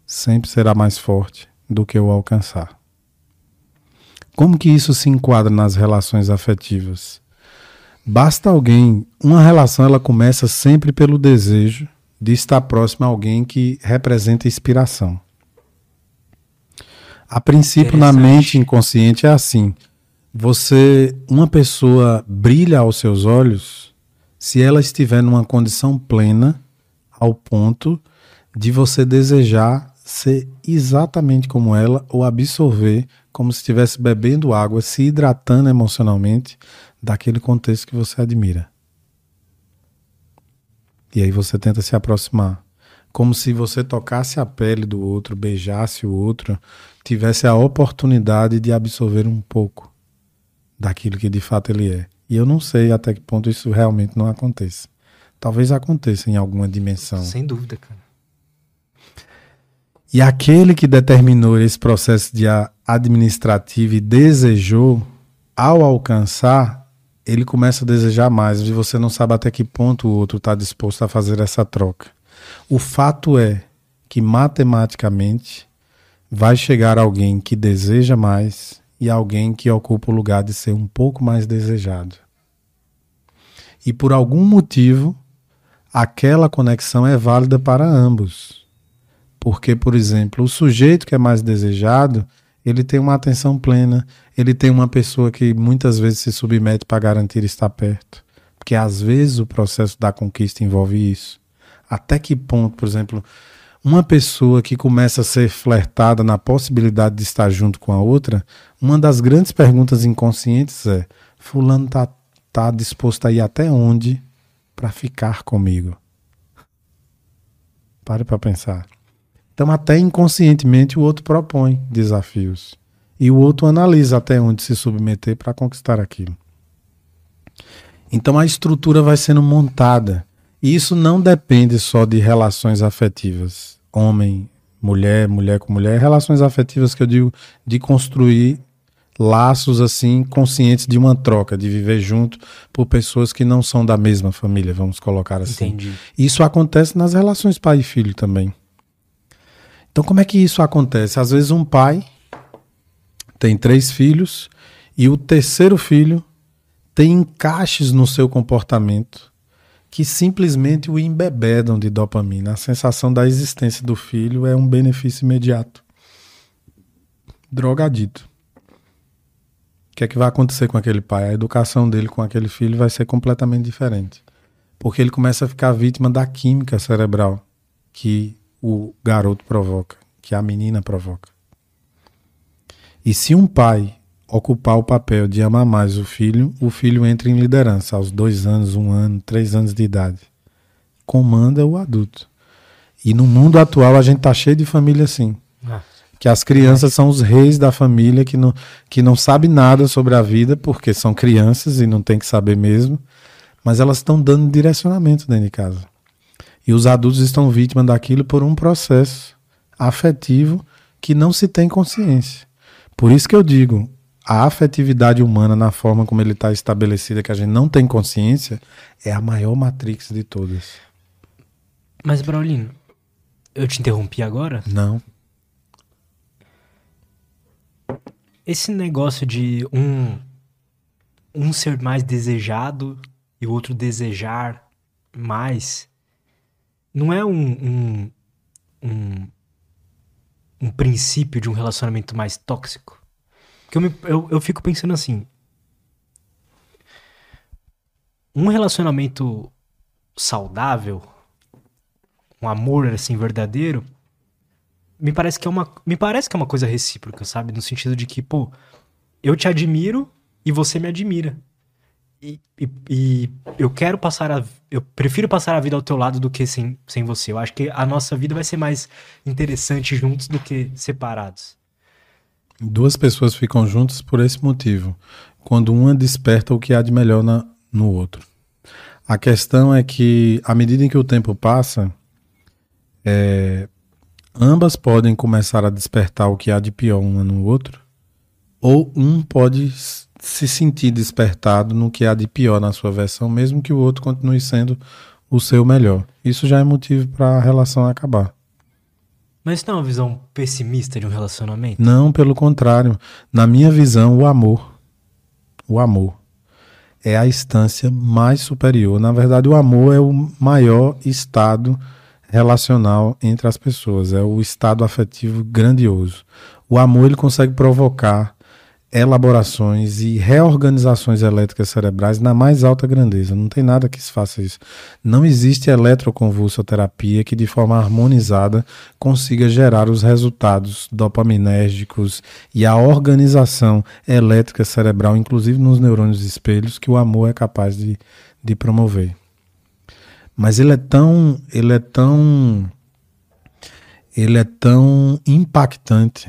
sempre será mais forte do que o alcançar. Como que isso se enquadra nas relações afetivas? Basta alguém, uma relação ela começa sempre pelo desejo de estar próximo a alguém que representa inspiração. A princípio, na mente inconsciente é assim. Você, uma pessoa brilha aos seus olhos se ela estiver numa condição plena ao ponto de você desejar ser exatamente como ela ou absorver como se estivesse bebendo água, se hidratando emocionalmente daquele contexto que você admira. E aí você tenta se aproximar como se você tocasse a pele do outro, beijasse o outro, tivesse a oportunidade de absorver um pouco daquilo que de fato ele é. E eu não sei até que ponto isso realmente não acontece. Talvez aconteça em alguma dimensão. Sem dúvida, cara. E aquele que determinou esse processo de administrativo e desejou, ao alcançar, ele começa a desejar mais. E você não sabe até que ponto o outro está disposto a fazer essa troca. O fato é que matematicamente vai chegar alguém que deseja mais e alguém que ocupa o lugar de ser um pouco mais desejado. E por algum motivo, aquela conexão é válida para ambos. Porque, por exemplo, o sujeito que é mais desejado, ele tem uma atenção plena, ele tem uma pessoa que muitas vezes se submete para garantir estar perto. Porque às vezes o processo da conquista envolve isso. Até que ponto, por exemplo, uma pessoa que começa a ser flertada na possibilidade de estar junto com a outra, uma das grandes perguntas inconscientes é: Fulano tá, tá disposto a ir até onde para ficar comigo? Pare para pensar. Então, até inconscientemente, o outro propõe desafios. E o outro analisa até onde se submeter para conquistar aquilo. Então, a estrutura vai sendo montada e isso não depende só de relações afetivas, homem, mulher, mulher com mulher, relações afetivas que eu digo de construir laços assim conscientes de uma troca, de viver junto por pessoas que não são da mesma família, vamos colocar assim. Entendi. Isso acontece nas relações pai e filho também. Então como é que isso acontece? Às vezes um pai tem três filhos e o terceiro filho tem encaixes no seu comportamento que simplesmente o embebedam de dopamina. A sensação da existência do filho é um benefício imediato. Drogadito. O que é que vai acontecer com aquele pai? A educação dele com aquele filho vai ser completamente diferente. Porque ele começa a ficar vítima da química cerebral que o garoto provoca, que a menina provoca. E se um pai ocupar o papel de amar mais o filho, o filho entra em liderança aos dois anos, um ano, três anos de idade. Comanda o adulto. E no mundo atual a gente tá cheio de família assim. Ah. Que as crianças são os reis da família que não, que não sabe nada sobre a vida porque são crianças e não tem que saber mesmo. Mas elas estão dando direcionamento dentro de casa. E os adultos estão vítimas daquilo por um processo afetivo que não se tem consciência. Por isso que eu digo, a afetividade humana na forma como ele está estabelecida, que a gente não tem consciência, é a maior matrix de todas. Mas, Braulino, eu te interrompi agora? Não. Esse negócio de um, um ser mais desejado e o outro desejar mais, não é um, um, um, um princípio de um relacionamento mais tóxico? Porque eu, me, eu, eu fico pensando assim. Um relacionamento saudável, um amor assim verdadeiro, me parece que é uma me parece que é uma coisa recíproca, sabe? No sentido de que, pô, eu te admiro e você me admira. E, e, e, eu quero passar a. Eu prefiro passar a vida ao teu lado do que sem, sem você. Eu acho que a nossa vida vai ser mais interessante juntos do que separados. Duas pessoas ficam juntas por esse motivo. Quando uma desperta o que há de melhor na, no outro. A questão é que, à medida em que o tempo passa, é, ambas podem começar a despertar o que há de pior uma no outro, ou um pode se sentir despertado no que há de pior na sua versão, mesmo que o outro continue sendo o seu melhor. Isso já é motivo para a relação acabar. Mas isso não é uma visão pessimista de um relacionamento? Não, pelo contrário. Na minha visão, o amor, o amor é a instância mais superior. Na verdade, o amor é o maior estado relacional entre as pessoas, é o estado afetivo grandioso. O amor ele consegue provocar elaborações e reorganizações elétricas cerebrais na mais alta grandeza. Não tem nada que se faça isso. Não existe eletroconvulsoterapia que de forma harmonizada consiga gerar os resultados dopaminérgicos e a organização elétrica cerebral, inclusive nos neurônios espelhos, que o amor é capaz de, de promover. Mas ele é tão, ele é tão ele é tão impactante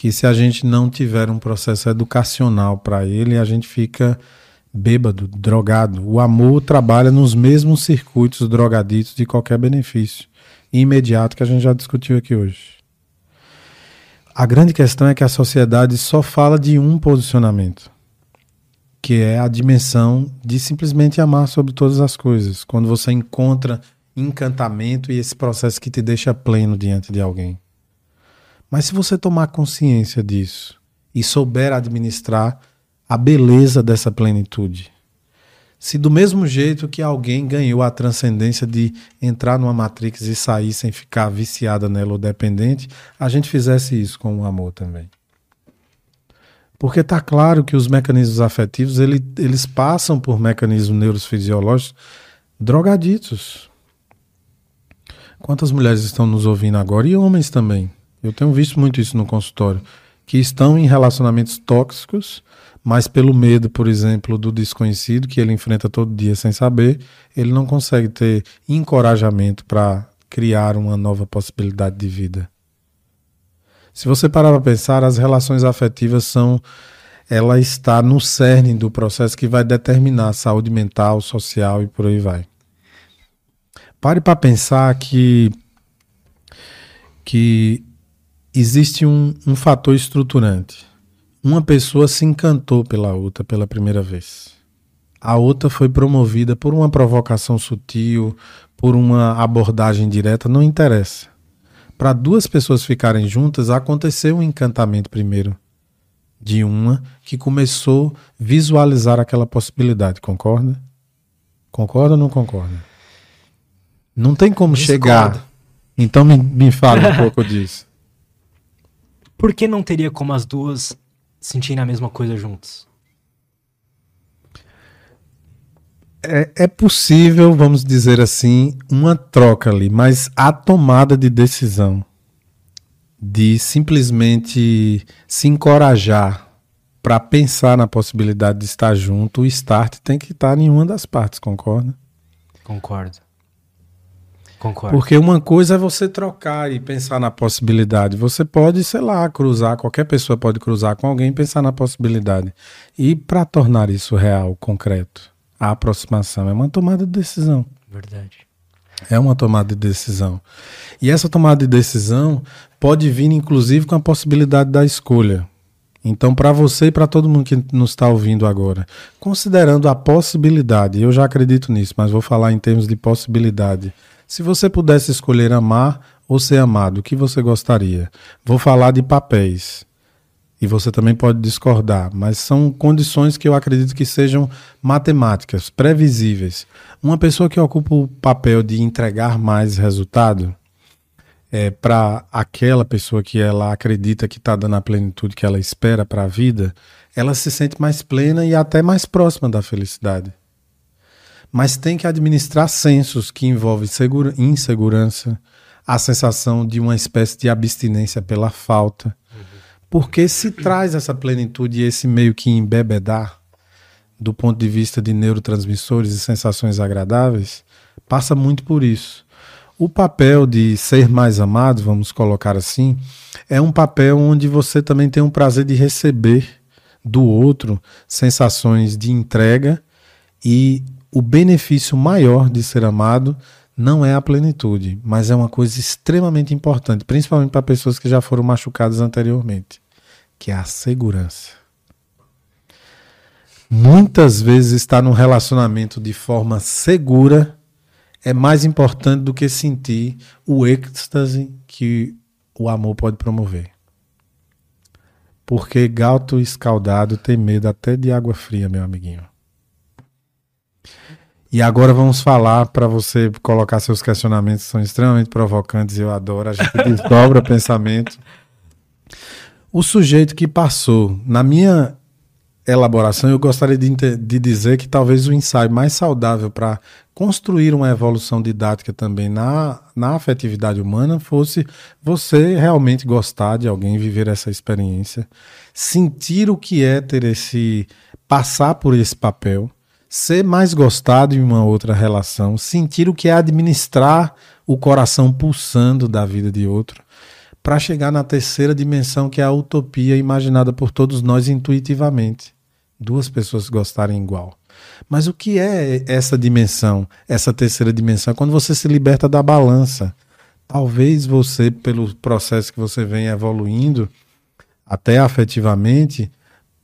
que se a gente não tiver um processo educacional para ele, a gente fica bêbado, drogado. O amor trabalha nos mesmos circuitos drogaditos de qualquer benefício imediato que a gente já discutiu aqui hoje. A grande questão é que a sociedade só fala de um posicionamento, que é a dimensão de simplesmente amar sobre todas as coisas. Quando você encontra encantamento e esse processo que te deixa pleno diante de alguém. Mas se você tomar consciência disso e souber administrar a beleza dessa plenitude, se do mesmo jeito que alguém ganhou a transcendência de entrar numa matrix e sair sem ficar viciada nela ou dependente, a gente fizesse isso com o amor também. Porque está claro que os mecanismos afetivos ele, eles passam por mecanismos neurofisiológicos drogaditos. Quantas mulheres estão nos ouvindo agora e homens também? Eu tenho visto muito isso no consultório, que estão em relacionamentos tóxicos, mas pelo medo, por exemplo, do desconhecido que ele enfrenta todo dia sem saber, ele não consegue ter encorajamento para criar uma nova possibilidade de vida. Se você parar para pensar, as relações afetivas são ela está no cerne do processo que vai determinar a saúde mental, social e por aí vai. Pare para pensar que que existe um, um fator estruturante. Uma pessoa se encantou pela outra pela primeira vez. A outra foi promovida por uma provocação sutil, por uma abordagem direta, não interessa. Para duas pessoas ficarem juntas, aconteceu um encantamento primeiro de uma que começou a visualizar aquela possibilidade, concorda? Concorda ou não concorda? Não tem como Discordo. chegar. Então me, me fale um pouco disso. Por que não teria como as duas sentirem a mesma coisa juntas? É, é, possível, vamos dizer assim, uma troca ali, mas a tomada de decisão de simplesmente se encorajar para pensar na possibilidade de estar junto, o start tem que estar em uma das partes, concorda? Concordo. Concordo. Porque uma coisa é você trocar e pensar na possibilidade. Você pode, sei lá, cruzar, qualquer pessoa pode cruzar com alguém e pensar na possibilidade. E para tornar isso real, concreto, a aproximação é uma tomada de decisão. Verdade. É uma tomada de decisão. E essa tomada de decisão pode vir, inclusive, com a possibilidade da escolha. Então, para você e para todo mundo que nos está ouvindo agora, considerando a possibilidade, eu já acredito nisso, mas vou falar em termos de possibilidade. Se você pudesse escolher amar ou ser amado, o que você gostaria? Vou falar de papéis. E você também pode discordar, mas são condições que eu acredito que sejam matemáticas, previsíveis. Uma pessoa que ocupa o papel de entregar mais resultado, é, para aquela pessoa que ela acredita que está dando a plenitude que ela espera para a vida, ela se sente mais plena e até mais próxima da felicidade. Mas tem que administrar sensos que envolvem segura, insegurança, a sensação de uma espécie de abstinência pela falta. Porque se traz essa plenitude e esse meio que embebedar, do ponto de vista de neurotransmissores e sensações agradáveis, passa muito por isso. O papel de ser mais amado, vamos colocar assim, é um papel onde você também tem um prazer de receber do outro sensações de entrega e o benefício maior de ser amado não é a plenitude, mas é uma coisa extremamente importante, principalmente para pessoas que já foram machucadas anteriormente, que é a segurança. Muitas vezes estar num relacionamento de forma segura é mais importante do que sentir o êxtase que o amor pode promover. Porque gato escaldado tem medo até de água fria, meu amiguinho. E agora vamos falar para você colocar seus questionamentos, são extremamente provocantes, eu adoro, a gente desdobra pensamento. O sujeito que passou, na minha elaboração, eu gostaria de, de dizer que talvez o ensaio mais saudável para construir uma evolução didática também na, na afetividade humana fosse você realmente gostar de alguém, viver essa experiência, sentir o que é ter esse. passar por esse papel, ser mais gostado em uma outra relação, sentir o que é administrar o coração pulsando da vida de outro para chegar na terceira dimensão, que é a utopia imaginada por todos nós intuitivamente. Duas pessoas gostarem igual. Mas o que é essa dimensão, essa terceira dimensão? É quando você se liberta da balança. Talvez você, pelo processo que você vem evoluindo, até afetivamente,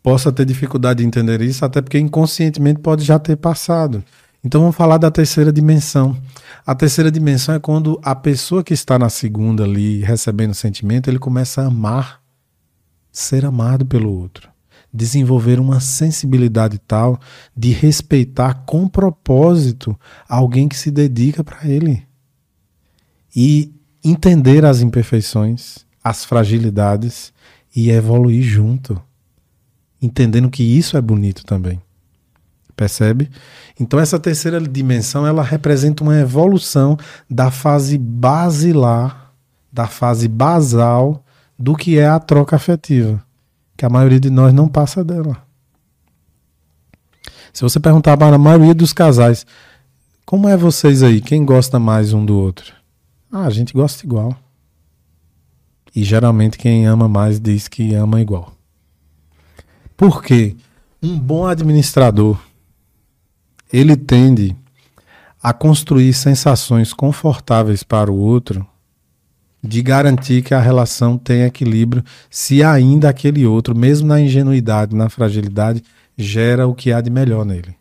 possa ter dificuldade de entender isso, até porque inconscientemente pode já ter passado. Então vamos falar da terceira dimensão. A terceira dimensão é quando a pessoa que está na segunda ali, recebendo sentimento, ele começa a amar, ser amado pelo outro. Desenvolver uma sensibilidade tal de respeitar com propósito alguém que se dedica para ele. E entender as imperfeições, as fragilidades e evoluir junto. Entendendo que isso é bonito também. Percebe? Então essa terceira dimensão, ela representa uma evolução da fase basilar, da fase basal do que é a troca afetiva, que a maioria de nós não passa dela. Se você perguntar para a maioria dos casais, como é vocês aí? Quem gosta mais um do outro? Ah, a gente gosta igual. E geralmente quem ama mais diz que ama igual. Por quê? Um bom administrador ele tende a construir sensações confortáveis para o outro, de garantir que a relação tem equilíbrio, se ainda aquele outro, mesmo na ingenuidade, na fragilidade, gera o que há de melhor nele.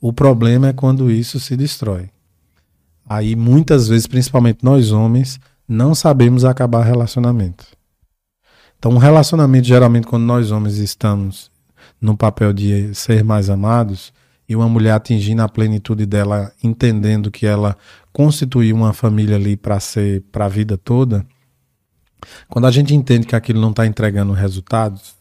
O problema é quando isso se destrói. Aí muitas vezes, principalmente nós homens, não sabemos acabar relacionamento. Então, um relacionamento, geralmente, quando nós homens estamos no papel de ser mais amados, e uma mulher atingindo a plenitude dela, entendendo que ela constituiu uma família ali para ser para a vida toda, quando a gente entende que aquilo não está entregando resultados,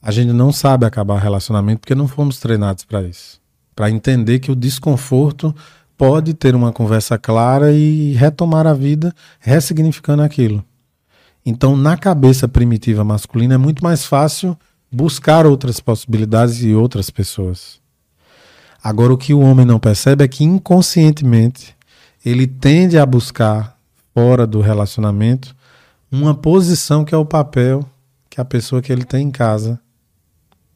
a gente não sabe acabar relacionamento porque não fomos treinados para isso. Para entender que o desconforto pode ter uma conversa clara e retomar a vida ressignificando aquilo. Então, na cabeça primitiva masculina, é muito mais fácil buscar outras possibilidades e outras pessoas. Agora, o que o homem não percebe é que inconscientemente ele tende a buscar, fora do relacionamento, uma posição que é o papel que a pessoa que ele tem em casa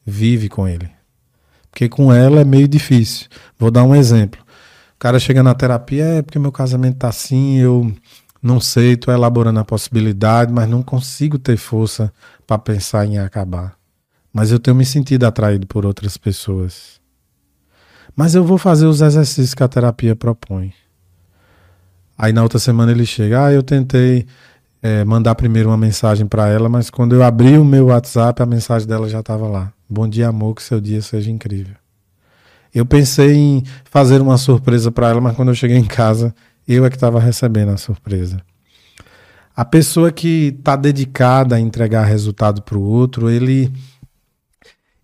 vive com ele. Porque com ela é meio difícil. Vou dar um exemplo. O cara chega na terapia, é porque meu casamento tá assim, eu não sei, tô elaborando a possibilidade, mas não consigo ter força para pensar em acabar. mas eu tenho me sentido atraído por outras pessoas. Mas eu vou fazer os exercícios que a terapia propõe. Aí na outra semana ele chega, ah, eu tentei é, mandar primeiro uma mensagem para ela, mas quando eu abri o meu WhatsApp, a mensagem dela já estava lá. Bom dia, amor, que seu dia seja incrível. Eu pensei em fazer uma surpresa para ela, mas quando eu cheguei em casa, eu é que estava recebendo a surpresa. A pessoa que está dedicada a entregar resultado para o outro, ele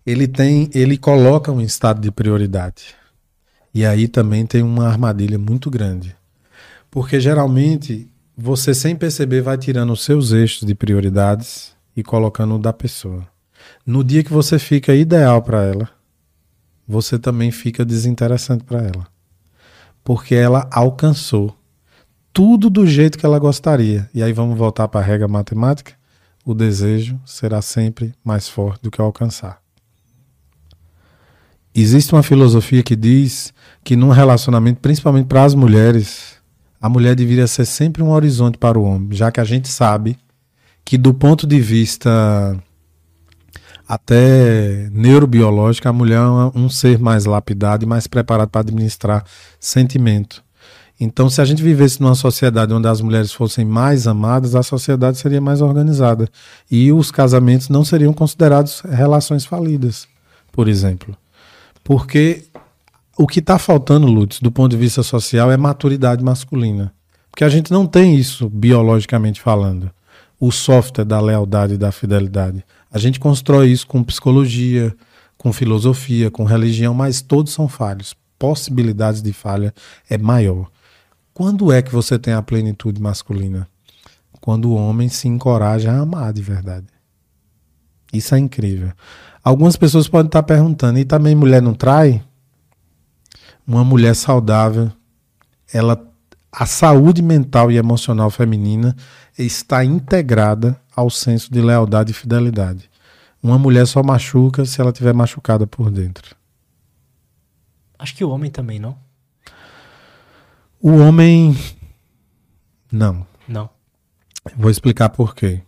ele tem, ele coloca um estado de prioridade. E aí também tem uma armadilha muito grande. Porque geralmente você sem perceber vai tirando os seus eixos de prioridades e colocando o da pessoa. No dia que você fica ideal para ela, você também fica desinteressante para ela. Porque ela alcançou tudo do jeito que ela gostaria. E aí vamos voltar para a regra matemática? O desejo será sempre mais forte do que alcançar. Existe uma filosofia que diz que num relacionamento, principalmente para as mulheres, a mulher deveria ser sempre um horizonte para o homem, já que a gente sabe que do ponto de vista até neurobiológico, a mulher é um ser mais lapidado e mais preparado para administrar sentimento. Então, se a gente vivesse numa sociedade onde as mulheres fossem mais amadas, a sociedade seria mais organizada. E os casamentos não seriam considerados relações falidas, por exemplo. Porque o que está faltando, Lutz, do ponto de vista social, é maturidade masculina. Porque a gente não tem isso biologicamente falando. O software da lealdade e da fidelidade. A gente constrói isso com psicologia, com filosofia, com religião, mas todos são falhos. Possibilidades de falha é maior. Quando é que você tem a plenitude masculina? Quando o homem se encoraja a amar de verdade. Isso é incrível. Algumas pessoas podem estar perguntando, e também mulher não trai? Uma mulher saudável, ela a saúde mental e emocional feminina está integrada ao senso de lealdade e fidelidade. Uma mulher só machuca se ela tiver machucada por dentro. Acho que o homem também, não? O homem não. Não. Vou explicar por quê.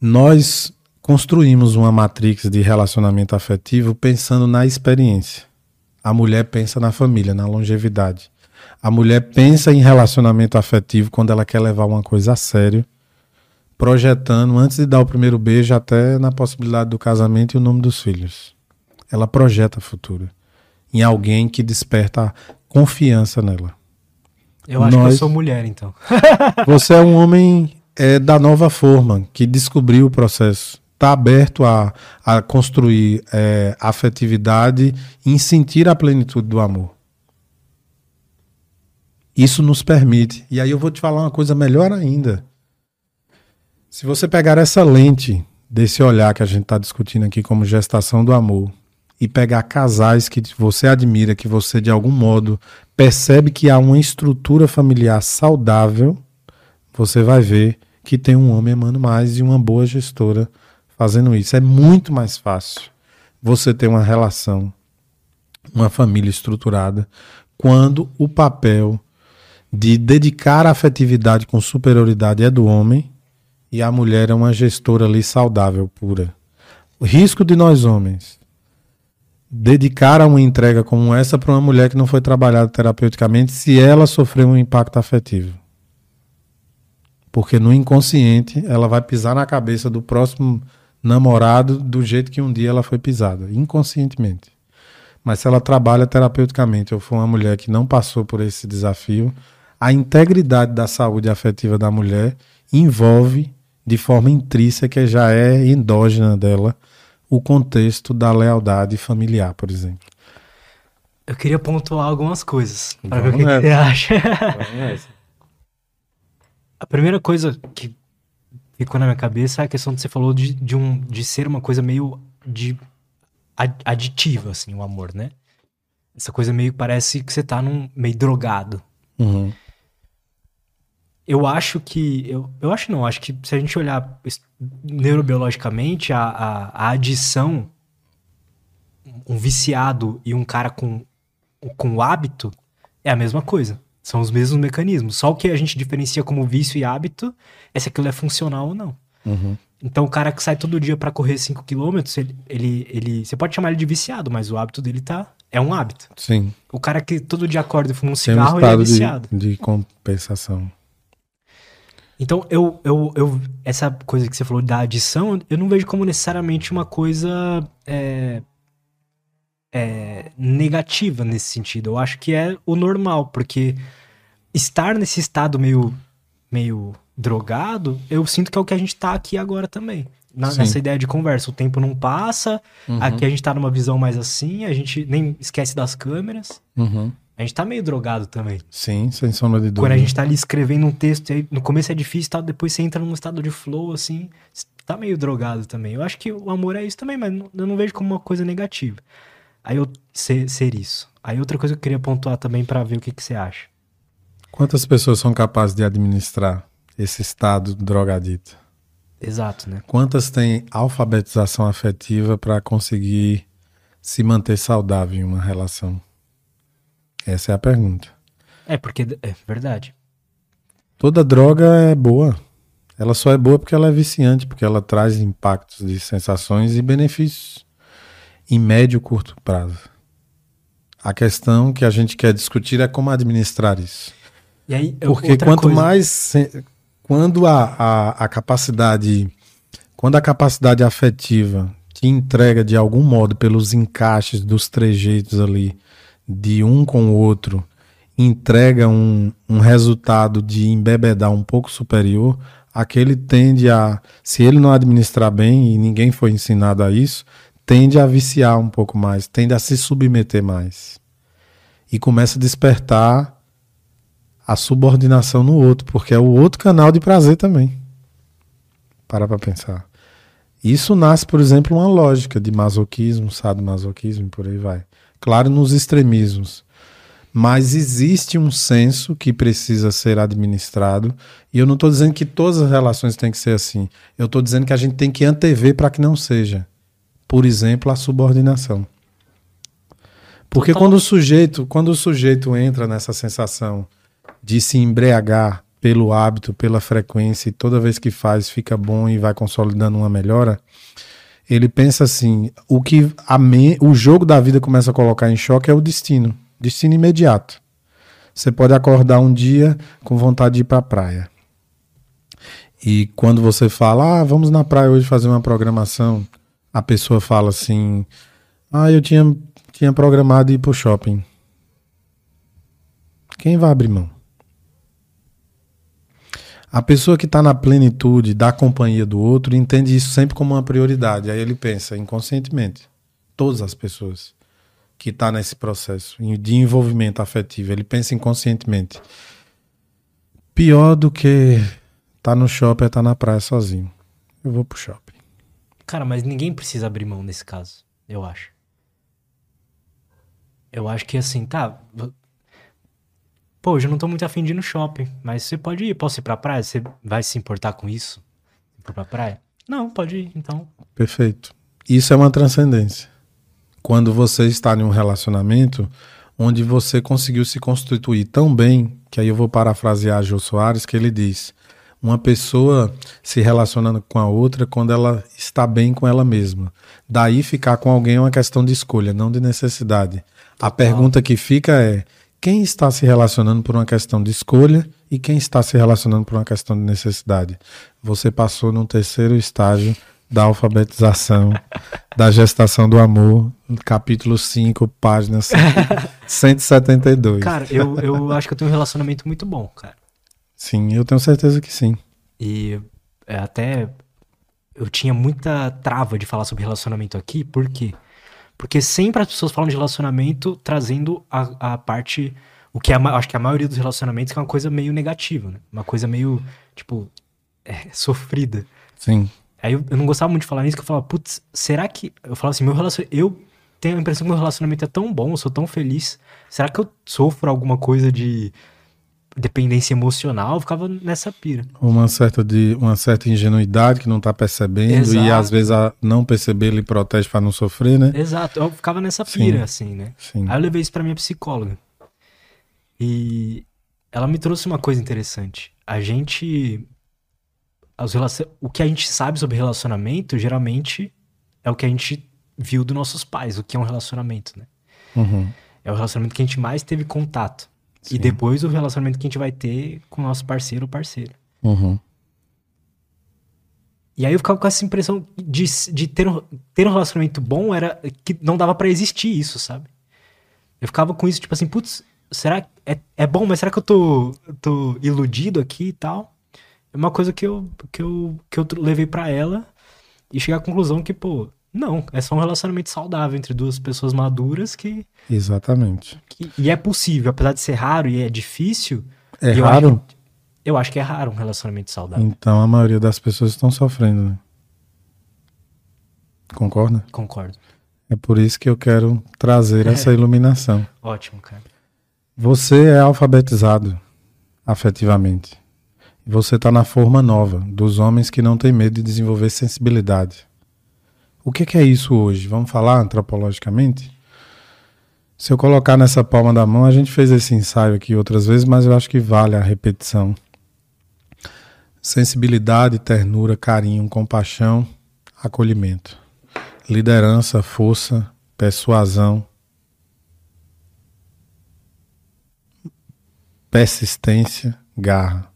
Nós construímos uma matrix de relacionamento afetivo pensando na experiência. A mulher pensa na família, na longevidade. A mulher pensa em relacionamento afetivo quando ela quer levar uma coisa a sério, projetando antes de dar o primeiro beijo até na possibilidade do casamento e o nome dos filhos. Ela projeta futuro em alguém que desperta confiança nela. Eu acho Nós... que eu sou mulher, então. você é um homem é, da nova forma que descobriu o processo está aberto a, a construir é, afetividade e sentir a plenitude do amor. Isso nos permite. E aí eu vou te falar uma coisa melhor ainda. Se você pegar essa lente desse olhar que a gente está discutindo aqui como gestação do amor e pegar casais que você admira, que você de algum modo percebe que há uma estrutura familiar saudável, você vai ver que tem um homem amando mais e uma boa gestora fazendo isso. É muito mais fácil você ter uma relação, uma família estruturada, quando o papel de dedicar a afetividade com superioridade é do homem e a mulher é uma gestora ali saudável, pura. O risco de nós homens dedicar a uma entrega como essa para uma mulher que não foi trabalhada terapeuticamente se ela sofreu um impacto afetivo. Porque no inconsciente ela vai pisar na cabeça do próximo namorado do jeito que um dia ela foi pisada, inconscientemente. Mas se ela trabalha terapeuticamente ou for uma mulher que não passou por esse desafio, a integridade da saúde afetiva da mulher envolve de forma intrínseca, já é endógena dela, o contexto da lealdade familiar, por exemplo. Eu queria pontuar algumas coisas para ver o que, que, você acha. a primeira coisa que ficou na minha cabeça é a questão que você falou de, de, um, de ser uma coisa meio de aditiva, assim, o amor, né? Essa coisa meio parece que você tá num meio drogado. Uhum. Eu acho que. Eu, eu acho não, acho que se a gente olhar neurobiologicamente, a, a, a adição, um viciado e um cara com, com hábito é a mesma coisa. São os mesmos mecanismos. Só o que a gente diferencia como vício e hábito é se aquilo é funcional ou não. Uhum. Então o cara que sai todo dia para correr 5 km, ele, ele, ele. Você pode chamar ele de viciado, mas o hábito dele tá. É um hábito. Sim. O cara que todo dia acorda e fuma um cigarro, um ele é viciado. De, de compensação. Então, eu, eu, eu, essa coisa que você falou da adição, eu não vejo como necessariamente uma coisa é, é, negativa nesse sentido. Eu acho que é o normal, porque estar nesse estado meio, meio drogado, eu sinto que é o que a gente tá aqui agora também. Na, nessa ideia de conversa. O tempo não passa, uhum. aqui a gente tá numa visão mais assim, a gente nem esquece das câmeras. Uhum. A gente tá meio drogado também. Sim, sem sombra de dúvida. Quando a gente tá ali escrevendo um texto, aí, no começo é difícil, tá? depois você entra num estado de flow, assim, tá meio drogado também. Eu acho que o amor é isso também, mas eu não vejo como uma coisa negativa. Aí eu ser, ser isso. Aí outra coisa que eu queria pontuar também para ver o que, que você acha. Quantas pessoas são capazes de administrar esse estado drogadito? Exato, né? Quantas têm alfabetização afetiva para conseguir se manter saudável em uma relação? Essa é a pergunta. É, porque é verdade. Toda droga é boa. Ela só é boa porque ela é viciante, porque ela traz impactos de sensações e benefícios em médio e curto prazo. A questão que a gente quer discutir é como administrar isso. Aí, porque quanto coisa... mais quando a, a, a capacidade quando a capacidade afetiva te entrega de algum modo pelos encaixes dos trejeitos ali de um com o outro entrega um, um resultado de embebedar um pouco superior, aquele tende a, se ele não administrar bem, e ninguém foi ensinado a isso, tende a viciar um pouco mais, tende a se submeter mais. E começa a despertar a subordinação no outro, porque é o outro canal de prazer também. Para para pensar. Isso nasce, por exemplo, uma lógica de masoquismo, sadomasoquismo e por aí vai. Claro, nos extremismos. Mas existe um senso que precisa ser administrado. E eu não estou dizendo que todas as relações têm que ser assim. Eu estou dizendo que a gente tem que antever para que não seja. Por exemplo, a subordinação. Porque quando o sujeito, quando o sujeito entra nessa sensação de se embriagar pelo hábito, pela frequência, e toda vez que faz fica bom e vai consolidando uma melhora, ele pensa assim: o que me, o jogo da vida começa a colocar em choque é o destino, destino imediato. Você pode acordar um dia com vontade de ir para a praia. E quando você fala, ah, vamos na praia hoje fazer uma programação, a pessoa fala assim, ah, eu tinha, tinha programado ir para o shopping. Quem vai abrir mão? A pessoa que está na plenitude da companhia do outro entende isso sempre como uma prioridade. Aí ele pensa inconscientemente. Todas as pessoas que estão tá nesse processo de envolvimento afetivo, ele pensa inconscientemente. Pior do que tá no shopping é estar tá na praia sozinho. Eu vou pro shopping. Cara, mas ninguém precisa abrir mão nesse caso, eu acho. Eu acho que assim, tá, Pô, hoje eu não tô muito afim de ir no shopping, mas você pode ir, posso ir pra praia? Você vai se importar com isso? Ir pra praia? Não, pode ir, então. Perfeito. Isso é uma transcendência. Quando você está em um relacionamento onde você conseguiu se constituir tão bem, que aí eu vou parafrasear Jô Soares, que ele diz: uma pessoa se relacionando com a outra quando ela está bem com ela mesma. Daí ficar com alguém é uma questão de escolha, não de necessidade. A pergunta que fica é: quem está se relacionando por uma questão de escolha e quem está se relacionando por uma questão de necessidade. Você passou no terceiro estágio da alfabetização, da gestação do amor, capítulo 5, página 172. Cara, eu, eu acho que eu tenho um relacionamento muito bom, cara. Sim, eu tenho certeza que sim. E é, até eu tinha muita trava de falar sobre relacionamento aqui, por quê? Porque sempre as pessoas falam de relacionamento trazendo a, a parte. O que a, acho que a maioria dos relacionamentos é uma coisa meio negativa, né? Uma coisa meio, tipo, é, sofrida. Sim. Aí eu, eu, não gostava muito de falar nisso, que eu falava, putz, será que. Eu falava assim, meu relacionamento. Eu tenho a impressão que meu relacionamento é tão bom, eu sou tão feliz. Será que eu sofro alguma coisa de dependência emocional, ficava nessa pira. Uma certa, de, uma certa ingenuidade que não tá percebendo Exato. e às vezes a não perceber ele protege para não sofrer, né? Exato, eu ficava nessa pira, Sim. assim, né? Sim. Aí eu levei isso pra minha psicóloga. E ela me trouxe uma coisa interessante. A gente. relacion... o que a gente sabe sobre relacionamento, geralmente, é o que a gente viu dos nossos pais, o que é um relacionamento, né? Uhum. É o relacionamento que a gente mais teve contato. Sim. E depois o relacionamento que a gente vai ter com o nosso parceiro ou parceira. Uhum. E aí eu ficava com essa impressão de, de ter, um, ter um relacionamento bom era que não dava para existir isso, sabe? Eu ficava com isso, tipo assim, putz, será que é, é bom, mas será que eu tô, tô iludido aqui e tal? É uma coisa que eu, que eu, que eu levei para ela e cheguei à conclusão que, pô, não, é só um relacionamento saudável entre duas pessoas maduras que. Exatamente. Que, e é possível, apesar de ser raro e é difícil. É raro? Acho que, eu acho que é raro um relacionamento saudável. Então a maioria das pessoas estão sofrendo, né? Concorda? Concordo. É por isso que eu quero trazer essa iluminação. Ótimo, cara. Você é alfabetizado afetivamente. Você está na forma nova dos homens que não têm medo de desenvolver sensibilidade. O que, que é isso hoje? Vamos falar antropologicamente? Se eu colocar nessa palma da mão, a gente fez esse ensaio aqui outras vezes, mas eu acho que vale a repetição. Sensibilidade, ternura, carinho, compaixão, acolhimento. Liderança, força, persuasão, persistência, garra.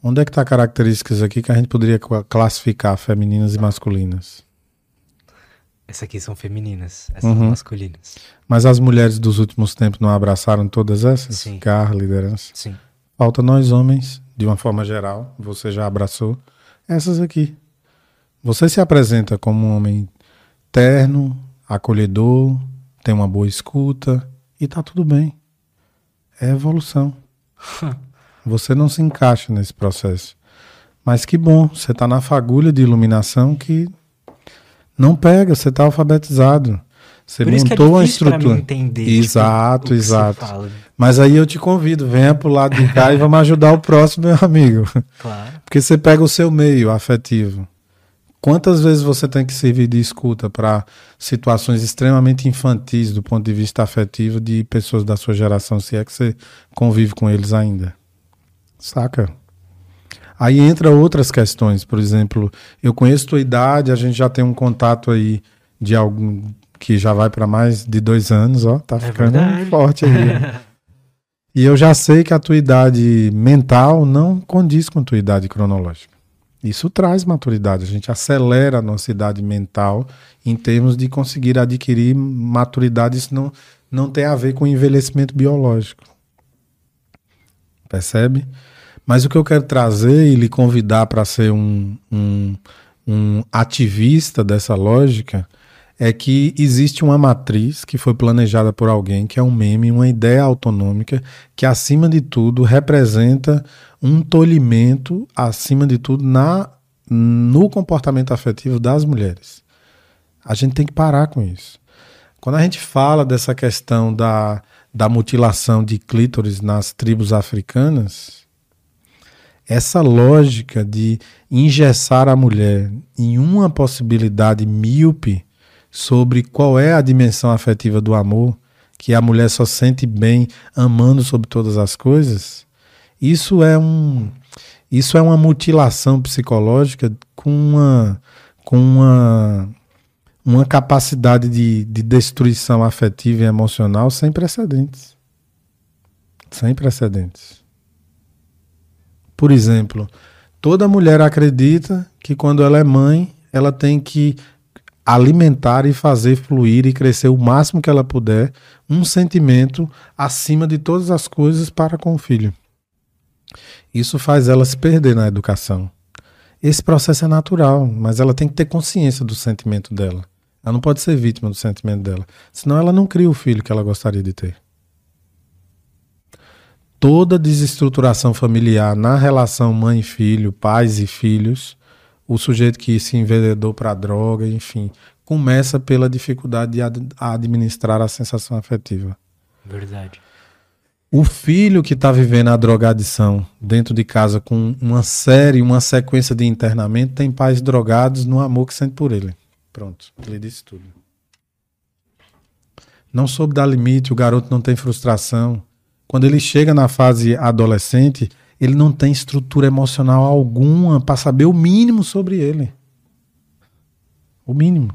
Onde é que está características aqui que a gente poderia classificar femininas e masculinas? Essas aqui são femininas, essas uhum. masculinas. Mas as mulheres dos últimos tempos não abraçaram todas essas? Sim. Garra, liderança. Sim. Falta nós homens, de uma forma geral, você já abraçou essas aqui. Você se apresenta como um homem terno, acolhedor, tem uma boa escuta e tá tudo bem. É evolução. você não se encaixa nesse processo. Mas que bom, você está na fagulha de iluminação que não pega, você está alfabetizado. Você Por montou é a estrutura. entender, exato, tipo, exato. Mas aí eu te convido, venha pro lado de cá e vamos ajudar o próximo, meu amigo. Claro. Porque você pega o seu meio afetivo. Quantas vezes você tem que servir de escuta para situações extremamente infantis do ponto de vista afetivo de pessoas da sua geração, se é que você convive com eles ainda? Saca? Aí entra outras questões, por exemplo, eu conheço tua idade, a gente já tem um contato aí de algum que já vai para mais de dois anos, ó, tá é ficando verdade. forte aí. e eu já sei que a tua idade mental não condiz com a tua idade cronológica. Isso traz maturidade, a gente acelera a nossa idade mental em termos de conseguir adquirir maturidade, isso não, não tem a ver com envelhecimento biológico. Percebe? Mas o que eu quero trazer e lhe convidar para ser um, um, um ativista dessa lógica é que existe uma matriz que foi planejada por alguém, que é um meme, uma ideia autonômica, que acima de tudo representa um tolhimento, acima de tudo, na, no comportamento afetivo das mulheres. A gente tem que parar com isso. Quando a gente fala dessa questão da, da mutilação de clítoris nas tribos africanas, essa lógica de engessar a mulher em uma possibilidade míope sobre qual é a dimensão afetiva do amor, que a mulher só sente bem amando sobre todas as coisas, isso é um isso é uma mutilação psicológica com uma com uma uma capacidade de, de destruição afetiva e emocional sem precedentes. Sem precedentes. Por exemplo, toda mulher acredita que quando ela é mãe, ela tem que alimentar e fazer fluir e crescer o máximo que ela puder um sentimento acima de todas as coisas para com o filho. Isso faz ela se perder na educação. Esse processo é natural, mas ela tem que ter consciência do sentimento dela. Ela não pode ser vítima do sentimento dela, senão ela não cria o filho que ela gostaria de ter toda desestruturação familiar na relação mãe-filho, pais e filhos, o sujeito que se enveredou para a droga, enfim, começa pela dificuldade de ad administrar a sensação afetiva. Verdade. O filho que está vivendo a drogadição dentro de casa com uma série, uma sequência de internamento, tem pais drogados no amor que sente por ele. Pronto, ele disse tudo. Não soube dar limite, o garoto não tem frustração, quando ele chega na fase adolescente, ele não tem estrutura emocional alguma para saber o mínimo sobre ele. O mínimo.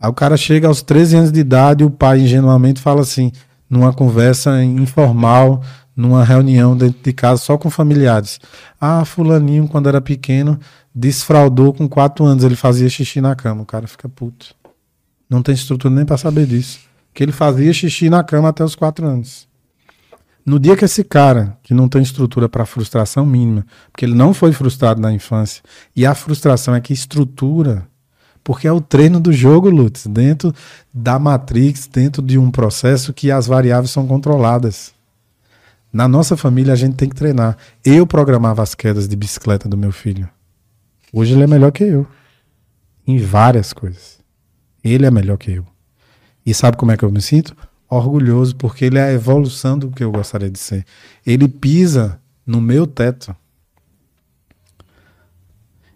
Aí o cara chega aos 13 anos de idade e o pai ingenuamente fala assim, numa conversa informal, numa reunião dentro de casa só com familiares. Ah, fulaninho, quando era pequeno, desfraudou com 4 anos, ele fazia xixi na cama. O cara fica puto. Não tem estrutura nem para saber disso. Que ele fazia xixi na cama até os 4 anos. No dia que esse cara, que não tem estrutura para frustração mínima, porque ele não foi frustrado na infância, e a frustração é que estrutura porque é o treino do jogo, Lutz, dentro da Matrix, dentro de um processo que as variáveis são controladas. Na nossa família, a gente tem que treinar. Eu programava as quedas de bicicleta do meu filho. Hoje ele é melhor que eu. Em várias coisas. Ele é melhor que eu. E sabe como é que eu me sinto? Orgulhoso, porque ele é a evolução do que eu gostaria de ser. Ele pisa no meu teto.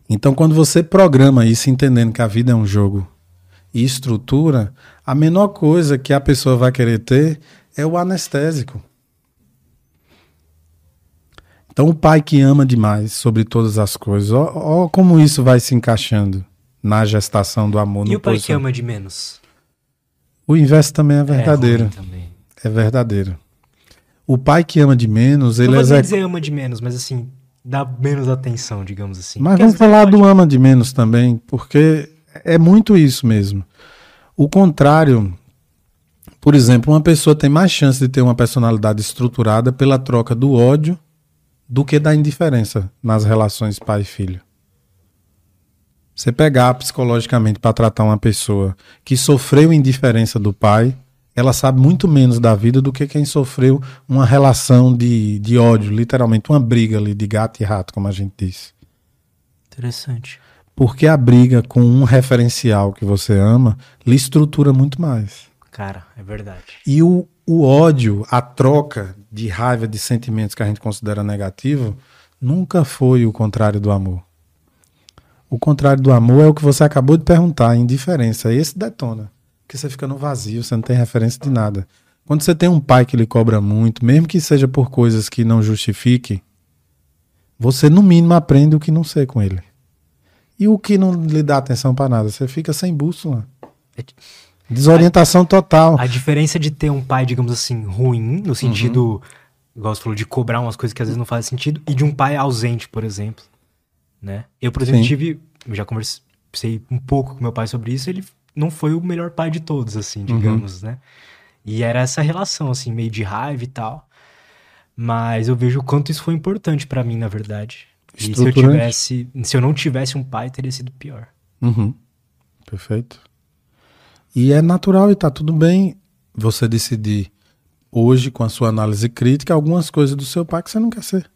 Então, quando você programa isso entendendo que a vida é um jogo e estrutura, a menor coisa que a pessoa vai querer ter é o anestésico. Então, o pai que ama demais sobre todas as coisas, ó, ó como isso vai se encaixando na gestação do amor. E o pai posição. que ama de menos? O inverso também é verdadeiro. É, também. é verdadeiro. O pai que ama de menos, ele Não vou dizer ama de menos, mas assim, dá menos atenção, digamos assim. Mas vamos falar pode... do ama de menos também, porque é muito isso mesmo. O contrário, por exemplo, uma pessoa tem mais chance de ter uma personalidade estruturada pela troca do ódio do que da indiferença nas relações pai e filho. Você pegar psicologicamente para tratar uma pessoa que sofreu indiferença do pai, ela sabe muito menos da vida do que quem sofreu uma relação de, de ódio, literalmente uma briga ali de gato e rato, como a gente disse. Interessante. Porque a briga com um referencial que você ama lhe estrutura muito mais. Cara, é verdade. E o, o ódio, a troca de raiva, de sentimentos que a gente considera negativo, nunca foi o contrário do amor. O contrário do amor é o que você acabou de perguntar, indiferença. Esse detona. Porque você fica no vazio, você não tem referência de nada. Quando você tem um pai que lhe cobra muito, mesmo que seja por coisas que não justifique, você no mínimo aprende o que não sei com ele. E o que não lhe dá atenção para nada, você fica sem bússola. Desorientação a, total. A diferença de ter um pai, digamos assim, ruim, no sentido, uhum. igual você falou, de cobrar umas coisas que às vezes não fazem sentido, e de um pai ausente, por exemplo. Né? Eu, por exemplo, Sim. tive. Eu já conversei um pouco com meu pai sobre isso, ele não foi o melhor pai de todos, assim, uhum. digamos, uhum. né? E era essa relação, assim, meio de raiva e tal. Mas eu vejo o quanto isso foi importante para mim, na verdade. E se eu tivesse, se eu não tivesse um pai, teria sido pior. Uhum. Perfeito. E é natural e tá tudo bem você decidir hoje, com a sua análise crítica, algumas coisas do seu pai que você não quer ser.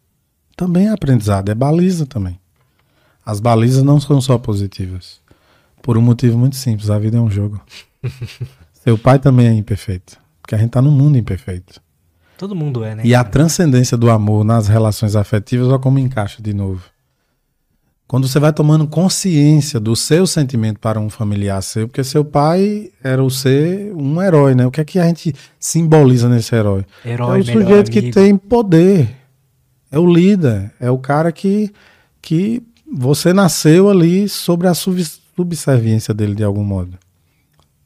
Também é aprendizado, é baliza também. As balizas não são só positivas. Por um motivo muito simples, a vida é um jogo. Seu pai também é imperfeito. Porque a gente tá num mundo imperfeito. Todo mundo é, né? E a transcendência do amor nas relações afetivas, olha como encaixa de novo. Quando você vai tomando consciência do seu sentimento para um familiar seu, porque seu pai era o ser um herói, né? O que é que a gente simboliza nesse herói? Herói, é o sujeito que tem poder. É o líder. É o cara que, que você nasceu ali sobre a subserviência dele de algum modo.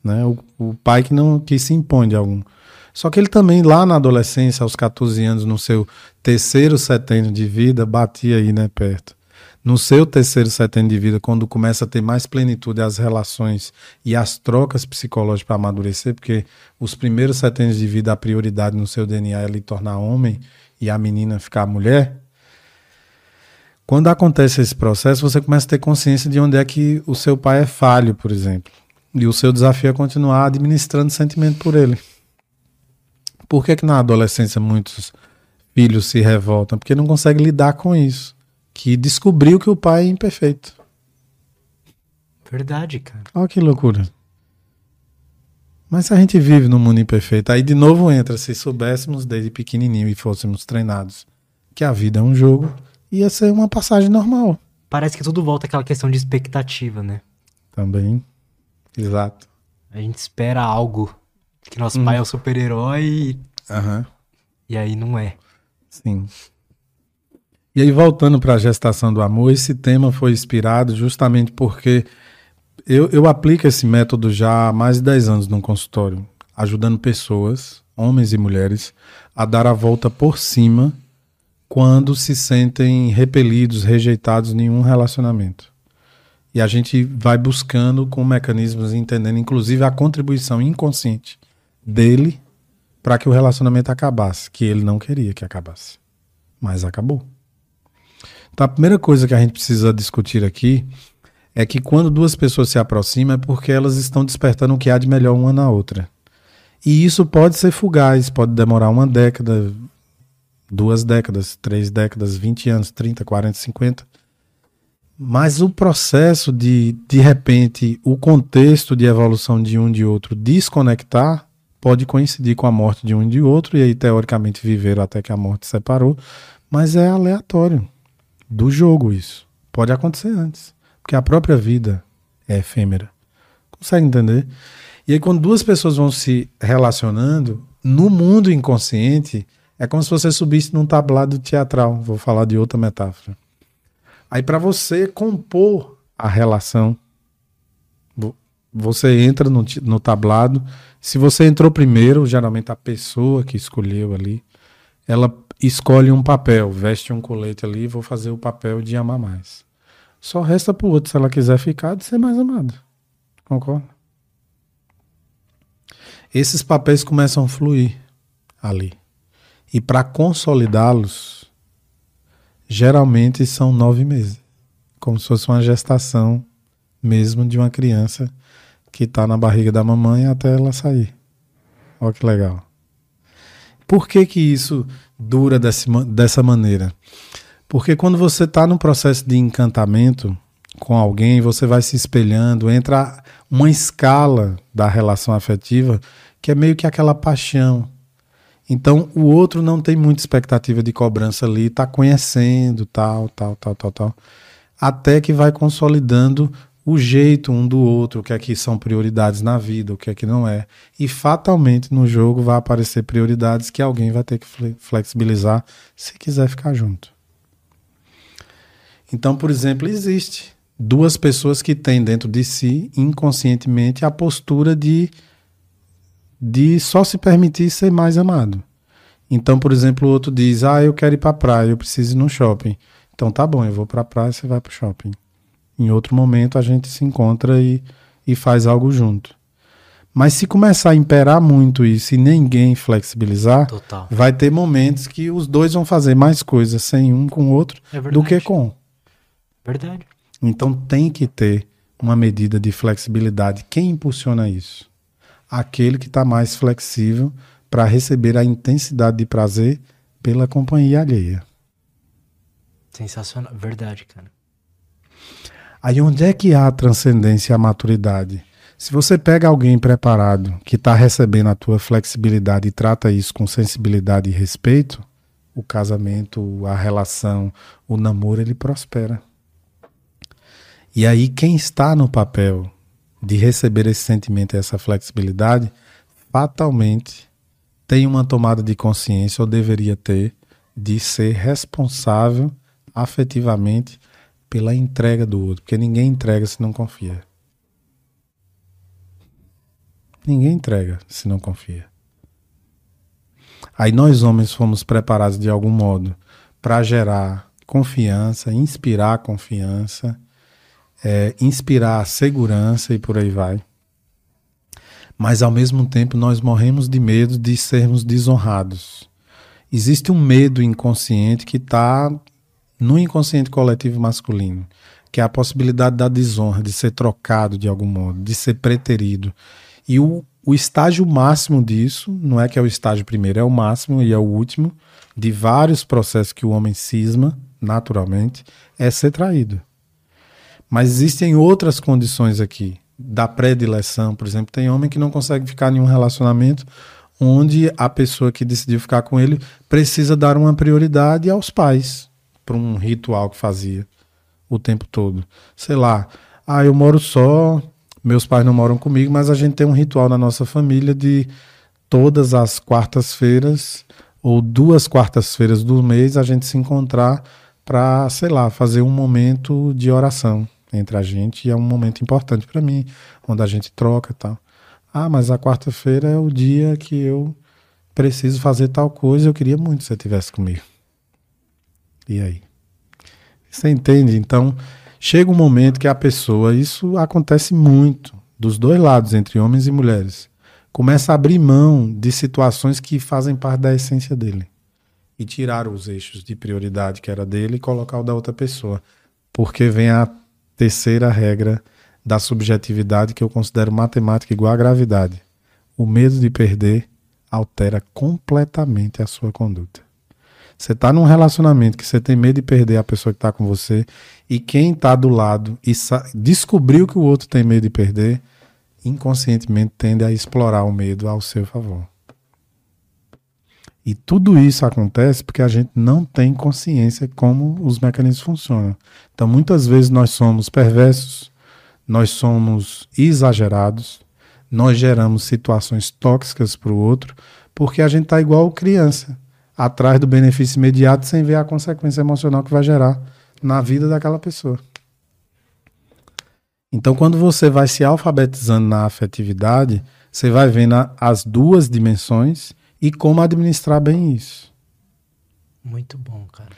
Né? O, o, pai que não que se impõe de algum. Só que ele também, lá na adolescência, aos 14 anos, no seu terceiro setênio de vida, batia aí, né, perto. No seu terceiro setênio de vida, quando começa a ter mais plenitude as relações e as trocas psicológicas para amadurecer, porque os primeiros setênios de vida, a prioridade no seu DNA é ele tornar homem e a menina ficar mulher, quando acontece esse processo, você começa a ter consciência de onde é que o seu pai é falho, por exemplo. E o seu desafio é continuar administrando sentimento por ele. Por que, que na adolescência muitos filhos se revoltam? Porque não conseguem lidar com isso. Que descobriu que o pai é imperfeito. Verdade, cara. Olha que loucura. Mas se a gente vive num mundo imperfeito, aí de novo entra, se soubéssemos desde pequenininho e fôssemos treinados que a vida é um jogo, ia ser uma passagem normal. Parece que tudo volta àquela questão de expectativa, né? Também. Exato. A gente espera algo. Que nosso hum. pai é o super-herói. Uhum. E aí não é. Sim. E aí, voltando para a gestação do amor, esse tema foi inspirado justamente porque eu, eu aplico esse método já há mais de 10 anos no consultório, ajudando pessoas, homens e mulheres, a dar a volta por cima quando se sentem repelidos, rejeitados em nenhum relacionamento. E a gente vai buscando com mecanismos, entendendo inclusive a contribuição inconsciente dele para que o relacionamento acabasse, que ele não queria que acabasse. Mas acabou. Então a primeira coisa que a gente precisa discutir aqui é que quando duas pessoas se aproximam é porque elas estão despertando o que há de melhor uma na outra. E isso pode ser fugaz, pode demorar uma década, duas décadas, três décadas, 20 anos, 30, 40, 50. Mas o processo de, de repente, o contexto de evolução de um de outro desconectar pode coincidir com a morte de um e de outro, e aí, teoricamente, viveram até que a morte separou, mas é aleatório do jogo isso. Pode acontecer antes, porque a própria vida é efêmera. Consegue entender? E aí, quando duas pessoas vão se relacionando, no mundo inconsciente, é como se você subisse num tablado teatral. Vou falar de outra metáfora. Aí, para você compor a relação, você entra no, no tablado. Se você entrou primeiro, geralmente a pessoa que escolheu ali, ela escolhe um papel, veste um colete ali, vou fazer o papel de amar mais. Só resta pro outro, se ela quiser ficar, de ser mais amada. Concorda? Esses papéis começam a fluir ali. E para consolidá-los, geralmente são nove meses. Como se fosse uma gestação mesmo de uma criança que está na barriga da mamãe até ela sair. Olha que legal. Por que, que isso dura desse, dessa maneira? Porque quando você está no processo de encantamento com alguém, você vai se espelhando, entra uma escala da relação afetiva que é meio que aquela paixão, então o outro não tem muita expectativa de cobrança ali, está conhecendo, tal, tal, tal, tal, tal. Até que vai consolidando o jeito um do outro, o que é que são prioridades na vida, o que é que não é. E fatalmente no jogo vai aparecer prioridades que alguém vai ter que flexibilizar se quiser ficar junto. Então, por exemplo, existe duas pessoas que têm dentro de si inconscientemente a postura de de só se permitir ser mais amado. Então, por exemplo, o outro diz: "Ah, eu quero ir para a praia, eu preciso ir no shopping". Então, tá bom, eu vou para a praia, você vai para o shopping. Em outro momento a gente se encontra e, e faz algo junto. Mas se começar a imperar muito isso e ninguém flexibilizar, Total. vai ter momentos que os dois vão fazer mais coisas sem um com o outro é do que com. Verdade. Então tem que ter uma medida de flexibilidade. Quem impulsiona isso? Aquele que está mais flexível para receber a intensidade de prazer pela companhia alheia. Sensacional, verdade, cara. Aí onde é que há a transcendência e a maturidade? Se você pega alguém preparado que está recebendo a tua flexibilidade e trata isso com sensibilidade e respeito, o casamento, a relação, o namoro, ele prospera. E aí quem está no papel de receber esse sentimento e essa flexibilidade, fatalmente tem uma tomada de consciência, ou deveria ter, de ser responsável afetivamente pela entrega do outro. Porque ninguém entrega se não confia. Ninguém entrega se não confia. Aí nós homens fomos preparados de algum modo para gerar confiança, inspirar confiança é, inspirar segurança e por aí vai. Mas ao mesmo tempo nós morremos de medo de sermos desonrados. Existe um medo inconsciente que está no inconsciente coletivo masculino, que é a possibilidade da desonra, de ser trocado de algum modo, de ser preterido. E o, o estágio máximo disso, não é que é o estágio primeiro, é o máximo e é o último, de vários processos que o homem cisma, naturalmente, é ser traído. Mas existem outras condições aqui, da predileção, por exemplo. Tem homem que não consegue ficar em um relacionamento onde a pessoa que decidiu ficar com ele precisa dar uma prioridade aos pais, para um ritual que fazia o tempo todo. Sei lá, ah, eu moro só, meus pais não moram comigo, mas a gente tem um ritual na nossa família de todas as quartas-feiras ou duas quartas-feiras do mês a gente se encontrar para, sei lá, fazer um momento de oração entre a gente. E é um momento importante para mim, onde a gente troca e tal. Ah, mas a quarta-feira é o dia que eu preciso fazer tal coisa. Eu queria muito que você estivesse comigo. E aí? Você entende? Então, chega um momento que a pessoa, isso acontece muito, dos dois lados, entre homens e mulheres, começa a abrir mão de situações que fazem parte da essência dele e tirar os eixos de prioridade que era dele e colocar o da outra pessoa. Porque vem a terceira regra da subjetividade que eu considero matemática igual à gravidade. O medo de perder altera completamente a sua conduta. Você está num relacionamento que você tem medo de perder a pessoa que está com você e quem está do lado e descobriu que o outro tem medo de perder, inconscientemente tende a explorar o medo ao seu favor. E tudo isso acontece porque a gente não tem consciência como os mecanismos funcionam. Então, muitas vezes nós somos perversos, nós somos exagerados, nós geramos situações tóxicas para o outro, porque a gente está igual criança, atrás do benefício imediato sem ver a consequência emocional que vai gerar na vida daquela pessoa. Então, quando você vai se alfabetizando na afetividade, você vai vendo as duas dimensões e como administrar bem isso. Muito bom, cara.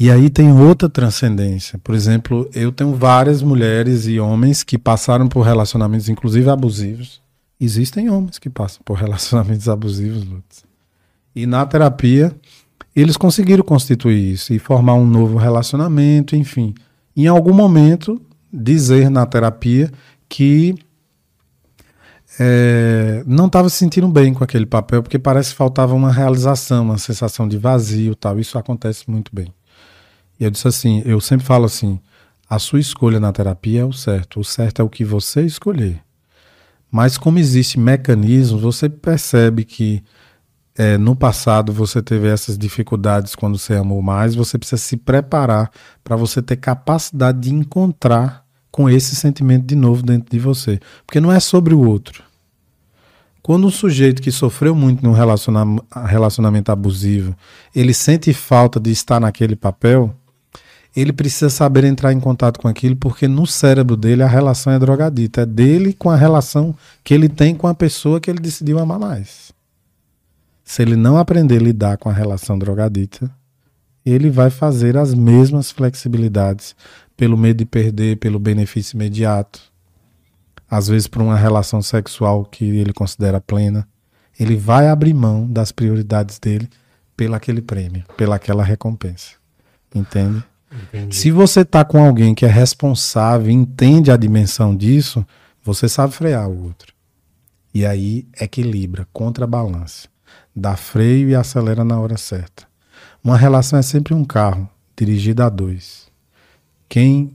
E aí tem outra transcendência. Por exemplo, eu tenho várias mulheres e homens que passaram por relacionamentos, inclusive abusivos. Existem homens que passam por relacionamentos abusivos, Lutz. E na terapia, eles conseguiram constituir isso e formar um novo relacionamento, enfim. Em algum momento, dizer na terapia que é, não estava se sentindo bem com aquele papel, porque parece que faltava uma realização, uma sensação de vazio tal. Isso acontece muito bem. E eu disse assim: eu sempre falo assim, a sua escolha na terapia é o certo, o certo é o que você escolher. Mas como existe mecanismos, você percebe que é, no passado você teve essas dificuldades quando você amou mais, você precisa se preparar para você ter capacidade de encontrar com esse sentimento de novo dentro de você. Porque não é sobre o outro. Quando um sujeito que sofreu muito num relacionamento abusivo, ele sente falta de estar naquele papel, ele precisa saber entrar em contato com aquilo, porque no cérebro dele a relação é drogadita. É dele com a relação que ele tem com a pessoa que ele decidiu amar mais. Se ele não aprender a lidar com a relação drogadita, ele vai fazer as mesmas flexibilidades pelo medo de perder, pelo benefício imediato, às vezes por uma relação sexual que ele considera plena. Ele vai abrir mão das prioridades dele pelo aquele prêmio, pela aquela recompensa. Entende? Entendi. Se você está com alguém que é responsável, entende a dimensão disso, você sabe frear o outro. E aí equilibra, contrabalança. Dá freio e acelera na hora certa. Uma relação é sempre um carro dirigido a dois. Quem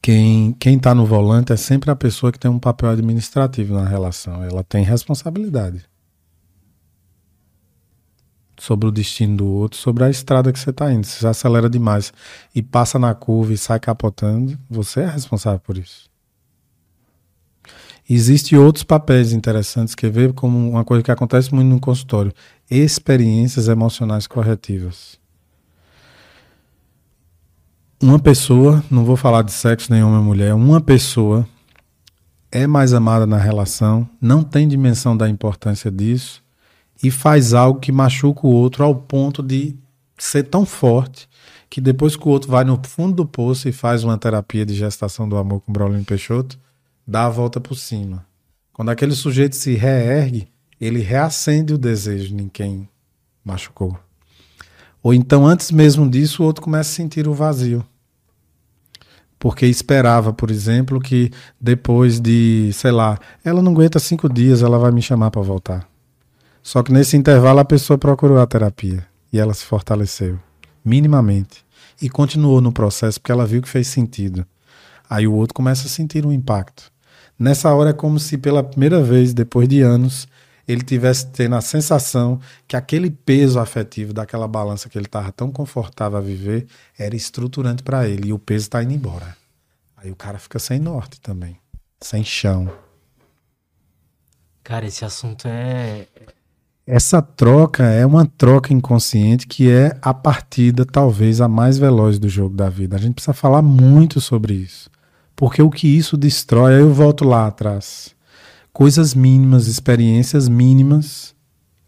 quem quem está no volante é sempre a pessoa que tem um papel administrativo na relação. Ela tem responsabilidade sobre o destino do outro, sobre a estrada que você está indo. Se você acelera demais e passa na curva e sai capotando, você é responsável por isso. Existem outros papéis interessantes que ver como uma coisa que acontece muito no consultório: experiências emocionais corretivas uma pessoa, não vou falar de sexo nem homem mulher, uma pessoa é mais amada na relação, não tem dimensão da importância disso e faz algo que machuca o outro ao ponto de ser tão forte que depois que o outro vai no fundo do poço e faz uma terapia de gestação do amor com Brolin Peixoto, dá a volta por cima. Quando aquele sujeito se reergue, ele reacende o desejo em quem machucou. Ou então, antes mesmo disso, o outro começa a sentir o vazio. Porque esperava, por exemplo, que depois de, sei lá, ela não aguenta cinco dias, ela vai me chamar para voltar. Só que nesse intervalo a pessoa procurou a terapia e ela se fortaleceu, minimamente. E continuou no processo porque ela viu que fez sentido. Aí o outro começa a sentir um impacto. Nessa hora é como se pela primeira vez, depois de anos, ele tivesse tendo a sensação que aquele peso afetivo daquela balança que ele estava tão confortável a viver era estruturante para ele e o peso está indo embora. Aí o cara fica sem norte também, sem chão. Cara, esse assunto é essa troca é uma troca inconsciente que é a partida talvez a mais veloz do jogo da vida. A gente precisa falar muito sobre isso. Porque o que isso destrói, aí eu volto lá atrás. Coisas mínimas, experiências mínimas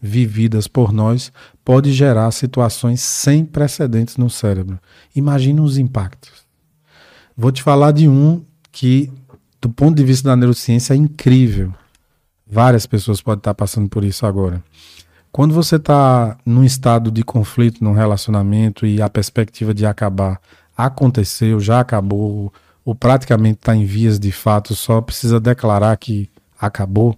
vividas por nós pode gerar situações sem precedentes no cérebro. Imagina os impactos. Vou te falar de um que, do ponto de vista da neurociência, é incrível. Várias pessoas podem estar passando por isso agora. Quando você está num estado de conflito num relacionamento e a perspectiva de acabar aconteceu, já acabou, ou praticamente está em vias de fato, só precisa declarar que acabou,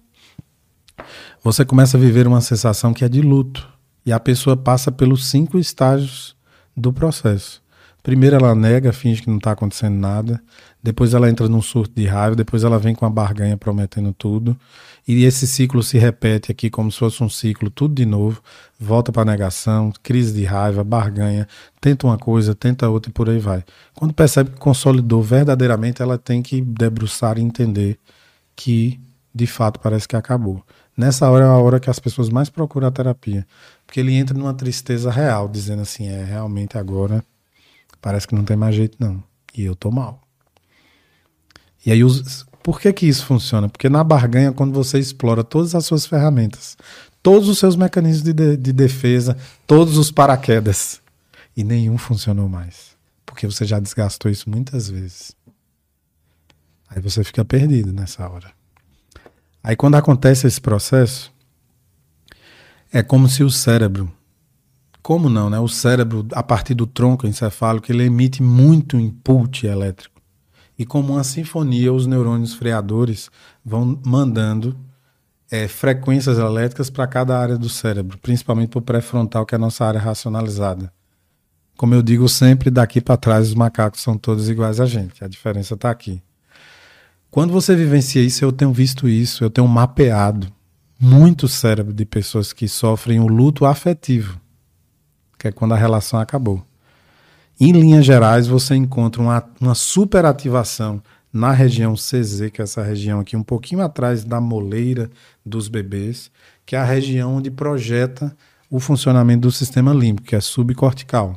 você começa a viver uma sensação que é de luto. E a pessoa passa pelos cinco estágios do processo. Primeiro ela nega, finge que não está acontecendo nada. Depois ela entra num surto de raiva. Depois ela vem com a barganha prometendo tudo. E esse ciclo se repete aqui como se fosse um ciclo, tudo de novo. Volta para negação, crise de raiva, barganha. Tenta uma coisa, tenta outra e por aí vai. Quando percebe que consolidou verdadeiramente, ela tem que debruçar e entender que de fato parece que acabou. Nessa hora é a hora que as pessoas mais procuram a terapia. Porque ele entra numa tristeza real, dizendo assim: é, realmente agora Parece que não tem mais jeito, não. E eu tô mal. E aí, os... por que que isso funciona? Porque na barganha, quando você explora todas as suas ferramentas, todos os seus mecanismos de, de, de defesa, todos os paraquedas, e nenhum funcionou mais. Porque você já desgastou isso muitas vezes. Aí você fica perdido nessa hora. Aí quando acontece esse processo, é como se o cérebro como não, né? O cérebro, a partir do tronco encefálico, ele emite muito input elétrico. E como uma sinfonia, os neurônios freadores vão mandando é, frequências elétricas para cada área do cérebro, principalmente para o pré-frontal, que é a nossa área racionalizada. Como eu digo sempre, daqui para trás os macacos são todos iguais a gente. A diferença está aqui. Quando você vivencia isso, eu tenho visto isso, eu tenho mapeado muito cérebro de pessoas que sofrem o luto afetivo que é quando a relação acabou. Em linhas gerais, você encontra uma, uma superativação na região CZ, que é essa região aqui um pouquinho atrás da moleira dos bebês, que é a região onde projeta o funcionamento do sistema límbico, que é subcortical.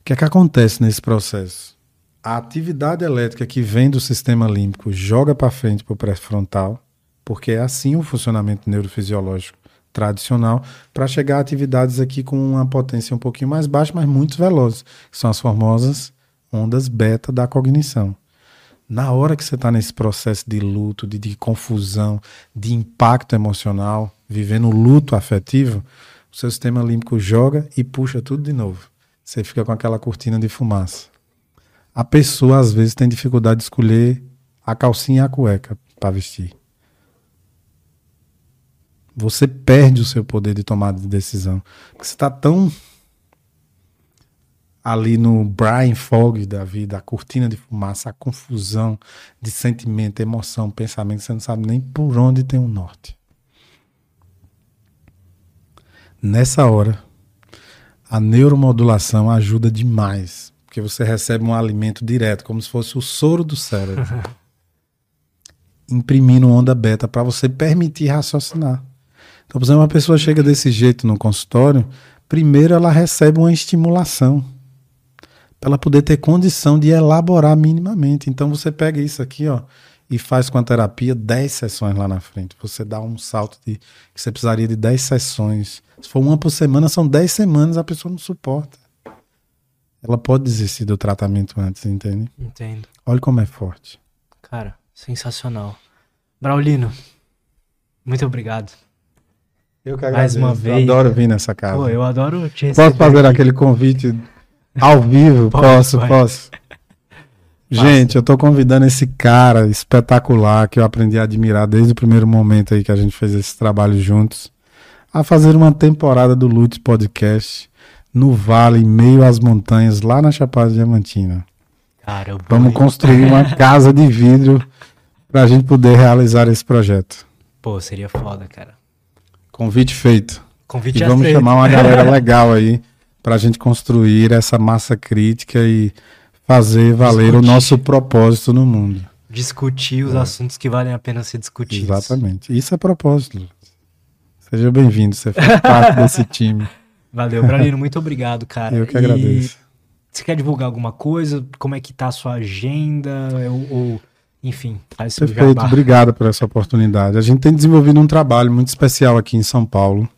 O que é que acontece nesse processo? A atividade elétrica que vem do sistema límbico joga para frente para o pré-frontal, porque é assim o funcionamento neurofisiológico tradicional para chegar a atividades aqui com uma potência um pouquinho mais baixa, mas muito velozes, que são as famosas ondas beta da cognição. Na hora que você está nesse processo de luto, de, de, confusão, de impacto emocional, vivendo luto afetivo, o seu sistema límbico joga e puxa tudo de novo. Você fica com aquela cortina de fumaça. A pessoa, às vezes, tem dificuldade de escolher a calcinha e a cueca para vestir você perde o seu poder de tomada de decisão. Porque você está tão ali no Brian Fog da vida, a cortina de fumaça, a confusão de sentimento, emoção, pensamento, você não sabe nem por onde tem um norte. Nessa hora, a neuromodulação ajuda demais, porque você recebe um alimento direto, como se fosse o soro do cérebro, imprimindo onda beta para você permitir raciocinar. Então, por exemplo, uma pessoa chega desse jeito no consultório, primeiro ela recebe uma estimulação para ela poder ter condição de elaborar minimamente. Então você pega isso aqui, ó, e faz com a terapia 10 sessões lá na frente. Você dá um salto de que você precisaria de 10 sessões. Se for uma por semana, são 10 semanas, a pessoa não suporta. Ela pode desistir do tratamento antes, entende? Entendo. Olha como é forte. Cara, sensacional. Braulino, muito obrigado. Eu que agradeço. Mais uma vez. Eu adoro vir nessa casa. Pô, eu adoro te Posso fazer aqui. aquele convite ao vivo? posso, posso. posso. Gente, eu tô convidando esse cara espetacular que eu aprendi a admirar desde o primeiro momento aí que a gente fez esse trabalho juntos, a fazer uma temporada do Lutz Podcast no vale, em meio às montanhas, lá na Chapada Diamantina. Cara, Vamos construir uma casa de vidro pra gente poder realizar esse projeto. Pô, seria foda, cara. Convite feito. Convite e vamos chamar uma galera legal aí para a gente construir essa massa crítica e fazer valer Discutir. o nosso propósito no mundo. Discutir os é. assuntos que valem a pena ser discutidos. Exatamente. Isso é propósito. Seja bem-vindo, você faz parte desse time. Valeu, Braulino, muito obrigado, cara. Eu que agradeço. E você quer divulgar alguma coisa? Como é que tá a sua agenda? Ou, ou enfim, faz seu Perfeito, jabá. obrigado por essa oportunidade. A gente tem desenvolvido um trabalho muito especial aqui em São Paulo.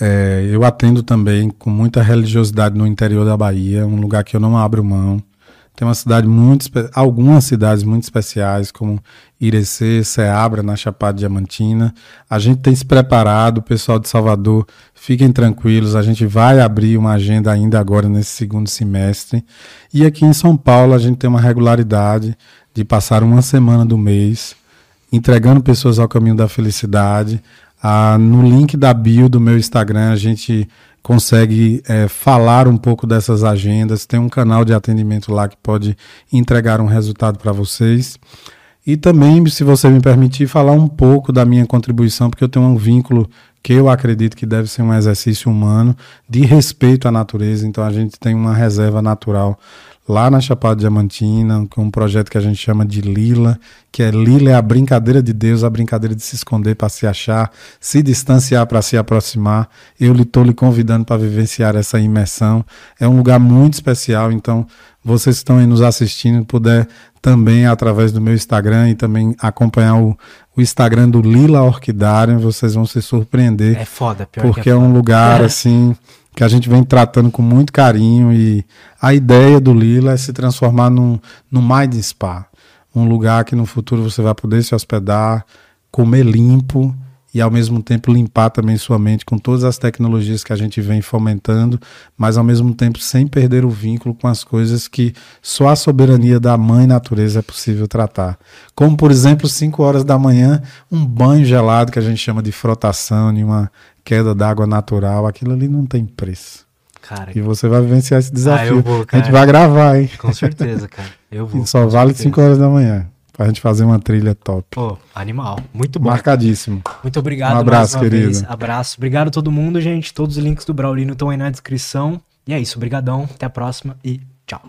É, eu atendo também com muita religiosidade no interior da Bahia, um lugar que eu não abro mão. Tem uma cidade muito, algumas cidades muito especiais, como Irecê, Ceabra, na Chapada Diamantina. A gente tem se preparado, o pessoal de Salvador, fiquem tranquilos, a gente vai abrir uma agenda ainda agora nesse segundo semestre. E aqui em São Paulo a gente tem uma regularidade de passar uma semana do mês entregando pessoas ao caminho da felicidade. Ah, no link da bio do meu Instagram a gente consegue é, falar um pouco dessas agendas. Tem um canal de atendimento lá que pode entregar um resultado para vocês. E também, se você me permitir, falar um pouco da minha contribuição, porque eu tenho um vínculo que eu acredito que deve ser um exercício humano de respeito à natureza. Então a gente tem uma reserva natural lá na Chapada Diamantina, com um projeto que a gente chama de Lila, que é Lila é a brincadeira de Deus, a brincadeira de se esconder para se achar, se distanciar para se aproximar. Eu estou lhe convidando para vivenciar essa imersão. É um lugar muito especial, então vocês que estão aí nos assistindo, puder também através do meu Instagram e também acompanhar o, o Instagram do Lila Orquidária, vocês vão se surpreender. É foda, pior Porque que é, é um lugar assim que a gente vem tratando com muito carinho e a ideia do Lila é se transformar num, num Mind Spa, um lugar que no futuro você vai poder se hospedar, comer limpo e ao mesmo tempo limpar também sua mente com todas as tecnologias que a gente vem fomentando, mas ao mesmo tempo sem perder o vínculo com as coisas que só a soberania da mãe natureza é possível tratar. Como por exemplo, 5 horas da manhã, um banho gelado que a gente chama de frotação em uma queda d'água natural, aquilo ali não tem preço. Cara, e você vai vivenciar esse desafio. Ah, vou, a gente vai gravar, hein? Com certeza, cara. Eu vou. E só vale 5 horas da manhã. Pra gente fazer uma trilha top. Pô, animal. Muito bom. Marcadíssimo. Muito obrigado. Um abraço, querido. Vez. Abraço. Obrigado a todo mundo, gente. Todos os links do Braulino estão aí na descrição. E é isso. Obrigadão. Até a próxima e tchau.